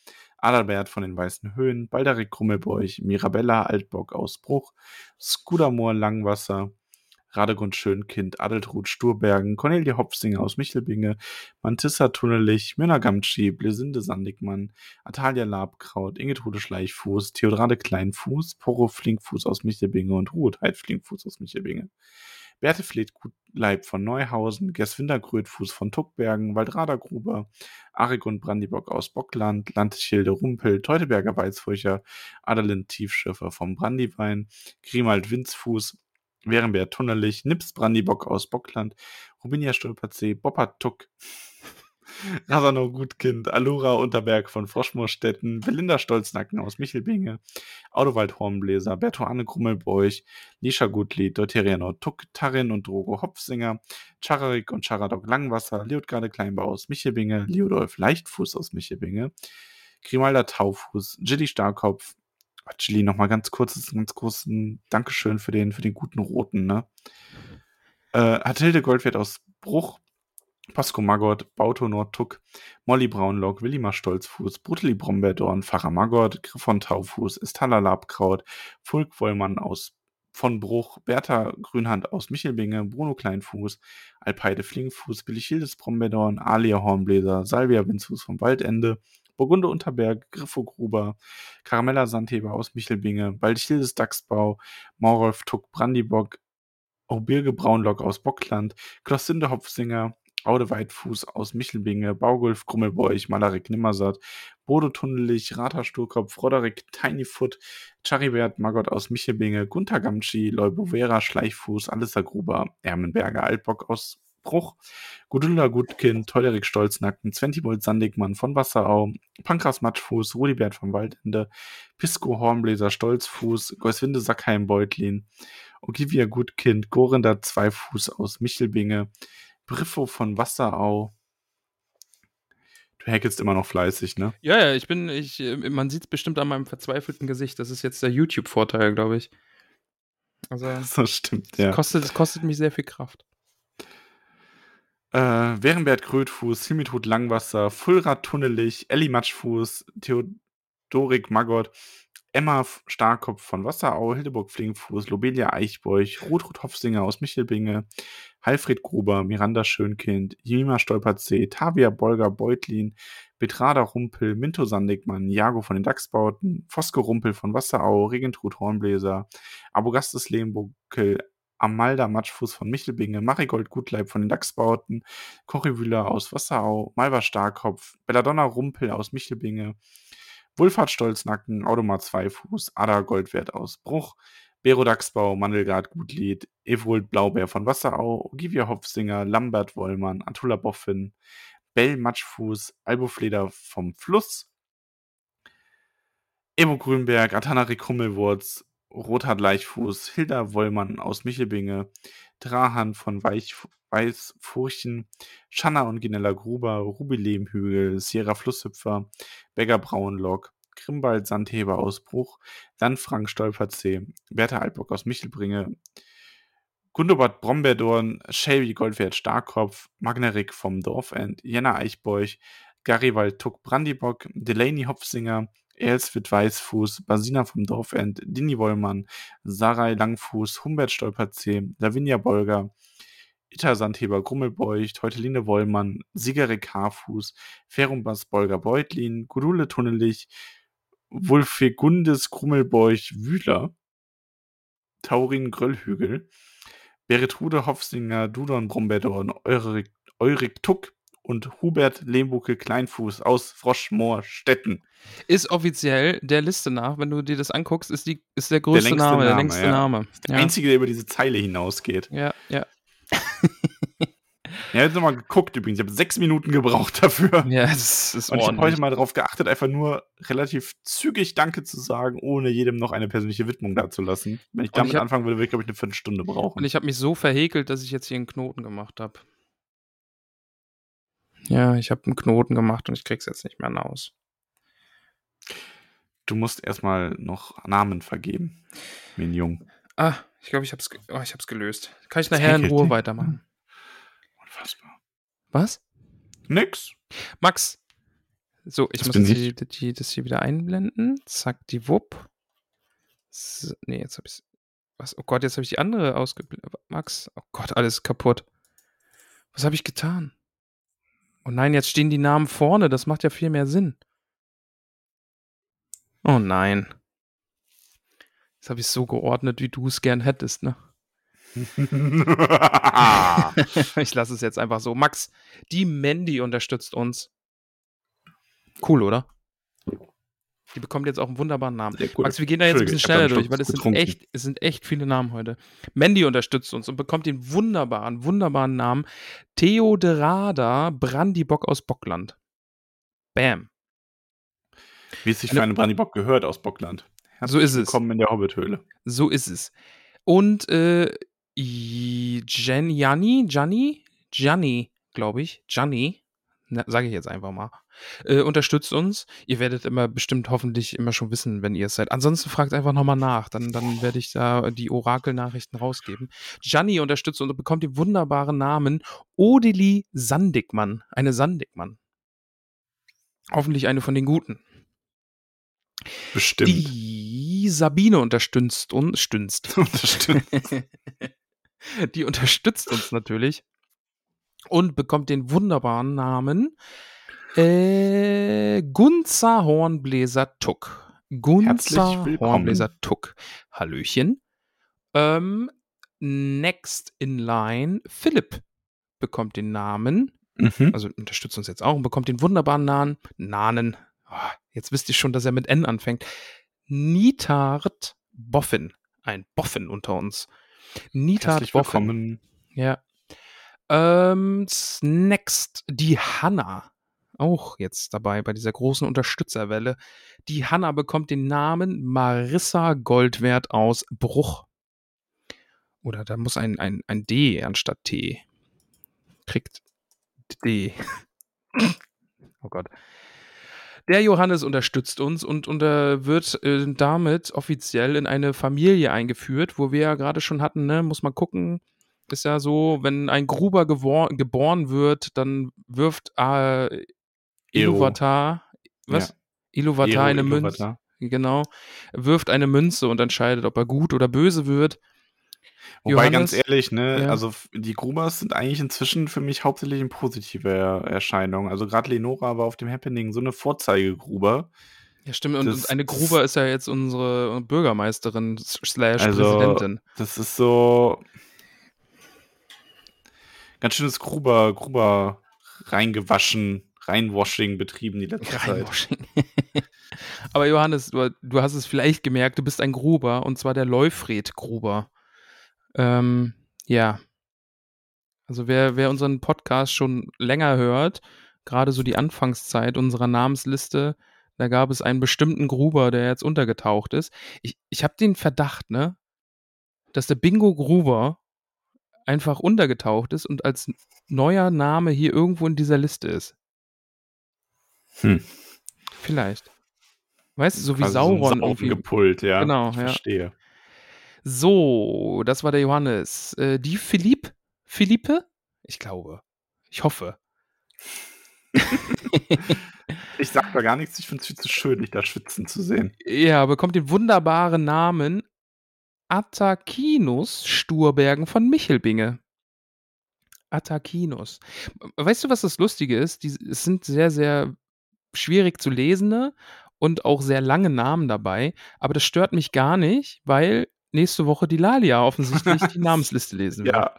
B: Adalbert von den Weißen Höhen, Balderik Krummelbeuch, Mirabella Altbock aus Bruch, Skudamor Langwasser, Radegund Schönkind, Adeltrud Sturbergen, Cornelia Hopfsinger aus Michelbinge, Mantissa Tunnelich, Myrna Gamtschi, Blesinde Sandigmann, Atalia Labkraut, Ingetrude Schleichfuß, Theodrade Kleinfuß, Poro Flinkfuß aus Michelbinge und Ruhetheit Flinkfuß aus Michelbinge. Berthe Fleet Gutleib von Neuhausen, Gerswinder Grötfuß von Tuckbergen, Waldrader Gruber, und Brandibock aus Bockland, Landschilde Rumpel, Teuteberger Weizfurcher, Adalind Tiefschiffer vom Brandiwein, Grimald Winzfuß, Werenbär Tunnerlich, Nips Brandibock aus Bockland, Rubinia Stolperzee, Bopper Tuck, Rasano Gutkind, Alura Unterberg von Froschmoorstetten, Belinda Stolznacken aus Michelbinge, Autowald Hornbläser, Berto Anne Krummelbeuch, Lisha Gutlied, Deuteriano Tuck, Tarin und Drogo Hopfsinger, Chararik und Charadok Langwasser, Leotgarde Kleinbau aus Michelbinge, Leodolf Leichtfuß aus Michelbinge, Grimalda Taufuß, Jilly Starkopf, Chili, nochmal ganz kurzes, ganz großen Dankeschön für den, für den guten Roten, ne? Äh, Hatilde Goldwert aus Bruch, Pasco Maggot, Bauto Nordtuck, Molly Braunlock, Willimar Stolzfuß, Bruteli Brombeerdorn, Pfarrer Maggot, Griffon Taufuß, Estalla Labkraut, Fulk Wollmann aus von Bruch, Bertha Grünhand aus Michelbinge, Bruno Kleinfuß, Alpeide Flingfuß, Billichildes Brombeerdorn, Alia Hornbläser, Salvia Winzfuß vom Waldende, Burgunde Unterberg, Griffo Gruber, Karamella Sandheber aus Michelbinge, Waldchildes Dachsbau, Maurolf Tuck Brandibock, Aubirge Braunlock aus Bockland, Klossinde Hopfsinger, Aude Weitfuß aus Michelbinge, Baugulf Grummelbeuch, Malarik Nimmersatt, Bodo Tunnelich, Rata Sturkopf, Roderick Tinyfoot, Charibert Magott aus Michelbinge, Gunther Gamschi, Leubovera Schleichfuß, Alissa Gruber, Ermenberger Altbock aus Bruch, Gudula Gutkind, Teulerik Stolznacken, Zwentibold Sandigmann von Wasserau, Pankras Matschfuß, Rudibert vom Waldende, Pisco Hornbläser Stolzfuß, Geuswinde Sackheim Beutlin, Olivia Gutkind, Gorender Zweifuß aus Michelbinge, Briffo von Wasserau. Du hackelst immer noch fleißig, ne?
A: Ja, ja, ich bin, ich, äh, man sieht es bestimmt an meinem verzweifelten Gesicht. Das ist jetzt der YouTube-Vorteil, glaube ich. Also,
B: das stimmt, ja.
A: Kostet, es kostet mich sehr viel Kraft.
B: Äh, Werenbert Krötfuß, Himmeltod Langwasser, Fulrad Tunnelich, Elli Matschfuß, Theodorik Magott, Emma Starkopf von Wasserau, Hildeburg Flinkfuß, Lobelia Eichbeuch, Rutrud Hofsinger aus Michelbinge, Heilfried Gruber, Miranda Schönkind, Jima Stolperzee, Tavia Bolger Beutlin, Betrada Rumpel, Minto Sandigmann, Jago von den Dachsbauten, Foske Rumpel von Wasserau, Regentrud Hornbläser, Abogastes Lehmbuckel, Amalda Matschfuß von Michelbinge, Marigold Gutleib von den Dachsbauten, Corrivüller aus Wasserau, Malva Starkopf, Belladonna Rumpel aus Michelbinge, Wulfhard Stolznacken, Automat Zweifuß, Ada Goldwert aus Bruch, Bero Dachsbau, Mandelgard Gutlied, Ewold Blaubeer von Wasserau, Ogivia Hopfsinger, Lambert Wollmann, Antula Boffin, Bell Matschfuß, Albofleder vom Fluss, Emo Grünberg, Atanarik Hummelwurz, Rothard Leichfuß, Hilda Wollmann aus Michelbinge, Drahan von Weich, Weißfurchen, Schanna und Ginella Gruber, Ruby Lehmhügel, Sierra Flusshüpfer, Begger Braunlock, Grimbald Sandheber aus Bruch, dann Frank Stolperzee, Bertha Altbock aus Michelbringe, Gundobad Brombeerdorn, Shelby Goldwert Starkopf, Magnerik vom Dorfend, Jenna Eichbeuch, Garibald Tuck Brandibock, Delaney Hopfsinger, Elswit Weißfuß, Basina vom Dorfend, Dini Wollmann, Sarai Langfuß, Humbert Stolperzee, Lavinia Bolger, Itta Sandheber Grummelbeuch, Teuteline Wollmann, Sigerik Haarfuß, Ferumbas Bolger Beutlin, Gudule Tunnelich, Wulfegundes Grummelbeuch Wühler, Taurin Gröllhügel, Beretrude Hofsinger, Dudon Brombedorn, Eurik, Eurik Tuck, und Hubert Lehmbucke Kleinfuß aus Froschmoorstetten.
A: Ist offiziell der Liste nach, wenn du dir das anguckst, ist, die, ist der größte der Name, Name, der längste ja. Name.
B: Der ja. einzige, der über diese Zeile hinausgeht.
A: Ja, ja.
B: Ja, jetzt nochmal geguckt übrigens. Ich habe sechs Minuten gebraucht dafür.
A: Ja, das ist
B: Und ich habe heute mal darauf geachtet, einfach nur relativ zügig Danke zu sagen, ohne jedem noch eine persönliche Widmung dazulassen. Wenn ich damit
A: ich hab-
B: anfangen würde, würde ich, glaube ich, eine Viertelstunde brauchen.
A: Und ich habe mich so verhekelt, dass ich jetzt hier einen Knoten gemacht habe. Ja, ich habe einen Knoten gemacht und ich krieg's jetzt nicht mehr raus.
B: du musst erstmal noch Namen vergeben. Min
A: Ah, ich glaube, ich hab's, ge oh, ich hab's gelöst. Kann ich
B: Das
A: nachher in Ruhe weitermachen. Was?
B: Nix.
A: Max. So, ich
B: Das
A: muss die, die, das hier wieder einblenden. Zack, die Wupp. So, nee, jetzt habe ich Was? Oh Gott, jetzt habe ich die andere ausgeblendet. Max, oh Gott, alles kaputt. Was habe ich getan? Oh nein, jetzt stehen die Namen vorne. Das macht ja viel mehr Sinn. Oh nein. Jetzt habe ich es so geordnet, wie du es gern hättest, ne? ich lasse es jetzt einfach so. Max, die Mandy unterstützt uns. Cool, oder? Die bekommt jetzt auch einen wunderbaren Namen. Max, wir gehen da jetzt ein bisschen schneller durch, weil es sind, echt, es sind echt viele Namen heute. Mandy unterstützt uns und bekommt den wunderbaren, wunderbaren Namen Theoderada Brandibock aus Bockland. Bam.
B: Wie es sich für einen Brandybock gehört aus Bockland.
A: So ist es.
B: Willkommen in der Hobbithöhle.
A: So ist es. Und äh, Jen, Janni, Gianni, Gianni, glaube ich, Gianni, sage ich jetzt einfach mal, äh, unterstützt uns. Ihr werdet immer bestimmt hoffentlich immer schon wissen, wenn ihr es seid. Ansonsten fragt einfach nochmal nach, dann, dann werde ich da die Orakelnachrichten rausgeben. Gianni unterstützt uns und bekommt den wunderbaren Namen Odili Sandigmann, eine Sandigmann. Hoffentlich eine von den Guten.
B: Bestimmt.
A: Die Sabine unterstützt uns, stünzt.
B: stimmt.
A: Die unterstützt uns natürlich und bekommt den wunderbaren Namen äh, Gunzer Hornbläser Tuck. Gunzer. Hornbläser Tuck. Hallöchen. Ähm, next in line, Philipp bekommt den Namen,
B: Mhm.
A: also unterstützt uns jetzt auch und bekommt den wunderbaren Namen, Namen. Ah, jetzt wisst ihr schon, dass er mit N anfängt. Nitard Boffin. Ein Boffin unter uns. Nitard
B: Herzlich
A: Boffin.
B: willkommen.
A: Ja. Ähm, next, die Hanna. Auch jetzt dabei bei dieser großen Unterstützerwelle. Die Hanna bekommt den Namen Marissa Goldwert aus Bruch. Oder da muss ein, ein, ein D anstatt T. Kriegt D. oh Gott. Der Johannes unterstützt uns und unter, wird äh, damit offiziell in eine Familie eingeführt, wo wir ja gerade schon hatten, ne, muss man gucken, ist ja so, wenn ein Gruber geboren wird, dann wirft äh, Iluvatar, was?
B: Ja.
A: Iluvatar eine Münze, genau, wirft eine Münze und entscheidet, ob er gut oder böse wird.
B: Wobei,
A: Johannes,
B: ganz ehrlich, ne,
A: ja.
B: also die Grubers sind eigentlich inzwischen für mich hauptsächlich eine positive Er- Erscheinung. Also gerade Lenora war auf dem Happening so eine Vorzeigegruber.
A: Ja, stimmt. Und,
B: das-
A: und eine Gruber ist ja jetzt unsere Bürgermeisterin slash
B: Also,
A: Präsidentin.
B: Das ist so ganz schönes Gruber, Gruber reingewaschen, reinwashing betrieben die letzte Zeit.
A: Reinwashing. Aber Johannes, du, du hast es vielleicht gemerkt, du bist ein Gruber und zwar der Leufred Gruber. Ähm, ja. Also wer, wer unseren Podcast schon länger hört, gerade so die Anfangszeit unserer Namensliste, da gab es einen bestimmten Gruber, der jetzt untergetaucht ist. Ich, ich habe den Verdacht, ne, dass der Bingo Gruber einfach untergetaucht ist und als neuer Name hier irgendwo in dieser Liste ist.
B: Hm.
A: Vielleicht. Weißt du, so wie
B: Quasi
A: Sauron
B: so ein
A: irgendwie.
B: gepult, ja.
A: Genau,
B: ich
A: ja.
B: verstehe.
A: So, das war der Johannes. Äh, die Philipp? Philippe? Ich glaube. Ich hoffe.
B: Ich sag da gar nichts, ich finde es viel zu schön, dich da schwitzen zu sehen.
A: Ja, bekommt den wunderbaren Namen Attakinus Sturbergen von Michelbinge. Attakinus. Weißt du, was das Lustige ist? Die, es sind sehr, sehr schwierig zu lesende und auch sehr lange Namen dabei, aber das stört mich gar nicht, weil nächste Woche die Lalia offensichtlich die Namensliste lesen wird.
B: Ja,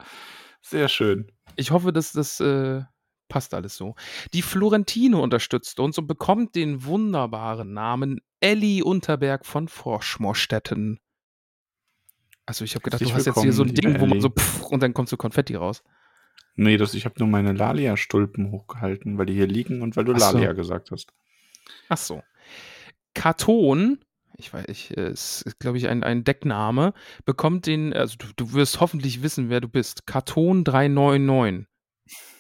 B: sehr schön.
A: Ich hoffe, dass das äh, passt alles so. Die Florentine unterstützt uns und bekommt den wunderbaren Namen Elli Unterberg von Froschmorstetten. Also ich habe gedacht, du hast jetzt hier so ein Ding, wo man so pff, und dann kommt so Konfetti raus.
B: Nee, das, ich habe nur meine Lalia-Stulpen hochgehalten, weil die hier liegen und weil du
A: Ach so.
B: Lalia gesagt hast.
A: Ach so. Katon, ich weiß, ich, äh, ist, glaube ich, ein, ein Deckname, bekommt den, also du, du wirst hoffentlich wissen, wer du bist. Katon 399.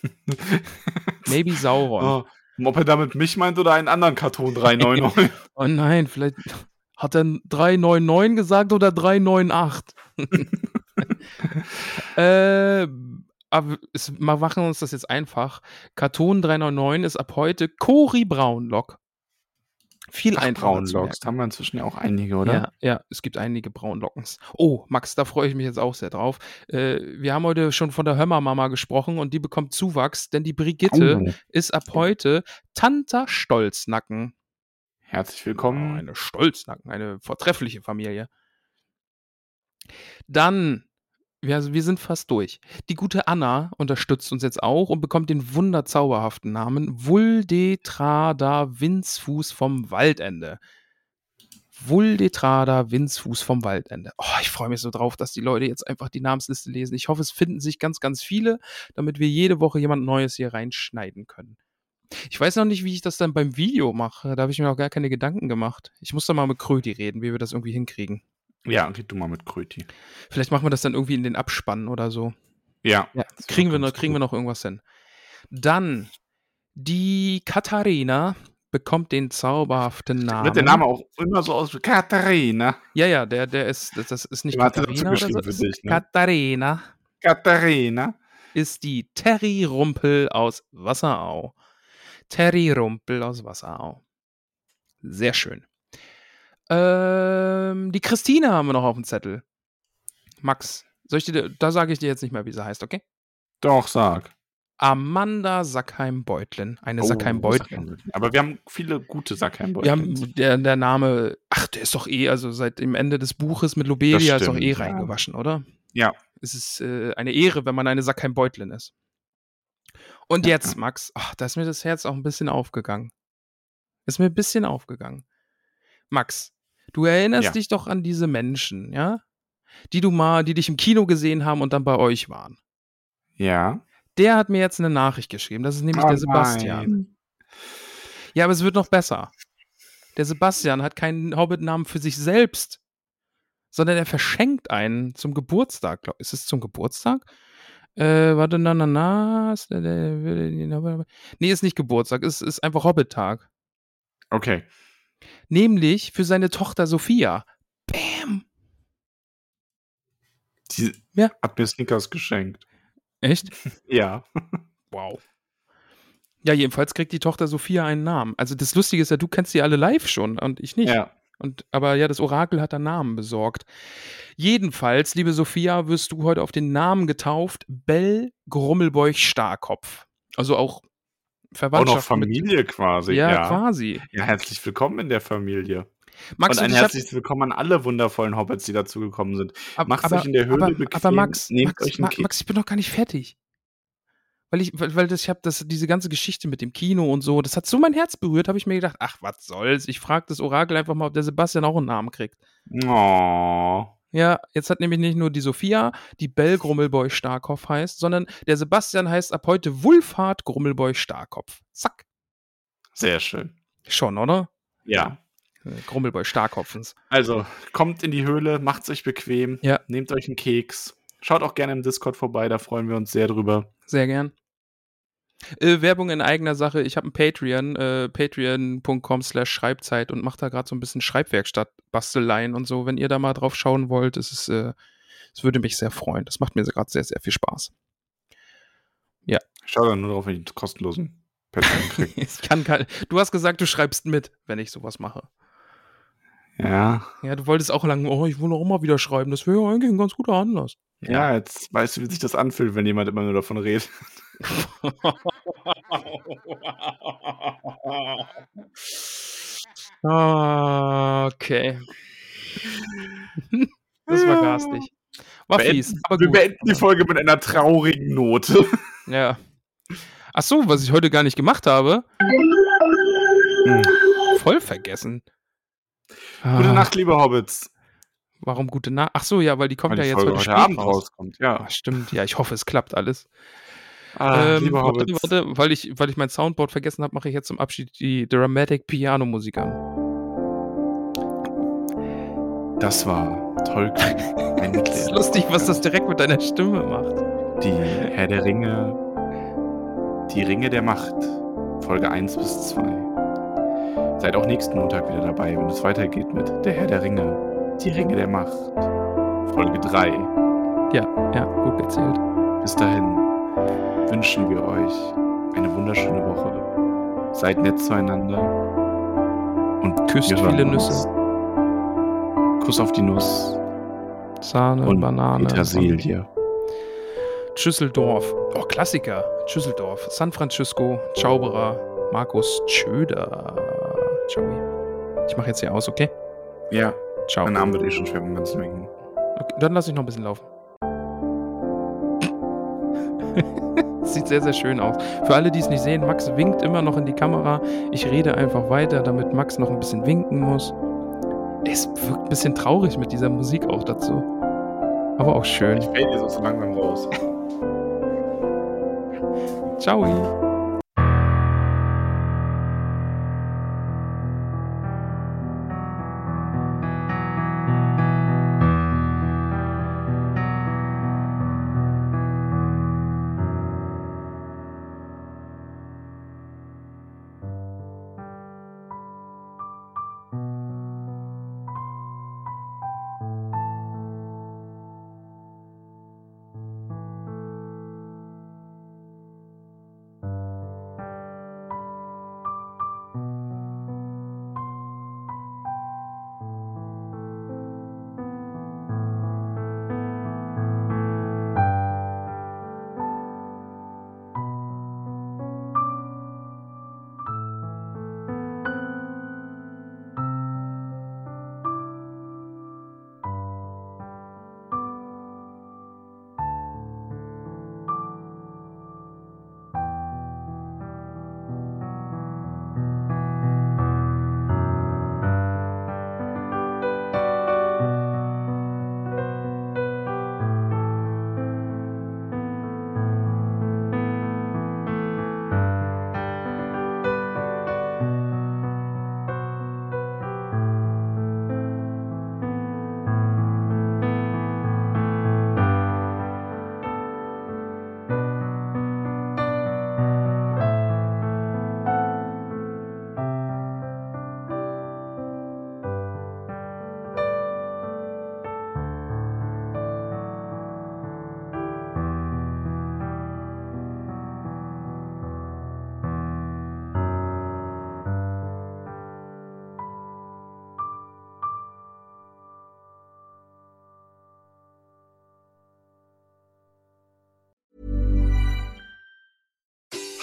A: Maybe Sauron.
B: Oh, ob er damit mich meint oder einen anderen Karton 399.
A: Oh nein, vielleicht hat er 399 gesagt oder 398. äh, aber es, wir machen uns das jetzt einfach. Karton 399 ist ab heute Cori Braunlock. Viel
B: Ach,
A: einfacher.
B: Braunlocks, da haben wir inzwischen ja auch einige, oder?
A: Ja, ja, es gibt einige Braunlockens. Oh, Max, da freue ich mich jetzt auch sehr drauf. Äh, wir haben heute schon von der Hörmermama gesprochen und die bekommt Zuwachs, denn die Brigitte
B: Oh.
A: ist ab heute Tanta Stolznacken.
B: Herzlich
A: Oh,
B: willkommen.
A: eine Stolznacken, eine vortreffliche Familie. Dann, wir, wir sind fast durch. Die gute Anna unterstützt uns jetzt auch und bekommt den wunderzauberhaften Namen Vuldetrada Winzfuß vom Waldende. Vuldetrada Winzfuß vom Waldende. Oh, ich freue mich so drauf, dass die Leute jetzt einfach die Namensliste lesen. Ich hoffe, es finden sich ganz, ganz viele, damit wir jede Woche jemand Neues hier reinschneiden können. Ich weiß noch nicht, wie ich das dann beim Video mache. Da habe ich mir noch gar keine Gedanken gemacht. Ich muss da mal mit Kröti reden, wie wir das irgendwie hinkriegen.
B: Ja, red du mal mit Kröti.
A: Vielleicht machen wir das dann irgendwie in den Abspann oder so.
B: Ja.
A: Ja, kriegen wir, noch, kriegen wir noch irgendwas hin. Dann, die Katharina bekommt den zauberhaften Namen.
B: Wird der Name auch immer so aus wie Katharina.
A: Ja, ja, der, der ist, das, das ist nicht
B: Warte,
A: Katharina oder so. ist
B: dich, ne?
A: Katharina
B: Katharina.
A: ist die Terry Rumpel aus Wasserau. Terry Rumpel aus Wasserau. Sehr schön. Ähm, die Christine haben wir noch auf dem Zettel. Max, soll ich dir, da sage ich dir jetzt nicht mehr, wie sie heißt, okay?
B: Doch, sag.
A: Amanda Sackheim-Beutlin. Eine
B: Oh,
A: Sackheim-Beutlin.
B: Aber wir haben viele gute Sackheim-Beutlin.
A: Der, der Name, ach, der ist doch eh, also seit dem Ende des Buches mit Lobelia ist doch eh
B: stimmt, ja.
A: reingewaschen, oder?
B: Ja.
A: Es ist äh, eine Ehre, wenn man eine Sackheim-Beutlin ist. Und
B: Ja,
A: jetzt. Max, ach, da ist mir das Herz auch ein bisschen aufgegangen. Ist mir ein bisschen aufgegangen. Max, du erinnerst
B: Ja.
A: dich doch an diese Menschen, ja? Die du mal, die dich im Kino gesehen haben und dann bei euch waren.
B: Ja.
A: Der hat mir jetzt eine Nachricht geschrieben. Das ist nämlich
B: Oh
A: der Sebastian.
B: nein.
A: Ja, aber es wird noch besser. Der Sebastian hat keinen Hobbit-Namen für sich selbst, sondern er verschenkt einen zum Geburtstag. glaub- Ist es zum Geburtstag? Äh, warte, na, na, na. Nee, ist nicht Geburtstag, ist, ist einfach Hobbit-Tag.
B: Okay.
A: Nämlich für seine Tochter Sophia. Bam!
B: Die
A: Ja.
B: hat mir Snickers geschenkt.
A: Echt?
B: Ja.
A: Wow. Ja, jedenfalls kriegt die Tochter Sophia einen Namen. Also das Lustige ist ja, du kennst sie alle live schon und ich nicht.
B: Ja.
A: Und, aber ja, das Orakel hat da Namen besorgt. Jedenfalls, liebe Sophia, wirst du heute auf den Namen getauft, Bell Grummelbeuch Starkopf. Also auch
B: Auch
A: Verwandtschaft
B: noch Familie quasi.
A: Mit, ja,
B: ja.
A: quasi.
B: Ja, herzlich willkommen in der Familie.
A: Max,
B: und ein
A: ich hab-
B: herzliches Willkommen an alle wundervollen Hobbits, die dazugekommen sind.
A: ab-
B: macht's euch in der Höhle
A: aber,
B: bequem,
A: Aber Max,
B: nehmt
A: Max, Ma-. Max, ich bin noch gar nicht fertig. Weil ich, weil, weil das, ich habe das, diese ganze Geschichte mit dem Kino und so, das hat so mein Herz berührt, habe ich mir gedacht, ach, was soll's. Ich frage das Orakel einfach mal, ob der Sebastian auch einen Namen kriegt.
B: Oh.
A: Ja, jetzt hat nämlich nicht nur die Sophia, die Bell Grummelboy Starkopf heißt, sondern der Sebastian heißt ab heute Wulfhard Grummelboy Starkopf. Zack.
B: Sehr schön.
A: Schon, oder?
B: Ja.
A: Äh, Grummelboy Starkopfens.
B: Also, kommt in die Höhle, macht's euch bequem,
A: Ja.
B: nehmt euch einen Keks. Schaut auch gerne im Discord vorbei, da freuen wir uns sehr drüber.
A: Sehr gern. Äh, Werbung in eigener Sache. Ich habe ein Patreon, äh, patreon.com slash Schreibzeit und mache da gerade so ein bisschen Schreibwerkstatt, Basteleien und so. Wenn ihr da mal drauf schauen wollt, es ist, äh, es würde mich sehr freuen. Das macht mir gerade sehr, sehr viel Spaß.
B: Schaut dann nur darauf, wenn ich den kostenlosen Patreon kriege.
A: Ich kann kein, du hast gesagt, du schreibst mit, wenn ich sowas mache.
B: ja.
A: Ja, du wolltest auch lang, oh, ich will auch mal wieder schreiben. Das wäre ja eigentlich ein ganz guter Anlass.
B: Ja, jetzt weißt du, wie sich das anfühlt, wenn jemand immer nur davon redet.
A: Okay. Das war garstig. War fies,
B: Beenden-
A: aber
B: wir
A: gut.
B: beenden die Folge mit einer traurigen Note.
A: Ja. Ach so, was ich heute gar nicht gemacht habe.
B: Hm.
A: Voll vergessen.
B: Gute
A: Ah,
B: Nacht, liebe Hobbits.
A: Warum gute Nacht? Ach so, ja, weil die kommt
B: Weil
A: ja
B: die
A: jetzt
B: Folge
A: heute
B: heute Abend
A: raus.
B: rauskommt. Ja.
A: Ah, stimmt, ja, ich hoffe, es klappt alles.
B: Ah,
A: ähm, warte, warte, weil ich, weil ich mein Soundboard vergessen habe, mache ich jetzt zum Abschied die Dramatic Piano Musik an.
B: Das war. Ein
A: Das ist lustig, was das direkt mit deiner Stimme macht.
B: Die Herr der Ringe. Die Ringe der Macht. Folge 1 bis 2. Seid auch nächsten Montag wieder dabei, wenn es weitergeht mit Der Herr der Ringe. Die Ringe der Macht. Folge 3.
A: Ja, ja, gut gezählt.
B: Bis dahin wünschen wir euch eine wunderschöne Woche. Seid nett zueinander. Und
A: Küsst viele. Nüsse.
B: Kuss auf die Nuss
A: Sahne,
B: und
A: Banane.
B: Petersilie.
A: Schüsseldorf. Oh, Klassiker. Schüsseldorf. San Francisco. Zauberer. Markus Tschöder. Ciao. Ich mache jetzt hier aus, okay?
B: Ja,
A: Ciao.
B: mein Arm wird eh schon schwer beim ganzen Winken.
A: Okay, dann lasse ich noch ein bisschen laufen. Sieht sehr, sehr schön aus. Für alle, die es nicht sehen, Max winkt immer noch in die Kamera. Ich rede einfach weiter, damit Max noch ein bisschen winken muss. Es wirkt ein bisschen traurig mit dieser Musik auch dazu. Aber auch schön.
B: Ich fade jetzt auch so langsam raus.
A: Ciao.